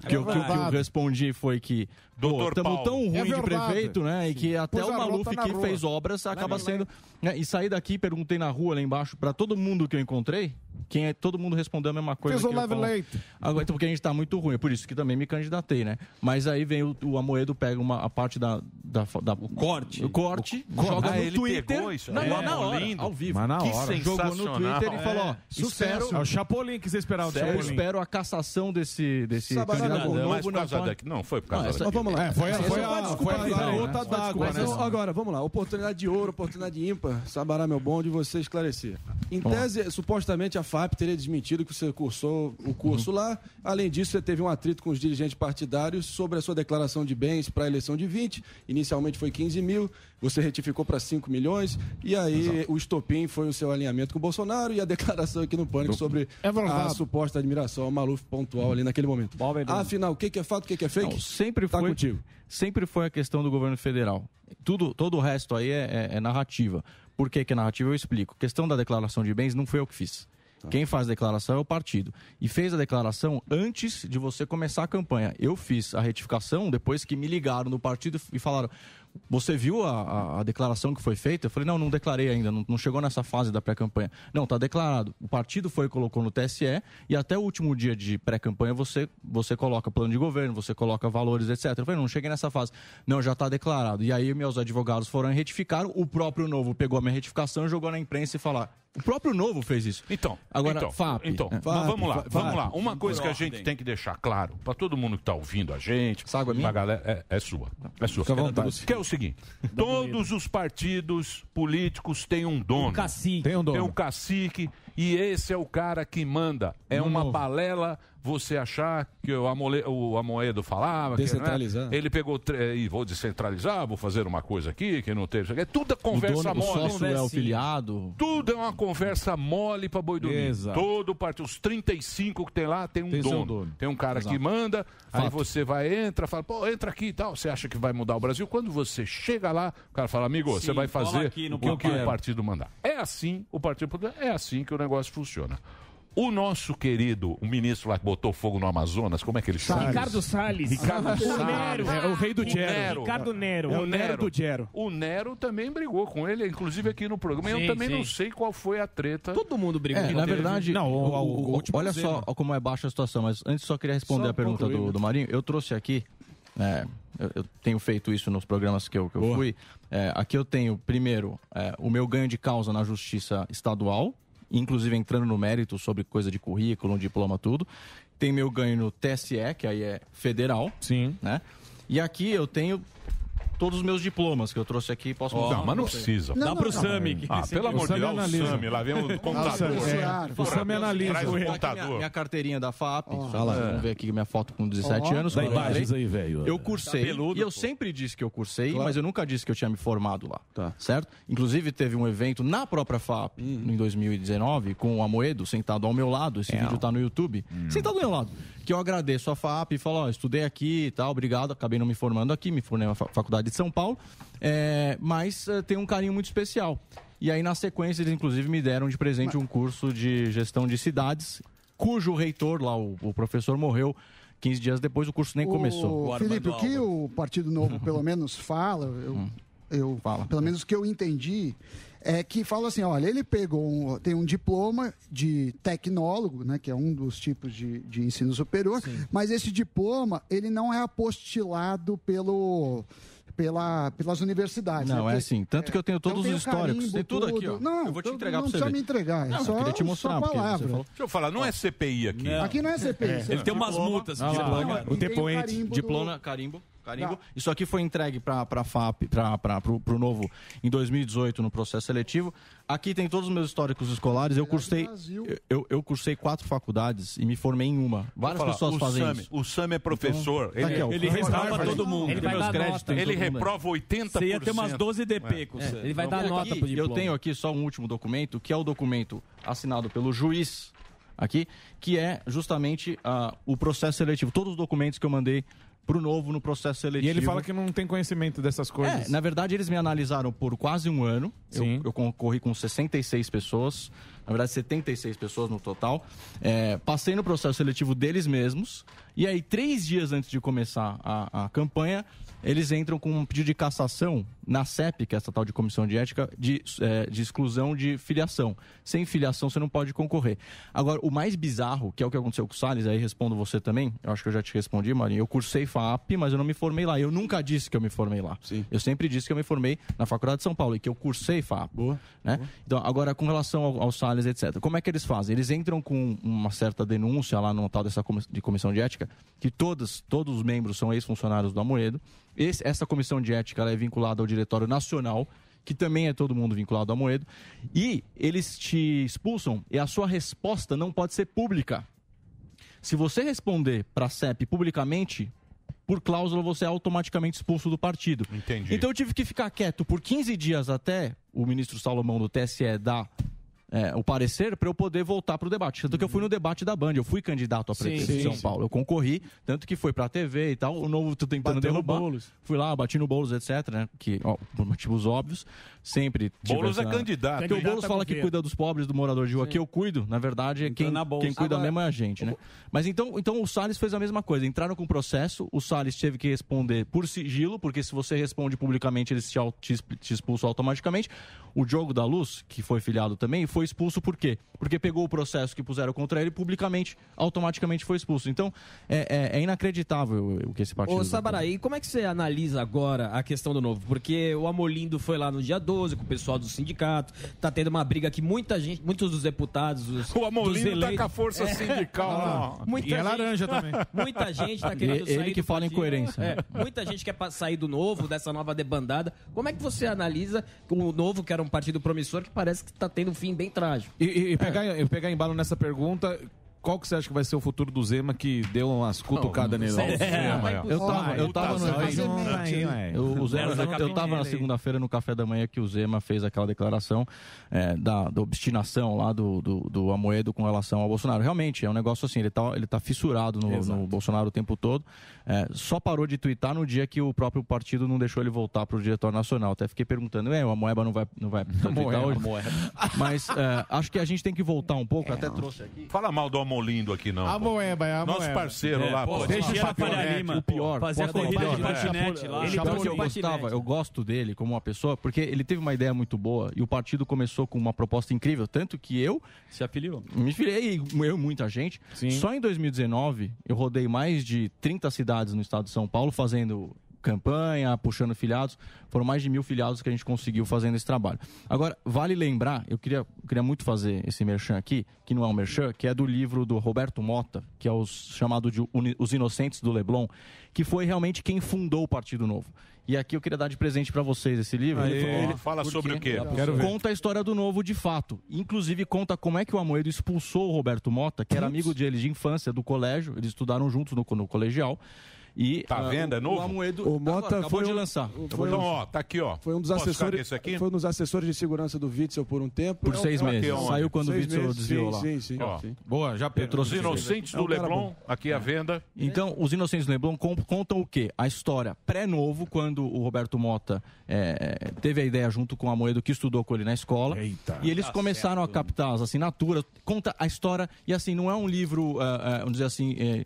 que, eu, que, eu- que eu respondi foi que Doutor estamos tão ruim É de prefeito, né? E que até o a Maluf que rua. fez obras acaba Sendo. né? E saí daqui, perguntei na rua lá embaixo para todo mundo que eu encontrei. Quem é, todo mundo respondeu a mesma coisa. Eu leve falo. leite. Agora, então, porque a gente tá muito ruim, é por isso que também me candidatei, né? Mas aí vem o, o Amoedo, pega uma, a parte da. da, da o corte. O corte, O- joga Ah, no ele Twitter. pegou isso? na, É, na hora, lindo. ao vivo. Mas na Que hora. Jogou no. Twitter e falou: ó, Sucesso. espero, É o Chapolin que você esperava do eu Chapolin. espero a cassação desse, desse Sabe, candidato não, Mas novo por causa daqui. Não, foi por causa Não, essa- daqui. Mas vamos lá. É, foi, foi é a, desculpa foi a aí, né? gota d'água, Mas né? eu- agora, vamos lá. Oportunidade de ouro, oportunidade ímpar. Sabará meu bom de você esclarecer. Em tese, supostamente a FAP teria desmentido que você cursou o curso lá. Além disso, você teve um atrito com os dirigentes partidários sobre a sua declaração de bens para a eleição de 20. Inicialmente foi 15 mil, você retificou para 5 milhões. E aí o estopim foi o seu alinhamento com o Bolsonaro e a declaração aqui no Pânico sobre É a suposta admiração ao Maluf pontual ali naquele momento. Afinal, o que que é fato, o que que é fake? Não, sempre Tá foi contigo. sempre foi a questão do governo federal. Tudo, todo o resto aí é, é- é narrativa. Por que, que é narrativa? Eu explico. Questão da declaração de bens não foi eu que fiz. Quem faz a declaração é o partido. E fez a declaração antes de você começar a campanha. Eu fiz a retificação depois que me ligaram no partido e falaram: Você viu a, a- a declaração que foi feita? Eu falei: Não, não declarei ainda, não, não chegou nessa fase da pré-campanha. Não, está declarado. O partido foi e colocou no TSE e até o último dia de pré-campanha você, você coloca plano de governo, você coloca valores, etc. Eu falei: Não, não cheguei nessa fase. Não, já está declarado. E aí meus advogados foram e retificaram. O próprio Novo pegou a minha retificação, jogou na imprensa e falou: O próprio Novo fez isso. Então, Agora, então, FAP. Então, É. mas vamos lá, FAP, vamos lá. FAP. Uma coisa que a gente tem que deixar claro para todo mundo que está ouvindo a gente, Essa água é minha? galera, é, é sua, é sua. Fica à vontade. Que é o seguinte: todos os partidos políticos têm um dono. Cacique. Tem um dono. Tem um cacique e esse é o cara que manda. É No uma novo. balela você achar que o, Amole- o Amoedo falava. que, Descentralizar. né, ele pegou tre- e vou descentralizar, vou fazer uma coisa aqui que não teve. É tudo é O, conversa dono, o mole. sócio é o filiado. Tudo é uma conversa mole pra boi dormir. Exato. Todo partido, os 35 que tem lá, tem um Tem dono. dono. Tem um cara Exato. que manda, aí Fato. você vai, entra, fala, pô, entra aqui e tal. Você acha que vai mudar o Brasil? Quando você chega lá, o cara fala, amigo, você Sim, vai cola fazer o que, o o partido mandar. É assim, o partido é assim que o negócio funciona. O nosso querido, o ministro lá que botou fogo no Amazonas, como é que ele chama? Ricardo Salles. Ricardo O Salles. Nero. É o rei do O Gero. Nero. Ricardo Nero. É o Nero do Gero. O Nero também brigou com ele, inclusive aqui no programa. Sim, eu também sim. não sei qual foi a treta. Todo mundo brigou. É, na verdade, Não, o- o- o- o- o último olha só como é baixa a situação, mas antes só queria responder Só a pergunta concluir, do, né? do Marinho. Eu trouxe aqui, é, eu, eu tenho feito isso nos programas que eu, que eu fui. É, aqui eu tenho, primeiro, é, o meu ganho de causa na justiça estadual, inclusive entrando no mérito sobre coisa de currículo, diploma, tudo. Tem meu ganho no TSE, que aí é federal. Sim. Né? E aqui eu tenho todos os meus diplomas que eu trouxe aqui. Posso mostrar não, mas não precisa. Dá pro Sami, Ah, pelo amor de Deus, o Sami, lá vem o computador. É, O Sami analisa. Traz o Aqui computador. Minha, carteirinha da FAP. É. Vamos ver aqui minha foto com 17 Ó. anos. Dá imagens aí, velho. Eu cursei. Cabeludo, e eu sempre disse que eu cursei, mas eu nunca disse que eu tinha me formado lá. Certo? Inclusive, teve um evento na própria FAP, em 2019, com o Amoedo sentado ao meu lado. Esse vídeo tá no YouTube. Sentado ao meu lado. Que eu agradeço a FAP e falo, ó, estudei aqui e tal, obrigado. Acabei não me formando aqui, me formei na fa- Faculdade de São Paulo. É, mas eh, tem um carinho muito especial. E aí, na sequência, eles inclusive me deram de presente um curso de gestão de cidades, cujo reitor lá, o, o professor, morreu 15 dias depois, o curso nem começou. O Felipe, o que o Partido Novo pelo menos fala, eu, Hum. eu pelo menos o que eu entendi, é que fala assim, olha, ele pegou, um- tem um diploma de tecnólogo, né, que é um dos tipos de, de ensino superior, mas esse diploma, ele não é apostilado pelo... Pela, pelas universidades. Não, né? é assim. Tanto que eu tenho todos Então tem os históricos. carimbo, Tem tudo aqui, ó. Não, Eu vou te entregar não pra você precisa ver. me entregar, é Não, eu só, queria te mostrar, só palavra. falou- Deixa eu falar, não é CPI aqui. Aqui não é CPI. É, ele tem umas diploma. multas. Ah Não, o do- diploma, carimbo. Carimbo. Tá. Isso aqui foi entregue para a FAP, para o novo, em 2018, no processo seletivo. Aqui tem todos os meus históricos escolares. Eu cursei, eu, eu cursei quatro faculdades e me formei em uma. Várias Falar, pessoas o fazem Sami, isso. O Sam é professor. Então, tá aqui, ele reprova todo mundo. Ele vai dar nota. Ele reprova 80%. Você ia ter umas 12 DP com você. Aqui, Eu tenho aqui só um último documento, que é o documento assinado pelo juiz aqui, que é justamente ah, o processo seletivo. Todos os documentos que eu mandei pro novo no processo seletivo. E ele fala que não tem conhecimento dessas coisas. É, na verdade, eles me analisaram por quase um ano. Eu, Sim. eu concorri com 66 pessoas, na verdade, 76 pessoas no total. É, passei no processo seletivo deles mesmos. E aí, três dias antes de começar a, a campanha, eles entram com um pedido de cassação na CEP, que é essa tal de comissão de ética, de, é, de exclusão de filiação. Sem filiação, você não pode concorrer. Agora, o mais bizarro, que é o que aconteceu com o Salles, aí respondo você também, eu acho que eu já te respondi, Marinho. Eu cursei FAP, mas eu não me formei lá. Eu nunca disse que eu me formei lá. Eu sempre disse que eu me formei na Faculdade de São Paulo e que eu cursei FAP. Né? Então, agora, com relação ao, ao Salles, etc. Como é que eles fazem? Eles entram com uma certa denúncia lá no tal dessa de comissão de ética, que todos, todos os membros são ex-funcionários do Amoedo. Esse- essa comissão de ética ela é vinculada ao Diretório Nacional, que também é todo mundo vinculado ao Amoedo. E eles te expulsam e a sua resposta não pode ser pública. Se você responder para a CEP publicamente, por cláusula você é automaticamente expulso do partido. Entendi. Então eu tive que ficar quieto por 15 dias até o ministro Salomão do TSE dar é, o parecer para eu poder voltar para o debate. Tanto que eu fui no debate da Band, eu fui candidato a prefeito Sim, de São sim. Paulo. Eu concorri, tanto que foi para a TV e tal. O novo tô tentando Bateu no derrubar. Boulos. Fui lá, bati no Boulos, etc, né? Que, ó, por motivos óbvios, sempre Boulos é essa- candidato. Porque o Boulos fala que cuida dos pobres, do morador de rua, que eu cuido. Na verdade, é quem, na bolsa. quem cuida Agora- mesmo é a gente, né? Mas então, então o Salles fez a mesma coisa. Entraram com o processo, o Salles teve que responder por sigilo, porque se você responde publicamente, eles te, te expulsam automaticamente. O Diogo da Luz, que foi filiado também, foi expulso por quê? Porque pegou o processo que puseram contra ele publicamente, automaticamente foi expulso. Então, é, é- é inacreditável o que esse partido... Ô, Sabaraí, como é que você analisa agora a questão do novo? Porque o Amolindo foi lá no dia 12 com o pessoal do sindicato, tá tendo uma briga que muita gente, muitos dos deputados. Os, O Amolindo tá com a força sindical lá. Muita E é gente- laranja também. Muita gente tá E- querendo ele sair que do fala em partido. coerência. É, muita gente quer sair do novo, dessa nova debandada. Como é que você analisa o novo, que era um partido promissor, que parece que tá tendo um fim bem trágico? E, e- e pegar, e pegar embalo nessa pergunta, qual que você acha que vai ser o futuro do Zema que deu umas cutucadas nele? lá? Eu tava, eu tava no Vai, evento. vai, vai. Eu, o Zema, tava na segunda-feira no café da manhã que o Zema fez aquela declaração é, da, da obstinação lá do, do, do Amoedo com relação ao Bolsonaro. Realmente, é um negócio assim, ele tá, ele tá fissurado no, no Bolsonaro o tempo todo. É, só parou de twittar no dia que o próprio partido não deixou ele voltar pro diretório nacional. Até fiquei perguntando, é, o Amoeba não vai, não vai twittar Amoeba, hoje? Amoeba. Mas é, acho que a gente tem que voltar um pouco, até trouxe aqui. Fala mal do Amolindo aqui, não. A. Moeba, é a Nosso Moeba. parceiro É, lá, pô, deixa Nosso o Faria. Lima, O pior, Fazer a corrida de patinete lá. Ele Sabe por eu gostava, eu gosto dele como uma pessoa, porque ele teve uma ideia muito boa e o partido começou com uma proposta incrível, tanto que eu se afiliou. Me filiei, eu e muita gente. Só em 2019 eu rodei mais de 30 cidades no estado de São Paulo fazendo campanha, puxando filiados. Foram mais de mil filiados que a gente conseguiu fazendo esse trabalho. Agora, vale lembrar, eu queria, queria muito fazer esse merchan aqui, que não é um merchan, que é do livro do Roberto Mota, que é os, chamado de Os Inocentes do Leblon, que foi realmente quem fundou o Partido Novo. E aqui eu queria dar de presente para vocês esse livro. Aê. Ele- Fala porque sobre o quê? Quero ver. Conta a história do Novo de fato. Inclusive conta como é que o Amoedo expulsou o Roberto Mota, que era amigo dele de infância, do colégio. Eles estudaram juntos no, no colegial. E, Tá ah, vendo? É novo? O Amoedo O Mota agora, acabou foi de um- lançar. foi de um-. Ó, tá aqui, ó. Foi um dos Posso assessores, aqui? foi um dos assessores de segurança do Witzel por um tempo. Por É um- seis é um- meses. Saiu quando o Witzel meses, desviou sim, lá. Sim, sim, Ó. sim. Boa, já Eu trouxe Os Inocentes É do cara Leblon, aqui à venda. Então, os Inocentes do Leblon con- contam o quê? A história pré-novo, quando o Roberto Mota é, teve a ideia junto com o Amoedo, que estudou com ele na escola. E eles Tá começaram a captar as assinaturas. Conta a história. E assim, não é um livro, ah, ah, vamos dizer assim. é,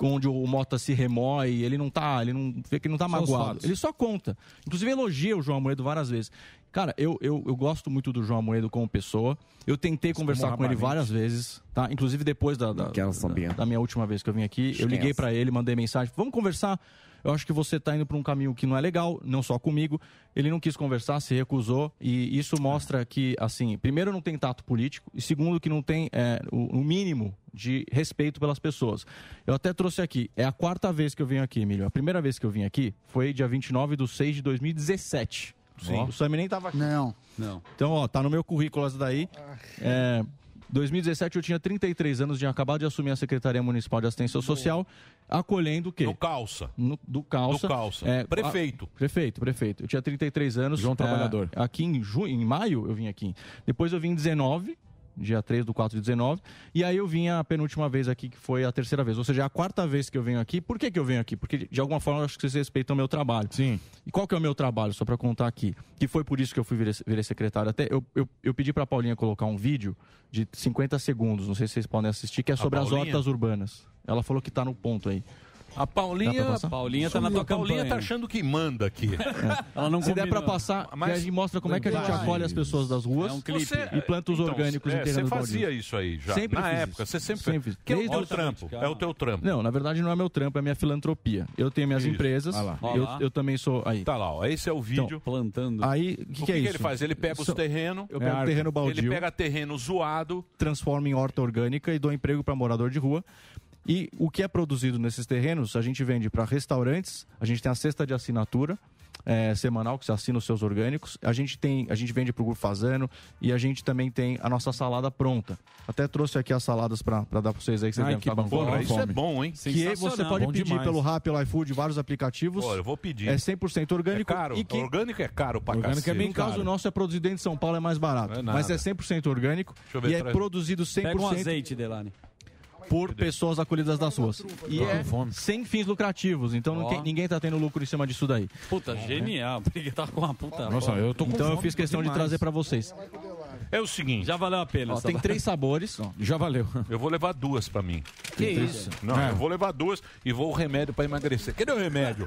onde o Mota se remói, ele não tá, ele não vê que ele não tá magoado. Ele só conta. Inclusive elogia o João Amoedo várias vezes. Cara, eu, eu, eu gosto muito do João Amoedo como pessoa. Eu tentei conversar com ele várias vezes, tá? Inclusive depois da, da, saber. da- da minha última vez que eu vim aqui, eu liguei Esquece. pra ele, mandei mensagem, vamos conversar. Eu acho que você tá indo pra um caminho que não é legal, não só comigo. Ele não quis conversar, se recusou e isso mostra que, assim, primeiro não tem tato político e segundo que não tem é, o, o mínimo de respeito pelas pessoas. Eu até trouxe aqui, é a quarta vez que eu venho aqui, Emílio. A primeira vez que eu vim aqui foi dia 29 de 6 de 2017. Sim. O Samir nem tava aqui. Não. Não. Então, ó, tá no meu currículo essa daí. É, 2017 eu tinha 33 anos, tinha acabado de assumir a Secretaria Municipal de Assistência Social, acolhendo o quê? No Calça. No- do Calça. Do Calça. É, Prefeito. a- prefeito, prefeito. Eu tinha 33 anos. João é, Trabalhador. aqui em, junho, em maio eu vim aqui. Depois eu vim em 19, dia 3 do 4 de 19. E aí eu vim a penúltima vez aqui, que foi a terceira vez. Ou seja, é a quarta vez que eu venho aqui. Por que, que eu venho aqui? Porque de alguma forma eu acho que vocês respeitam o meu trabalho. Sim. E qual que é o meu trabalho, só para contar aqui? Que foi por isso que eu fui virei, virei secretário. Até eu, eu, eu pedi para Paulinha colocar um vídeo de 50 segundos, não sei se vocês podem assistir, que é sobre as hortas urbanas. Ela falou que tá no ponto aí. A Paulinha. pra? Paulinha tá na tua a Paulinha campanha. tá achando que manda aqui. Ela não Se der pra combinou. passar, Mas- que gente mostra como é que a gente acolhe as pessoas das ruas É um clipe. Você- e planta os Então, orgânicos é, em terreno Você fazia isso aí já. Sempre Na fiz época, isso. você sempre, Sempre fez. Que é o Desde teu o- trampo. É o teu trampo. Não, na verdade não é meu trampo, é minha filantropia. Eu tenho minhas Isso. empresas, eu, lá. eu também sou... Aí. Tá lá, ó. Esse é o vídeo. Plantando. Aí, o que, o que que, é que isso? ele faz? Ele pega os terrenos, Eu pego terreno baldio, ele pega terreno zoado, transformo em horta orgânica e dou emprego para morador de rua. E o que é produzido nesses terrenos, a gente vende para restaurantes, a gente tem a cesta de assinatura é, semanal, que você assina os seus orgânicos. A gente tem, a gente vende para o Grupo Fazano e a gente também tem a nossa salada pronta. Até trouxe aqui as saladas para dar para vocês aí, que vocês Ai, que bom. Porra, isso é bom, hein? Que você pode Bom pedir demais. pelo Rap, pelo iFood, vários aplicativos. Pô, eu vou pedir. É 100% É orgânico. caro. E que, Orgânico é caro pra Orgânico cacete. é bem no caso caro. nosso é produzido dentro de São Paulo, é mais barato. É mas é 100% orgânico Deixa eu ver e é produzido 100% Pega um azeite, Delane. Por pessoas acolhidas das ruas. E é sem fins lucrativos, então tem- ninguém tá tendo lucro em cima disso daí. Puta, genial. Porque tá com uma puta. Nossa, eu tô com Então eu fiz questão de trazer pra vocês. É o seguinte, Já valeu a pena. Ó, essa tem três sabores. Já valeu. eu vou levar duas pra mim. Que isso? Não, É. eu vou levar duas e vou o remédio pra emagrecer. Cadê o remédio?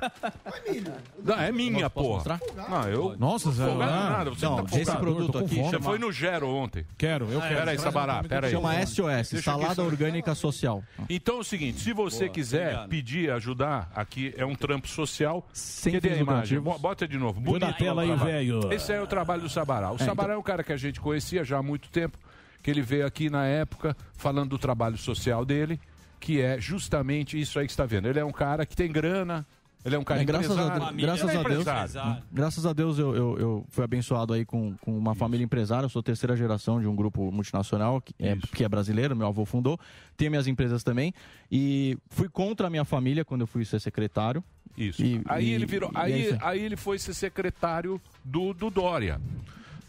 Não, é minha, Posso porra. mostrar? Não, eu... Nossa, Zé. Folgado ah, nada, você Não, tá esse folgado. produto tô com aqui fome. Você chama, foi no Gero ontem. Quero, eu quero. Pera aí, Sabará, pera aí. chama SOS, Deixa Salada Orgânica Social. Então é o seguinte, se você Boa, quiser obrigado. pedir, ajudar, aqui é um trampo social. Sem Cadê a fins imagem? lucrativos. Bo- Bota de novo. Põe na Bonito tela o aí, velho. Esse é o trabalho do Sabará. O Sabará é um cara que a gente conhecia já há muito tempo, que ele veio aqui na época falando do trabalho social dele, que é justamente isso aí que você está vendo. Ele é um cara que tem grana, ele é um cara É, graças a empresário. Deus, graças é a Deus, empresário. graças a Deus eu, eu, eu fui abençoado aí com, com uma família empresária. Eu sou terceira geração de um grupo multinacional que é, que é brasileiro, meu avô fundou. Tenho minhas empresas também e fui contra a minha família quando eu fui ser secretário. Isso. E- aí e- ele virou. é Aí, isso aí. aí ele foi ser secretário do, do Dória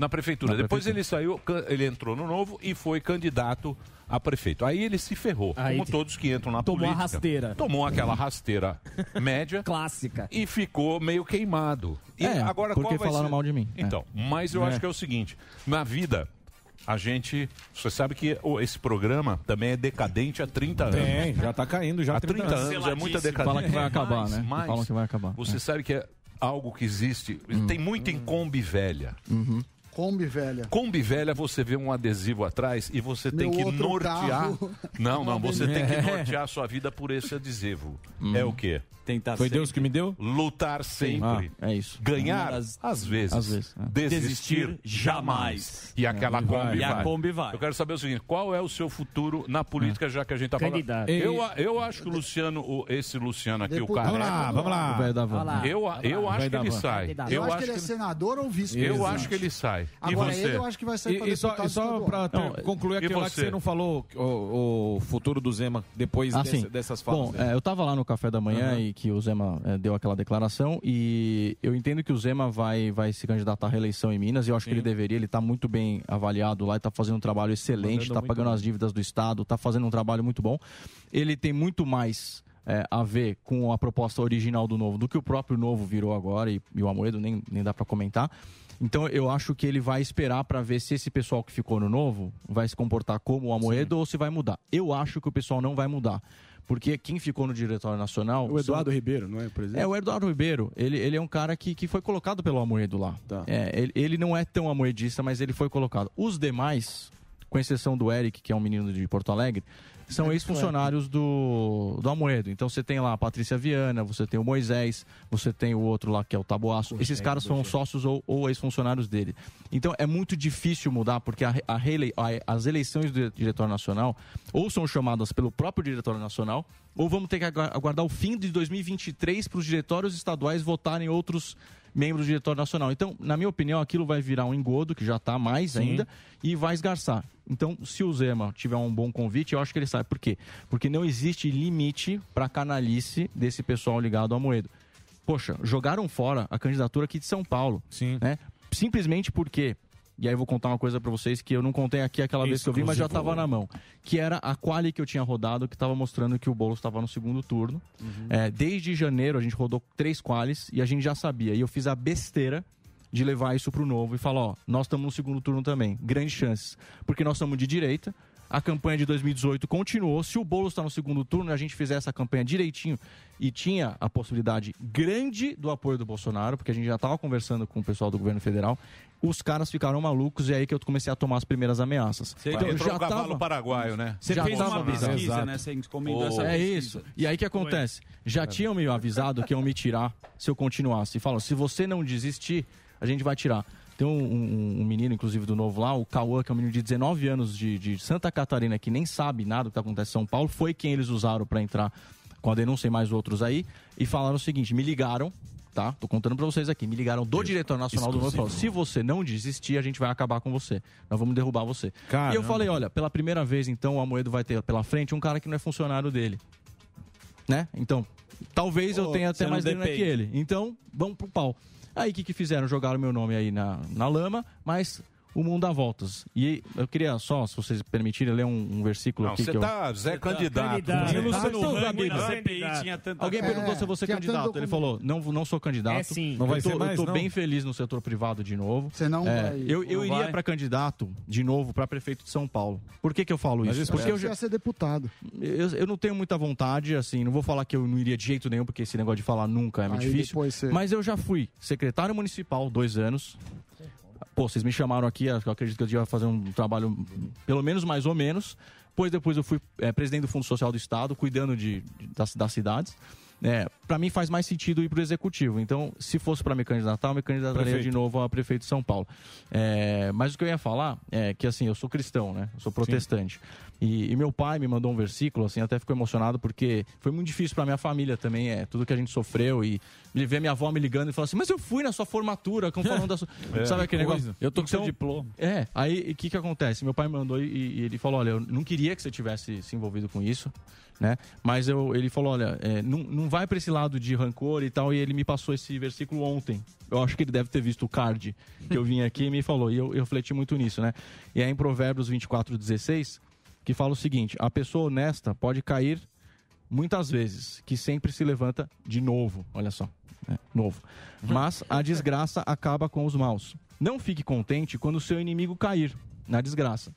na prefeitura. Na Depois prefeitura. ele saiu, ele entrou no novo e foi candidato a prefeito. Aí ele se ferrou, Aí como todos que entram na Tomou a política. rasteira. Tomou aquela rasteira média Clássica. e ficou meio queimado. E É, agora porque falaram ser? mal de mim. É. Então, mas eu É. acho que é o seguinte, na vida a gente, você sabe que esse programa também é decadente há 30 anos. Tem, já tá caindo já Há 30 anos é muita decadência. Fala que vai acabar, né? Mas Falam que vai acabar. Você É. sabe que é algo que existe. Tem muito em Kombi velha. Uhum. Kombi velha. Kombi velha, você vê um adesivo atrás e você tem Meu que outro nortear. carro. Não, não, você tem que É. nortear a sua vida por esse adesivo. É o quê? Tentar Foi Deus que me deu? Lutar sempre. Ah, é isso. Ganhar, Às- às vezes. às vezes, é. Desistir, Desistir, jamais. E aquela É, e vai. Kombi E a vai. Kombi vai. Eu quero saber o seguinte, qual é o seu futuro na política, já que a gente tá falando? Eu, eu acho que o Luciano, o- esse Luciano aqui, o cara... Vamos lá, vamos lá. O velho da van. lá. Eu, eu Vai acho que dar ele sai. Eu, acho que ele é senador ou vice Eu acho que ele sai. E Agora, você? ele eu acho que vai sair pra E, e só, e só Não, concluir aquilo lá que você? não falou, o, futuro do Zema depois Ah, dessas falas. Bom, é, eu tava lá no café da manhã e que o Zema é, deu aquela declaração e eu entendo que o Zema vai, vai se candidatar à reeleição em Minas e eu acho que ele deveria, ele tá muito bem avaliado lá e tá fazendo um trabalho excelente, tá muito pagando bem. as dívidas do Estado, tá fazendo um trabalho muito bom. Ele tem muito mais é, a ver com a proposta original do Novo do que o próprio Novo virou agora e, e o Amoedo nem, nem dá para comentar. Então eu acho que ele vai esperar para ver se esse pessoal que ficou no Novo vai se comportar como o Amoedo ou se vai mudar. Eu acho que o pessoal não vai mudar. Porque quem ficou no Diretório Nacional. O Eduardo Ribeiro, não é, por exemplo? É, o Eduardo Ribeiro, ele, ele é um cara que, que foi colocado pelo Amoedo lá. Tá. É, ele, ele não é tão amoedista, mas ele foi colocado. Os demais, com exceção do Eric, que é um menino de Porto Alegre, são ex-funcionários do, do Amoedo. Então você tem lá a Patrícia Viana, você tem o Moisés, você tem o outro lá que é o Taboaço. Esses caras são sócios ou, ou ex-funcionários dele. Então é muito difícil mudar, porque a, a a- as eleições do Diretório Nacional ou são chamadas pelo próprio Diretório Nacional, ou vamos ter que agu- aguardar o fim de 2023 para os diretórios estaduais votarem outros membros do Diretório Nacional. Então, na minha opinião, aquilo vai virar um engodo, que já está mais ainda, e vai esgarçar. Então, se o Zema tiver um bom convite, eu acho que ele sai. Por quê? Porque não existe limite para a canalice desse pessoal ligado ao Moedo. Poxa, jogaram fora a candidatura aqui de São Paulo. Sim. Né? Simplesmente porque. E aí eu vou contar uma coisa pra vocês que eu não contei aqui aquela vez que eu vi, mas já tava na mão. Que era a quali que eu tinha rodado, que tava mostrando que o Boulos estava no segundo turno. É, desde janeiro a gente rodou três qualis e a gente já sabia. E eu fiz a besteira de levar isso pro novo e falar, ó, nós estamos no segundo turno também. Grandes chances. Porque nós estamos de direita. A campanha de 2018 continuou. Se o Boulos está no segundo turno e a gente fizer essa campanha direitinho e tinha a possibilidade grande do apoio do Bolsonaro, porque a gente já estava conversando com o pessoal do governo federal, os caras ficaram malucos e é aí que eu comecei a tomar as primeiras ameaças. Então, entrou o cavalo paraguaio, né? Você Já fez tava uma avisado. pesquisa, Exato. né? Você encomendou Oh. essa É pesquisa. isso. E aí que acontece? Já tinham me avisado que iam me tirar se eu continuasse. E falam, se você não desistir, a gente vai tirar. Tem um, um- um menino, inclusive, do novo lá, o Cauã, que é um menino de 19 anos de, de Santa Catarina, que nem sabe nada do que acontece em São Paulo, foi quem eles usaram para entrar com a denúncia e mais outros aí, e falaram o seguinte, me ligaram, tá? Tô contando pra vocês aqui, me ligaram do diretor nacional do novo e falaram, se você não desistir, a gente vai acabar com você. Nós vamos derrubar você. E eu Caramba. falei, olha, pela primeira vez, então, o Amoedo vai ter pela frente um cara que não é funcionário dele né? Então, talvez eu Ô, tenha até mais grana que ele. Então, vamos pro pau. Aí o que, que fizeram? Jogaram meu nome aí na, na lama, mas o mundo dá voltas. E eu queria só, se vocês permitirem, ler um, um versículo Não, aqui você que eu... tá Zé candidato. candidato. E o Luciano Então, Hang Gabi, na né? CPI tinha tanta Alguém perguntou É, se eu vou ser candidato. tanto Ele falou, não, não sou candidato. É sim. Não vai eu tô, ser mais, eu tô não? bem feliz no setor privado de novo. Você não É, vai. eu eu Não iria para candidato de novo para prefeito de São Paulo. Por que, que eu falo Mas isso? Porque eu Você já, ia ser deputado. eu, eu não tenho muita vontade, assim, não vou falar que eu não iria de jeito nenhum, porque esse negócio de falar nunca é muito Aí difícil. você- Mas eu já fui secretário municipal dois anos. Pô, vocês me chamaram aqui, eu acredito que eu ia fazer um trabalho, pelo menos mais ou menos. Pois depois eu fui é, presidente do Fundo Social do Estado, cuidando de, de- das, das cidades. É, para mim faz mais sentido ir para o executivo. Então, se fosse para me candidatar, eu me candidataria Prefeito. de novo a prefeito de São Paulo. É, mas o que eu ia falar é que assim, eu sou cristão, né? Eu sou protestante. E, e meu pai me mandou um versículo, assim, até ficou emocionado porque foi muito difícil para minha família também, é tudo que a gente sofreu e ele vê minha avó me ligando e falou assim: "Mas eu fui na sua formatura, como falando da sua, É, sabe aquele coisa. negócio? Eu tô com seu Então, diploma. é, aí o que que acontece? Meu pai me mandou e, e ele falou, olha, eu não queria que você tivesse se envolvido com isso, né? Mas eu, ele falou, olha, é, não, não vai pra esse lado de rancor e tal, e ele me passou esse versículo ontem. Eu acho que ele deve ter visto o card que eu vim aqui e me falou, e eu, eu refleti muito nisso, né? E é em Provérbios 24, 16, que fala o seguinte, a pessoa honesta pode cair muitas vezes, que sempre se levanta de novo, olha só, né? novo. Mas a desgraça acaba com os maus. Não fique contente quando o seu inimigo cair na desgraça.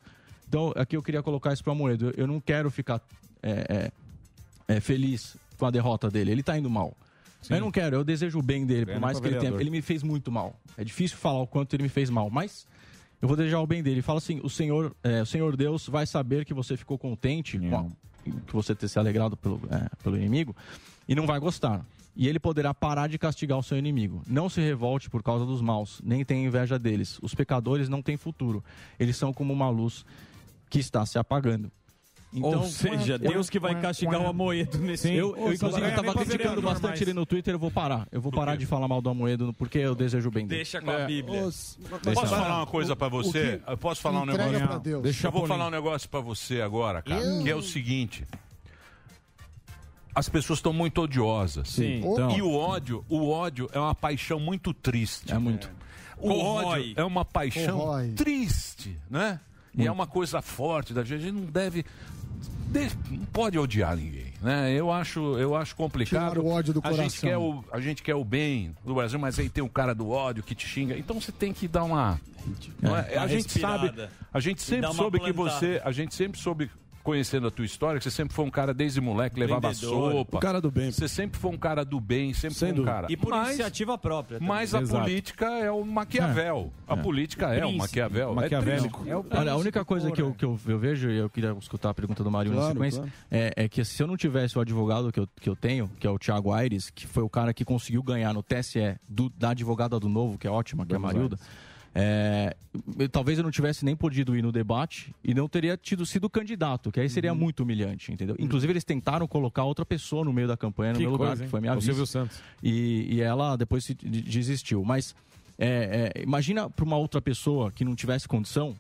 Então, aqui eu queria colocar isso para Moedo. Eu não quero ficar é, é, é, feliz com a derrota dele. Ele tá indo mal. Eu não quero, eu desejo o bem dele, por mais que ele tenha. Ele me fez muito mal. É difícil falar o quanto ele me fez mal, mas eu vou desejar o bem dele. Fala assim: o Senhor, é, o Senhor Deus vai saber que você ficou contente, com a- que você ter se alegrado pelo, é, pelo inimigo, e não vai gostar. E ele poderá parar de castigar o seu inimigo. Não se revolte por causa dos maus, nem tenha inveja deles. Os pecadores não têm futuro. Eles são como uma luz que está se apagando. Ou seja, Deus que vai castigar o Amoedo nesse- Eu, eu, inclusive, eu tava nem pra criticando bastante mais. ele no Twitter, eu vou parar. Eu vou parar de falar mal do Amoedo, porque eu desejo o bem dele. Deixa com a Bíblia. Posso falar uma coisa pra você? Eu Posso falar um negócio? pra Deus. Deixa eu vou falar um negócio pra você agora, cara, Eu? que é o seguinte. As pessoas estão muito odiosas. Sim. Então. E o ódio, o ódio é uma paixão muito triste. É muito. O Corrói. ódio é uma paixão Corrói. triste, né? E é uma coisa forte da gente. A gente não deve, de- não pode odiar ninguém, né? Eu acho, eu acho complicado. Tirar o ódio do a gente coração. quer o, a gente quer o bem do Brasil, mas aí tem o cara do ódio que te xinga. Então você tem que dar uma, não é? Uma a gente sabe, a gente sempre soube que você, a gente sempre soube conhecendo a tua história, que você sempre foi um cara desde moleque, levava Empreendedor. sopa. O cara do bem. Você sempre foi um cara do bem, sempre Sem foi um cara. E por Mas- iniciativa própria. também. mas a política é o Maquiavel. A política é, o Maquiavel. É triste. Olha, a única coisa que, eu, que eu, eu vejo, e eu queria escutar a pergunta do Mário Claro, na sequência, claro. é, é que se eu não tivesse o advogado que eu, que eu tenho, que é o Thiago Aires, que foi o cara que conseguiu ganhar no TSE do- da advogada do Novo, que é ótima, que é a Marilda, é, eu- talvez eu não tivesse nem podido ir no debate e não teria tido sido candidato, que aí seria Uhum. muito humilhante, entendeu? Inclusive, eles tentaram colocar outra pessoa no meio da campanha, no Que meu lugar, coisa, hein? que foi minha O vice. Silvio Santos. E, e ela depois desistiu. Mas é, é, imagina para uma outra pessoa que não tivesse condição,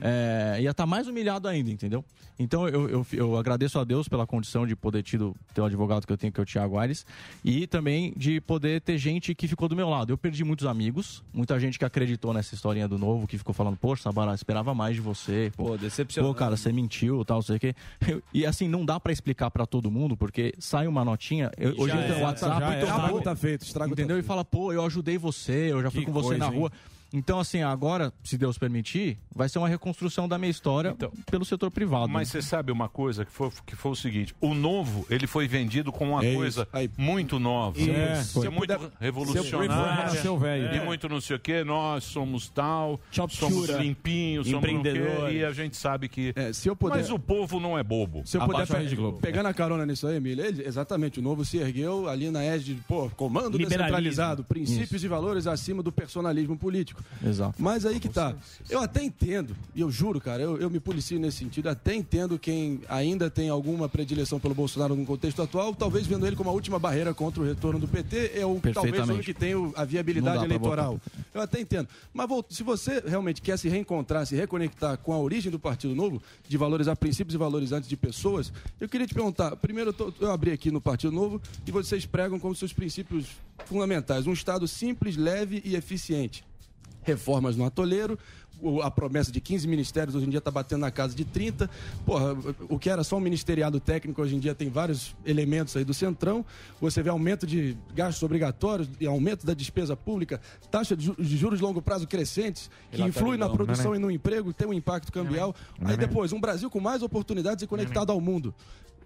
é, ia estar mais humilhado ainda, entendeu? Então eu, eu, eu agradeço a Deus pela condição de poder tido, ter o advogado que eu tenho, que é o Thiago Aires, e também de poder ter gente que ficou do meu lado. Eu perdi muitos amigos, muita gente que acreditou nessa historinha do novo, que ficou falando, poxa, Sabará, esperava mais de você. Pô, decepcionante. Pô, cara, você mentiu, tal, não sei o quê. E assim, não dá pra explicar pra todo mundo, porque sai uma notinha, eu- hoje entra é, no WhatsApp já e é. tá feito, estrago tá Entendeu? E fala, pô, eu ajudei você, eu já fui Que com você coisa, na hein? Então, assim, agora, se Deus permitir, vai ser uma reconstrução da minha história pelo setor privado. Então, Mas você sabe uma coisa que foi, que foi o seguinte: o novo ele foi vendido como uma É coisa muito nova, Isso. é, Se eu muito puder- revolucionária, seu velho. e É. muito não sei o que. Nós somos tal, somos Chura. limpinhos, somos quê, e a gente sabe que. se eu puder- Mas o povo não é bobo. Se eu puder pe- pegar na carona nisso aí, Emílio, ele- exatamente, o novo se ergueu ali na égide, pô, comando descentralizado, princípios Isso. e valores acima do personalismo político. Exato. Mas aí que tá. Eu até entendo, e eu juro, cara, eu, eu me policio nesse sentido, até entendo quem ainda tem alguma predileção pelo Bolsonaro no contexto atual, talvez vendo ele como a última barreira contra o retorno do PT, é o talvez o que tem a viabilidade eleitoral. Eu até entendo. Mas se você realmente quer se reencontrar, se reconectar com a origem do Partido Novo, de valorizar princípios e valores antes de pessoas, eu queria te perguntar. Primeiro, eu, tô- eu abri aqui no Partido Novo e vocês pregam como seus princípios fundamentais: um Estado simples, leve e eficiente. Reformas no atoleiro. A promessa de 15 ministérios hoje em dia está batendo na casa de 30. Porra, o que era só um ministeriado técnico hoje em dia tem vários elementos aí do Centrão. Você vê aumento de gastos obrigatórios e aumento da despesa pública, taxa de ju- de juros de longo prazo crescentes, que influi na Relatório produção não, e no emprego, tem um impacto cambial. Aí depois, um Brasil com mais oportunidades e conectado ao mundo.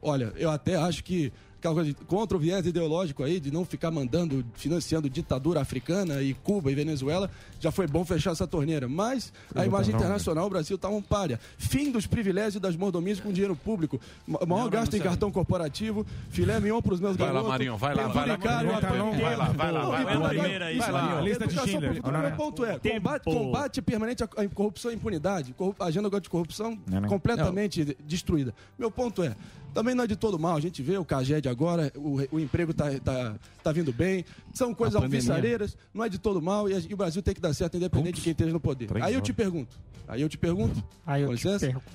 Olha, eu até acho que aquela coisa de- contra o viés ideológico aí, de não ficar mandando, financiando ditadura africana e Cuba e Venezuela, já foi bom fechar essa torneira. Mas a imagem internacional, o Brasil está um páreo. Fim dos privilégios e das mordomias com dinheiro público. Ma- Maior não, gasto não em cartão corporativo, filé mignon para os meus Vai lá, garotos. Marinho, vai lá, vai lá. penduricário, Vai lá, vai lá, vai lá, vai lá, vai lá. Primeira isso, Vai lá. Marinho. Lista de Schindler. pública. Meu ponto é, combate, combate permanente à corrupção e impunidade. A agenda de corrupção completamente destruída. Meu ponto é, também não é de todo mal. A gente vê o Caged agora, o, o emprego tá, tá, tá vindo bem. São coisas alvissareiras, não é de todo mal e, a- e o Brasil tem que dar certo, independente de quem esteja no poder. Aí eu te pergunto, aí eu te pergunto, Aí eu com te licença, pergunto.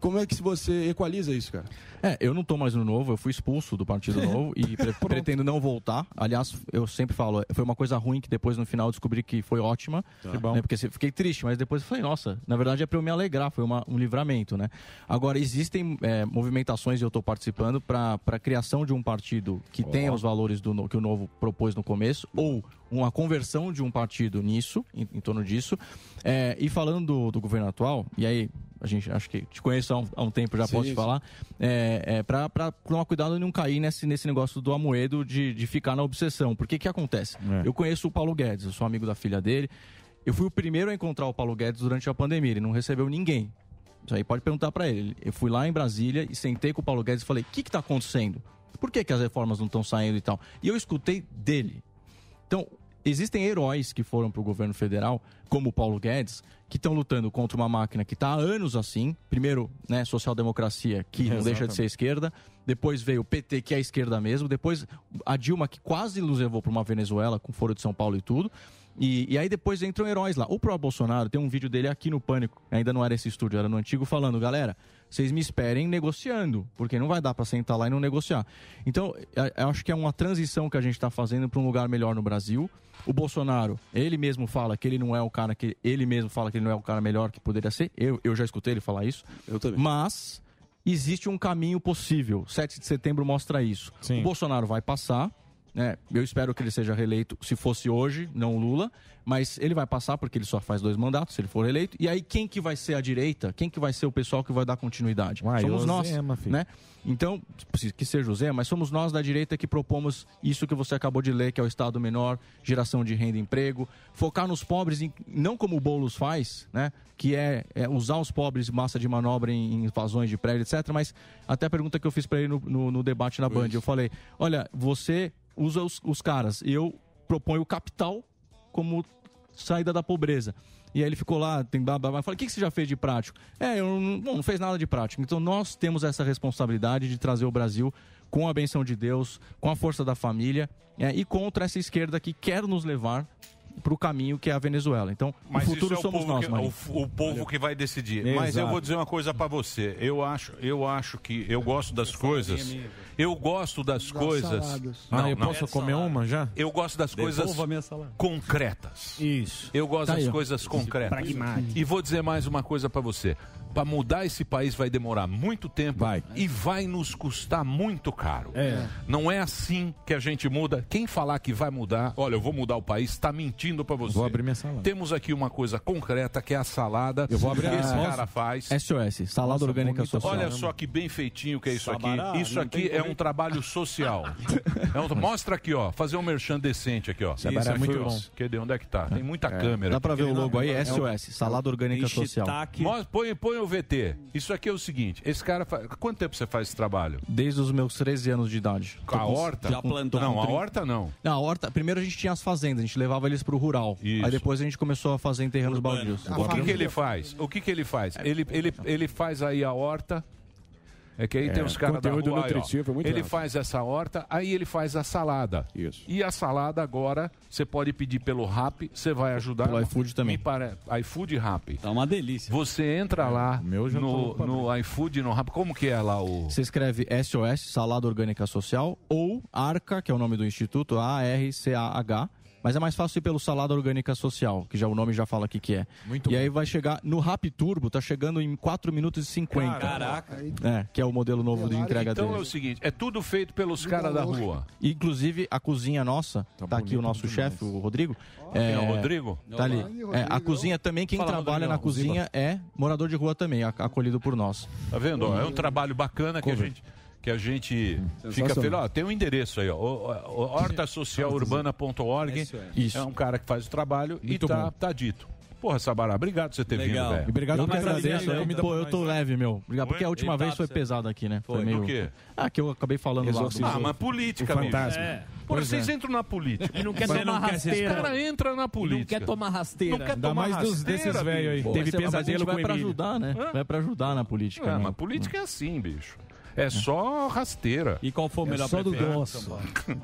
Como é que você equaliza isso, cara? É, eu não tô mais no Novo, eu fui expulso do Partido Novo e pre- pretendo não voltar. Aliás, eu sempre falo, foi uma coisa ruim que depois no final descobri que foi ótima. Bom. né, porque se- fiquei triste, mas depois eu falei, nossa, na verdade é para eu me alegrar, foi uma- um livramento, né? Agora, existem é, movimentações e eu estou participando para a criação de um partido que tenha os valores do, que o Novo propôs no começo, ou uma conversão de um partido nisso, em, em torno disso. É, e falando do, do governo atual, e aí a gente acho que te conheço há um, há um tempo, já Sim, posso te falar, é, é, para tomar cuidado e não cair nesse, nesse negócio do Amoedo de, de ficar na obsessão. Porque o que acontece? É. Eu conheço o Paulo Guedes, eu sou amigo da filha dele. Eu fui o primeiro a encontrar o Paulo Guedes durante a pandemia, ele não recebeu ninguém. Isso aí pode perguntar para ele. Eu fui lá em Brasília e sentei com o Paulo Guedes e falei: o que está acontecendo? Por que, que as reformas não estão saindo e tal? E eu escutei dele. Então, existem heróis que foram para o governo federal, como o Paulo Guedes, que estão lutando contra uma máquina que está há anos assim. Primeiro, né, social-democracia, que não deixa de ser esquerda. Depois veio o PT, que é a esquerda mesmo. Depois a Dilma, que quase nos levou para uma Venezuela, com Foro de São Paulo e tudo. E, e aí depois entram heróis lá. O próprio Bolsonaro tem um vídeo dele aqui no Pânico, ainda não era esse estúdio, era no antigo, falando, galera, vocês me esperem negociando, porque não vai dar para sentar lá e não negociar. Então, eu- eu acho que é uma transição que a gente está fazendo para um lugar melhor no Brasil. O Bolsonaro, ele mesmo fala que ele não é o cara que. Ele mesmo fala que ele não é o cara melhor que poderia ser. Eu, eu já escutei ele falar isso. Eu também. Mas existe um caminho possível. 7 de setembro mostra isso. O Bolsonaro vai passar. Né? Eu espero que ele seja reeleito, se fosse hoje, não o Lula, mas ele vai passar porque ele só faz dois mandatos, se ele for eleito. E aí quem que vai ser a direita? Quem que vai ser o pessoal que vai dar continuidade? Uai, somos nós, Zema, né? Então, que seja o Zé, mas somos nós da direita que propomos isso que você acabou de ler, que é o Estado menor, geração de renda e emprego, focar nos pobres, em- não como o Boulos faz, né? Que é, é usar os pobres massa de manobra em, em invasões de prédio, etc. Mas até a pergunta que eu fiz para ele no, no- no debate na Band, eu falei: olha, você usa os, os caras, eu proponho o capital como saída da pobreza. E aí ele ficou lá, tem blá, blá, blá. Falei, o que, que você já fez de prático? É, eu não, bom, não fez nada de prático. Então nós temos essa responsabilidade de trazer o Brasil com a benção de Deus, com a força da família é, e contra essa esquerda que quer nos levar para o caminho que é a Venezuela. Então, Mas o futuro isso é o somos povo, nós, que, Marinho. o, o povo que vai decidir. Exato. Mas eu vou dizer uma coisa pra você. Eu acho, eu acho que eu gosto das coisas. Eu gosto das coisas. saladas. Ah, eu posso comer uma já? Eu gosto das coisas concretas. Isso. Eu gosto Tá das aí, coisas concretas. E vou dizer mais uma coisa pra você. Pra mudar esse país vai demorar muito tempo e vai nos custar muito caro. É. Não é assim que a gente muda. Quem falar que vai mudar, olha, eu vou mudar o país, está mentindo pra você. Vou abrir minha salada. Temos aqui uma coisa concreta que é a salada. Eu vou abrir que a- esse cara faz. SOS, Salada Orgânica Social. Olha só que bem feitinho que é isso Sabará, aqui. Isso aqui é um trabalho social. É um- mostra aqui, ó. Fazer um merchan decente aqui, ó. Sabará Isso é muito bom. Cadê? Onde é que tá? Tem muita É. câmera. Dá pra ver o logo aí, É SOS, Salada Orgânica Social. Põe, põe o VT. Isso aqui é o seguinte: esse cara faz. Quanto tempo você faz esse trabalho? Desde os meus 13 anos de idade. Com a horta? Já plantaram Não, a horta não. Não, a horta, primeiro a gente tinha as fazendas, a gente levava eles pro rural. Aí depois a gente começou a fazer em terrenos baldios. O que, que ele faz? O que, que ele faz? Ele, ele, ele faz aí a horta. É que aí É, tem os caras da rua. aí, ó. nutritivo é muito ele alto. faz essa horta, aí ele faz a salada. Isso. E a salada agora, você pode pedir pelo Rap, você vai ajudar. Pelo iFood também. Me pare... iFood e Rap. Tá uma delícia. Você entra lá já no, no iFood e no Rap. Como que é lá o. Você escreve SOS, Salada Orgânica Social, ou ARCA, que é o nome do instituto, A-R-C-A-H. Mas é mais fácil ir pelo Salada Orgânica Social, que já o nome já fala o que, que é. Muito e aí vai chegar no Rap Turbo, tá chegando em 4 minutos e 50. Caraca. É, que é o modelo novo de entrega Então é o seguinte: é tudo feito pelos caras da rua. Inclusive, a cozinha nossa, tá, aqui o nosso chefe, o Rodrigo. Quem é o Rodrigo? Tá ali. É, a cozinha também, quem Fala, trabalha Rodrigão. na cozinha é morador de rua também, ac- acolhido por nós. Tá vendo? ó? É um trabalho bacana que a gente. Que a gente fica feliz. Ó, tem um endereço aí, ó. o- o- hortasocialurbana.org. Isso. É um cara que faz o trabalho Muito e tá, bom. tá dito. Porra, Sabará, obrigado por você ter Legal. vindo, velho. Obrigado eu que agradeço. aí. Pô, eu tô leve, meu. Obrigado, porque a última vez foi pesado aqui, né? Foi. meio... Do quê? Ah, que eu acabei falando lá. Ah, mas política, o fantasma. É. Pois Pô, vocês é. entram na política. E não quer tomar quer- rasteira. Os caras entram na política. quer tomar rasteira. Não quer Ainda tomar mais dos- rasteira, desses velho aí. Pô, Teve é- mas a gente pesadelo vai com pra Emílio. ajudar, né? Vai pra ajudar na política. É, né? mas política é assim, bicho. É só rasteira. E qual foi o É melhor só do doce.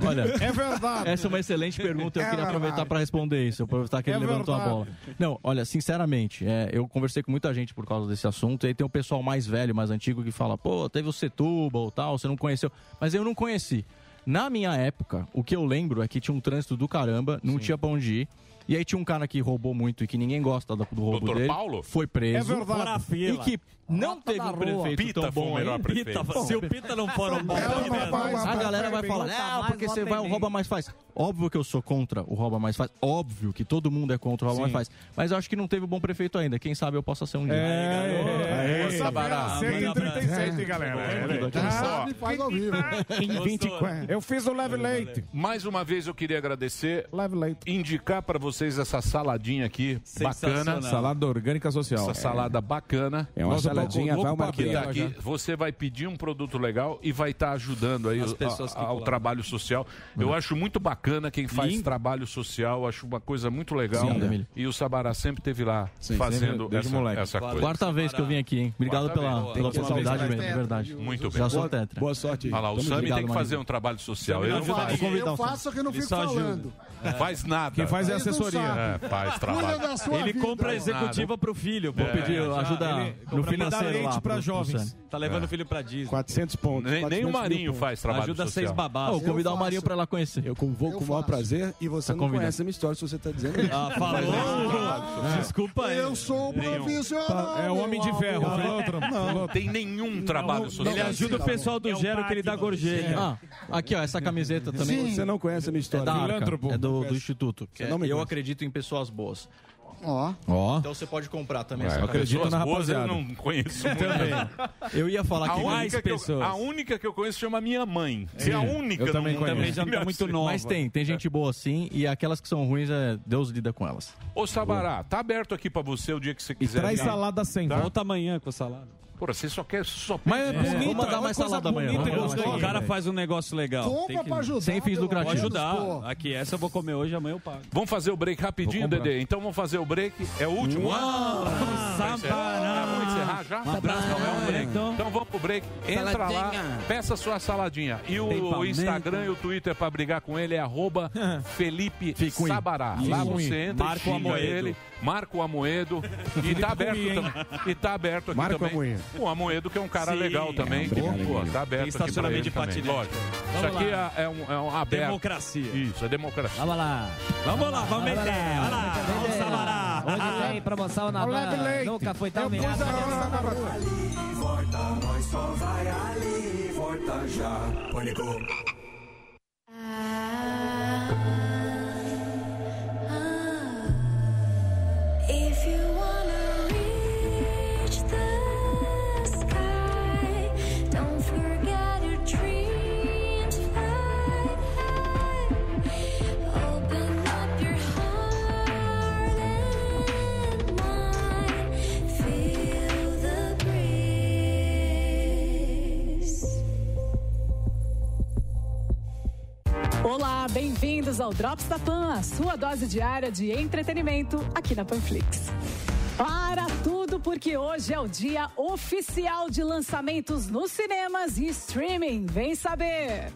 Olha, É verdade. Essa é uma excelente pergunta. Eu É queria aproveitar para responder isso. Aproveitar que ele É levantou a verdade. bola. Não, olha, sinceramente, é, eu conversei com muita gente por causa desse assunto. E aí tem o pessoal mais velho, mais antigo, que fala: pô, teve o Setúbal tal, você não conheceu. Mas eu não conheci. Na minha época, o que eu lembro é que tinha um trânsito do caramba, não tinha pra onde ir. E aí tinha um cara que roubou muito e que ninguém gosta do, do roubo Doutor dele. Paulo? Foi preso. É verdade. A. E que não teve um prefeito Pita tão foi o bom melhor prefeito. Pita, Se o Pita não for um bom a galera vai falar, não, porque você vai o rouba mais faz. Óbvio que eu sou contra o rouba mais faz. Óbvio que todo mundo é contra o rouba mais faz. Mas eu acho que não teve um bom prefeito ainda. Quem sabe eu possa ser um dia. É, Ô, Sabará. 137, hein, galera? Aqui. Quem Ó, sabe faz ao vivo. Em 24. Eu fiz o leve leite. Mais uma vez eu queria agradecer, Leve leite. indicar para você vocês essa saladinha aqui, bacana. Salada orgânica social. Essa salada bacana. É uma Louco vai uma quilo. aqui. Você vai pedir um produto legal e vai estar ajudando aí o- a- ao trabalho social. Eu acho muito bacana quem faz Lindo. trabalho social, acho uma coisa muito legal. Sim, e o Sabará sempre esteve lá Sim, fazendo sempre, essa, moleque. essa coisa. Quarta vez que eu vim aqui, hein? Obrigado Quarta pela, pela que oportunidade mesmo, de verdade. Muito bem. Já sou Boa- tetra. boa sorte. Olha lá, o Sami tem que fazer um trabalho social. Eu não faço. Que eu não fico falando. Faz nada. Quem faz é assessoria. É, faz trabalho. Sua Ele compra a executiva pro filho. É, Vou pedir já. ajuda Ele no compra financeiro leite pra pro jovens. Tá levando É. o filho pra Disney. 400 pontos. Nem, nem o 400 Marinho faz trabalho Ajuda social. seis babás. Ah, vou convidar o. Marinho pra ir lá conhecer. Eu vou com o maior prazer e você Tá não convidado. conhece a minha história se você tá dizendo isso. Ah, falou. Desculpa aí. Eu sou o profissional. É o Homem de Ferro. Não tem nenhum trabalho social. Ele ajuda o pessoal do Gero que ele dá gorjeta. Ah, aqui ó, essa camiseta também. Você não conhece a minha É história. é do, Instituto. é- eu acredito em pessoas boas. Ó. Ó. Então você pode comprar também É, essa eu acredito na boas rapaziada. Eu não conheço muito. Eu ia falar A que eu, pessoas. a única que eu conheço chama minha mãe. É a única eu também mundo. Também já que tá muito nova. Mas tem, tem gente boa sim, e aquelas que são ruins, é Deus lida com elas. Ô, Sabará, tá aberto aqui pra você o dia que você E quiser. traz vir. salada sempre. Volta amanhã com a salada. Porra, você só quer. Só Mas é mandar é uma mais salada amanhã. O cara faz um negócio legal. Tem Compra que- pra ajudar. Sem fins lucrativos. Ajudar. pô. Aqui, essa eu vou comer hoje, amanhã eu pago. Vamos fazer o break rapidinho. Dedê? Então vamos fazer o break. É o último? Uau! Encerrar? Ah, vamos encerrar já? Um abraço, é um break. então. Então vamos pro break. Entra lá, Saladinha. peça sua saladinha. E o Instagram e o Twitter pra brigar com ele é arroba Felipe Sabará. Lá você entra Marca e ele. Marca o Amoedo. E tá aberto também. E tá aberto aqui Marca o também. Amoedo. O Amoedo que é um cara Sim, legal também. obrigado, Pô, Emílio. tá aberto Tem aqui pra estacionamento de também. patinete. Lógico. Isso Vamos aqui é, é um, é um aberto. Democracia. Isso, é democracia. Vamos lá. Vamos lá, vamos meter. Olha lá, vamos Sabará. Hoje tem promoção na leite. Nunca foi tão Eu pus mirado. a roça na rua. If you wanna Olá, bem-vindos ao Drops da Pan, a sua dose diária de entretenimento aqui na Panflix. Para tudo, porque hoje é o dia oficial de lançamentos nos cinemas e streaming. Vem saber!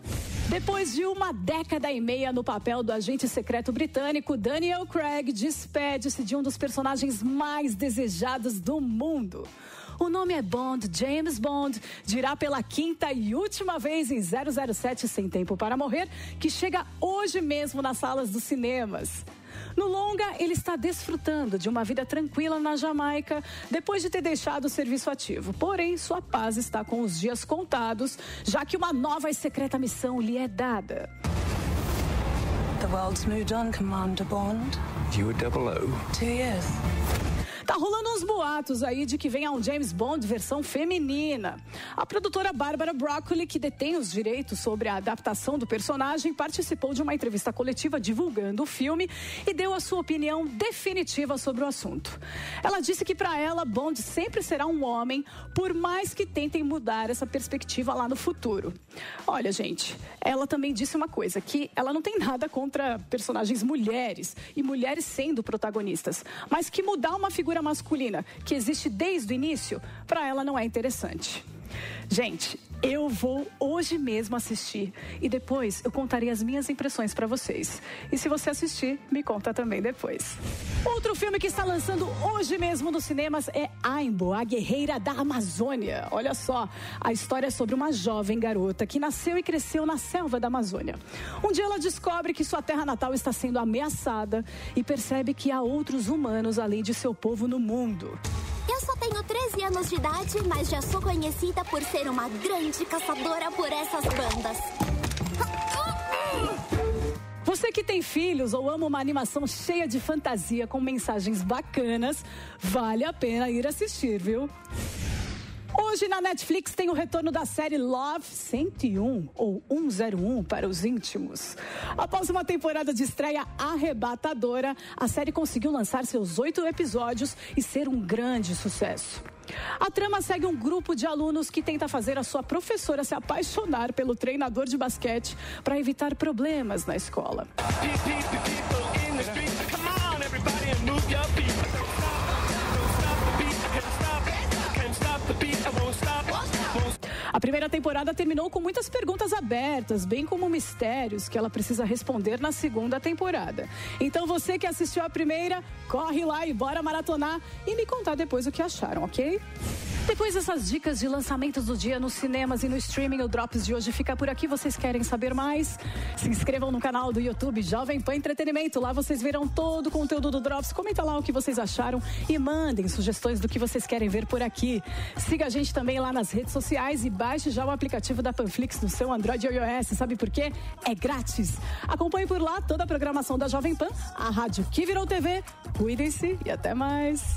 Depois de uma década e meia no papel do agente secreto britânico, Daniel Craig despede-se de um dos personagens mais desejados do mundo. O nome é Bond, James Bond, dirá pela quinta e última vez em 007 Sem Tempo para Morrer, que chega hoje mesmo nas salas dos cinemas. No longa, ele está desfrutando de uma vida tranquila na Jamaica depois de ter deixado o serviço ativo. Porém, sua paz está com os dias contados, já que uma nova e secreta missão lhe é dada. The world's moved on, Commander Bond. You were double O. Two years. Tá rolando uns boatos aí de que venha um James Bond versão feminina. A produtora Bárbara Broccoli, que detém os direitos sobre a adaptação do personagem, participou de uma entrevista coletiva divulgando o filme e deu a sua opinião definitiva sobre o assunto. Ela disse que para ela Bond sempre será um homem, por mais que tentem mudar essa perspectiva lá no futuro. Olha, gente, ela também disse uma coisa, que ela não tem nada contra personagens mulheres e mulheres sendo protagonistas, mas que mudar uma figura masculina que existe desde o início, para ela não é interessante. Gente, eu vou hoje mesmo assistir e depois eu contarei as minhas impressões para vocês. E se você assistir, me conta também depois. Outro filme que está lançando hoje mesmo nos cinemas é Aimbo, a guerreira da Amazônia. Olha só, a história é sobre uma jovem garota que nasceu e cresceu na selva da Amazônia. Um dia ela descobre que sua terra natal está sendo ameaçada e percebe que há outros humanos além de seu povo no mundo. Eu só tenho 13 anos de idade, mas já sou conhecida por ser uma grande caçadora por essas bandas. Você que tem filhos ou ama uma animação cheia de fantasia com mensagens bacanas, vale a pena ir assistir, viu? Hoje na Netflix tem o retorno da série Love 101 ou 101 para os íntimos. Após uma temporada de estreia arrebatadora, a série conseguiu lançar seus oito episódios e ser um grande sucesso. A trama segue um grupo de alunos que tenta fazer a sua professora se apaixonar pelo treinador de basquete para evitar problemas na escola. A primeira temporada terminou com muitas perguntas abertas, bem como mistérios que ela precisa responder na segunda temporada. Então você que assistiu a primeira, corre lá e bora maratonar e me contar depois o que acharam, ok? Depois dessas dicas de lançamentos do dia nos cinemas e no streaming, o Drops de hoje fica por aqui. Vocês querem saber mais? Se inscrevam no canal do YouTube Jovem Pan Entretenimento. Lá vocês verão todo o conteúdo do Drops. Comenta lá o que vocês acharam e mandem sugestões do que vocês querem ver por aqui. Siga a gente também lá nas redes sociais e baixe já o aplicativo da Panflix no seu Android ou iOS. Sabe por quê? É grátis. Acompanhe por lá toda a programação da Jovem Pan, a rádio que virou TV. Cuidem-se e até mais.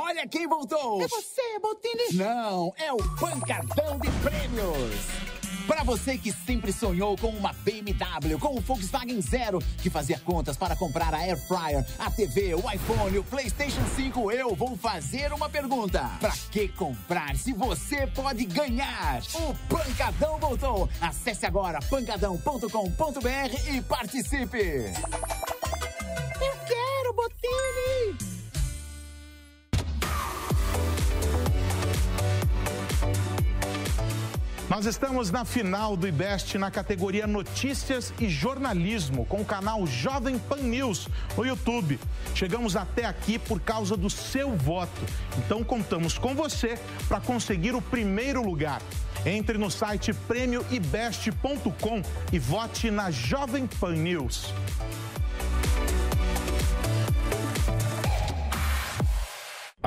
Olha quem voltou! É você, Botini? Não, é o Pancadão de Prêmios! Para você que sempre sonhou com uma BMW, com o Volkswagen Zero, que fazia contas para comprar a Air Fryer, a TV, o iPhone, o PlayStation 5, eu vou fazer uma pergunta. Para que comprar se você pode ganhar? O Pancadão voltou! Acesse agora pancadão.com.br e participe! Eu quero, Botini! Nós estamos na final do IBEST na categoria Notícias e Jornalismo, com o canal Jovem Pan News no YouTube. Chegamos até aqui por causa do seu voto. Então contamos com você para conseguir o primeiro lugar. Entre no site prêmioibest.com e vote na Jovem Pan News.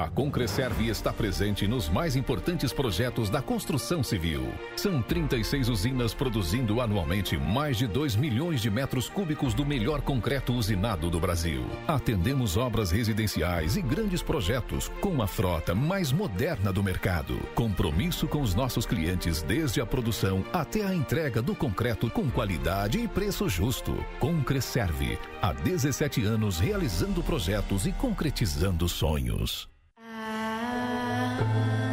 A Concreserve está presente nos mais importantes projetos da construção civil. São 36 usinas produzindo anualmente mais de 2 milhões de metros cúbicos do melhor concreto usinado do Brasil. Atendemos obras residenciais e grandes projetos com a frota mais moderna do mercado. Compromisso com os nossos clientes desde a produção até a entrega do concreto com qualidade e preço justo. Concreserve, há 17 anos realizando projetos e concretizando sonhos. Thank you.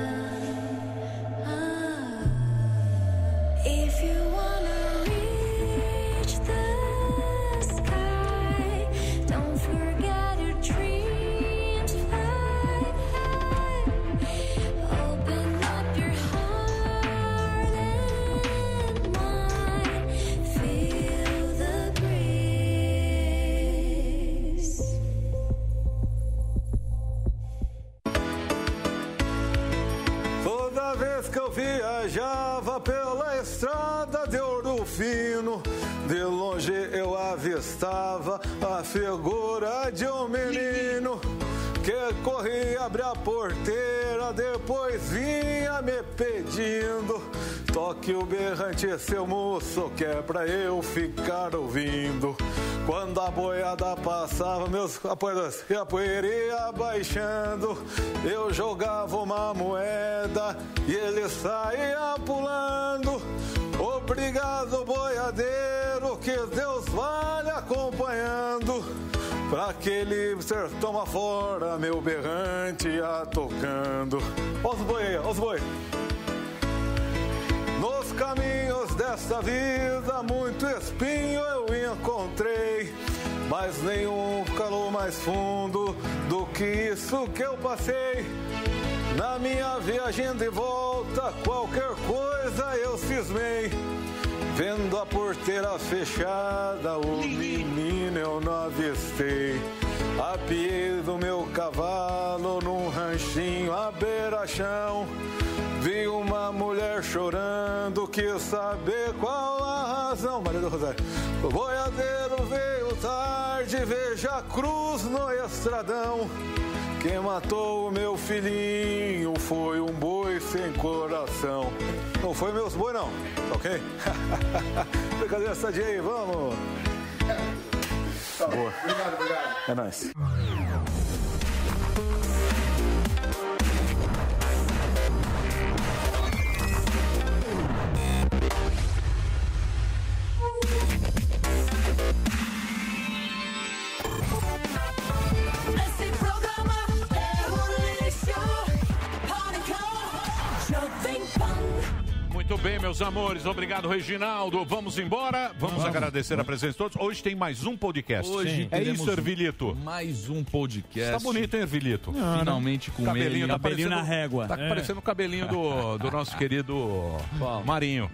Toque o berrante, seu moço, que é pra eu ficar ouvindo. Quando a boiada passava, meus apoiadores, e a poeira ia baixando, eu jogava uma moeda e ele saía pulando. Obrigado, boiadeiro, que Deus vá lhe acompanhando. Pra aquele sertão afora, meu berrante ia tocando. Os boi os boi. Nos caminhos desta vida, muito espinho eu encontrei. Mas nenhum calor mais fundo do que isso que eu passei. Na minha viagem de volta, qualquer coisa eu cismei. Vendo a porteira fechada, o menino eu não avistei. Apiei do meu cavalo num ranchinho à beira-chão. Vi uma mulher chorando, quis saber qual a razão. Maria do Rosário. O boiadeiro veio tarde, veja a cruz no estradão. Quem matou o meu filhinho foi um boi sem coração. Não foi meus boi, não, tá ok? Brincadeira sadia aí, vamos! Boa. Obrigado, obrigado. É nóis. Muito bem, meus amores. Obrigado, Reginaldo. Vamos embora. Vamos, agradecer a presença de todos. Hoje tem mais um podcast. Hoje é teremos isso, Ervilito. Mais um podcast. Tá bonito, hein, Ervilito? Finalmente com ele. tá Cabelinho na régua. Tá É. parecendo o cabelinho do, do nosso querido Marinho.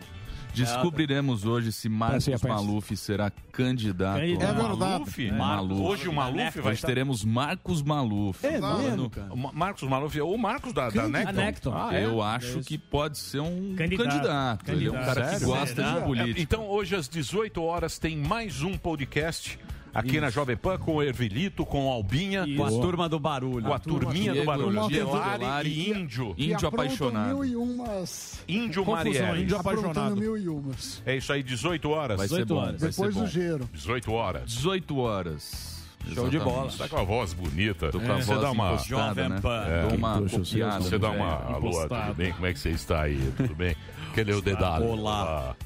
Descobriremos hoje se Marcos Parece, parece. Maluf será candidato. É verdade. Maluf. É. Maluf. Hoje o Maluf vai Hoje teremos Marcos Maluf. É falando- O Ma- Marcos Maluf, ou o Marcos da, da Necton. Ah, é? Eu acho que pode ser um Candidato. candidato. Ele é um cara que Sério? gosta de É, política. Então, hoje às 18 horas tem mais um podcast aqui na Jovem Pan com o Ervilito, com o Albinha. Com a turma do barulho. Com a turminha do barulho. Delari e Índio. Que aprontam mil e umas... Índio. Marielle. Aprontando mil e umas. É isso aí, 18 horas. Vai ser bom. Depois do gelo. 18 horas. 18 horas. Show de bola. Tá com a voz bonita. Tô com a Você voz dá uma. impostada, né? Dou uma copiada Você dá uma. Alô, tudo bem? Como é que você está aí? Tudo bem? Cadê o dedado? Olá. Olá.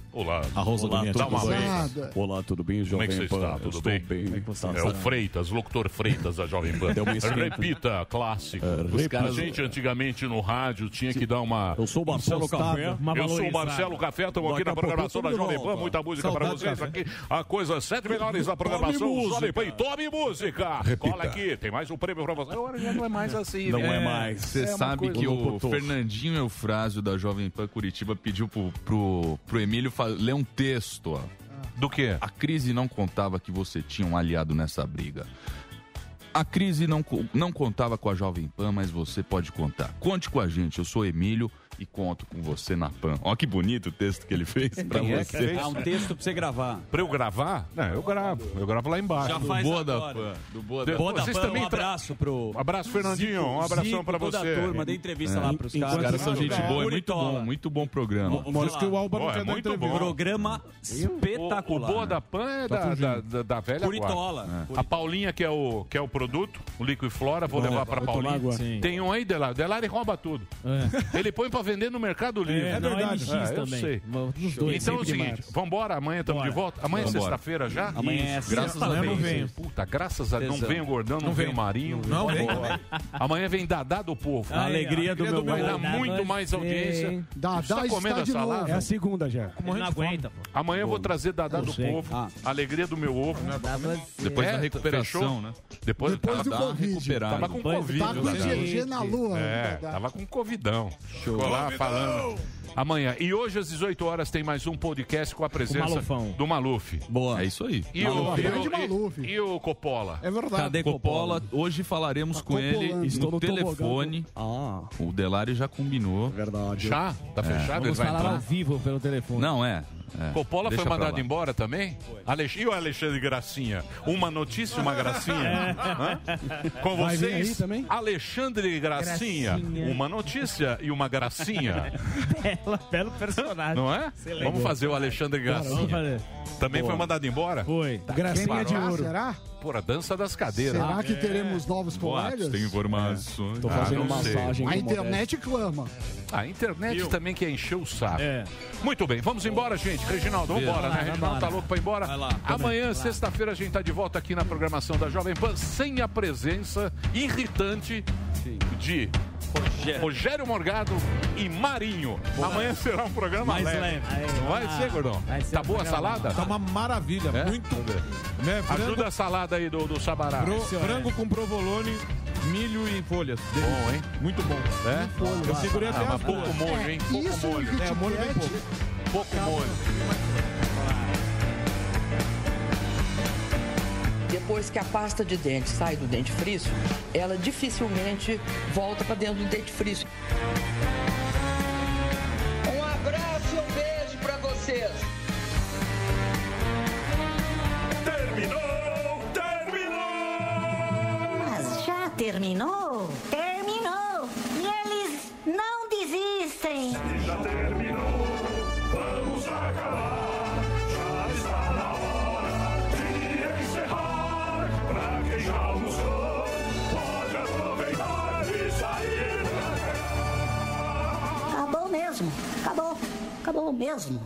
A Rosa Olá, do tudo uma bem? vez. Olá, tudo bem, Como é que Jovem você Pan? está? Tudo Estou bem? bem. Como é que você É o Freitas, locutor Freitas da Jovem Pan. Repita, clássico. Os repita. caras, gente, antigamente no rádio tinha que dar uma. Eu sou o Marcelo Café. Eu sou o. Marcelo Café, estamos aqui na a programação da Jovem Pan. Muita música para vocês aqui. A coisa sete melhores da programação. Jovem Pan. E tome música. Repita. Cola aqui, tem mais um prêmio para você. Agora já não é mais assim. Não né? é mais. Você É sabe que o Fernandinho Eufrásio da Jovem Pan Curitiba pediu pro, pro, pro Emílio fa- ler um texto. Ó. Do quê? A crise não contava que você tinha um aliado nessa briga. A crise não, não contava com a Jovem Pan, mas você pode contar. Conte com a gente, eu sou Emílio e conto com você na Pan. Ó que bonito o texto que ele fez pra Quem é que você. fez? É um texto pra você gravar. Pra eu gravar? Não, eu gravo. Eu gravo lá embaixo. Já Do faz Boa da agora. Pan. Do Boa da Boa da Vocês Pan, também um tra- abraço pro... Abraço, Fernandinho. Um abração Zico, pra toda você. a turma, dei entrevista É. lá pros Os caras. caras são gente boa, é muito bom, muito bom programa. Isso que o Alba não é quer dar muito entrevista. bom. Programa espetacular. O, o Boa da Pan é da, da, da, da velha Curitola. guarda. A Paulinha, que é o, que é o produto, o Liquiflora, vou levar pra tomar Paulinha. água. Sim. Tem um aí, Delari. Delari rouba tudo. Ele põe pra vender no Mercado Livre. É, não, LX eu também. sei. Nos dois, então é o seguinte, vambora, amanhã estamos de volta. Amanhã é sexta-feira já? Amanhã é Isso. Graças sexta. a Deus. venho. Puta, graças a Deus. Não vem o Gordão, não, Não vem o Marinho. Não vem. Amanhã vem Dadá do Povo. A alegria do meu Vai dar muito mais audiência. Dadá Está está comendo de essa novo. É a segunda já. Não aguenta, pô. Amanhã eu vou trazer Dadá do. Povo, Ah. Alegria do meu ovo. Depois É, da recuperação, né? Depois, Depois tava, do tava Covid. Tava com Covid. Tá com. GG na lua. É, tava com Covidão. Ficou lá falando. Amanhã. E hoje às 18 horas tem mais um podcast com a presença Malufão. do Maluf. Boa. É isso aí. E o, Maluf. e, Grande o, Maluf. e, e o Coppola? É verdade. Cadê Coppola? Hoje falaremos Tá com ele Estou no telefone. Ah, O Delari já combinou. verdade. Já? Tá fechado? Ele Vamos vai falar ao entrar? vivo pelo telefone. Não, é. É. Coppola Deixa foi mandado embora também? Alex... E o Alexandre Gracinha? Uma notícia, uma gracinha? Hã? Com Vai vocês, também? Alexandre Gracinha. Gracinha. Uma notícia e uma gracinha. Bela, belo personagem. Não é? Excelente. Vamos fazer o Alexandre Gracinha. Também foi mandado embora? Foi. Gracinha de ouro. será? Por a dança das cadeiras. Será que teremos novos colegas? tem informações. Tô Ah, fazendo sei. massagem. A internet clama. A internet também quer encher o saco. É. Muito bem, vamos embora, gente. Reginaldo, vamos embora, né? Reginaldo tá louco pra ir embora? Vai lá, Amanhã, sexta-feira, a gente tá de volta aqui na programação da Jovem Pan, sem a presença irritante de Rogério. Rogério Morgado e Marinho. Amanhã será um programa Mais leve. leve. Não vai ser, Gordão? Vai ser Tá um boa a salada? Tá uma maravilha, É? muito. Né, frango, Ajuda a salada aí do, do Sabará. fro- frango com provolone, milho e folhas. Bom, hein? Muito bom. É? Eu segurei até Ah, mas as pouco molho, hein? Pouco Isso molho. no É, molho bem pouco. Pouco molho. Depois que a pasta de dente sai do dentifrício, ela dificilmente volta para dentro do dentifrício. Um abraço e um beijo pra vocês. Terminou! Terminou! Mas já terminou? Terminou! E eles não desistem! Já terminou! Vamos acabar! Mesmo!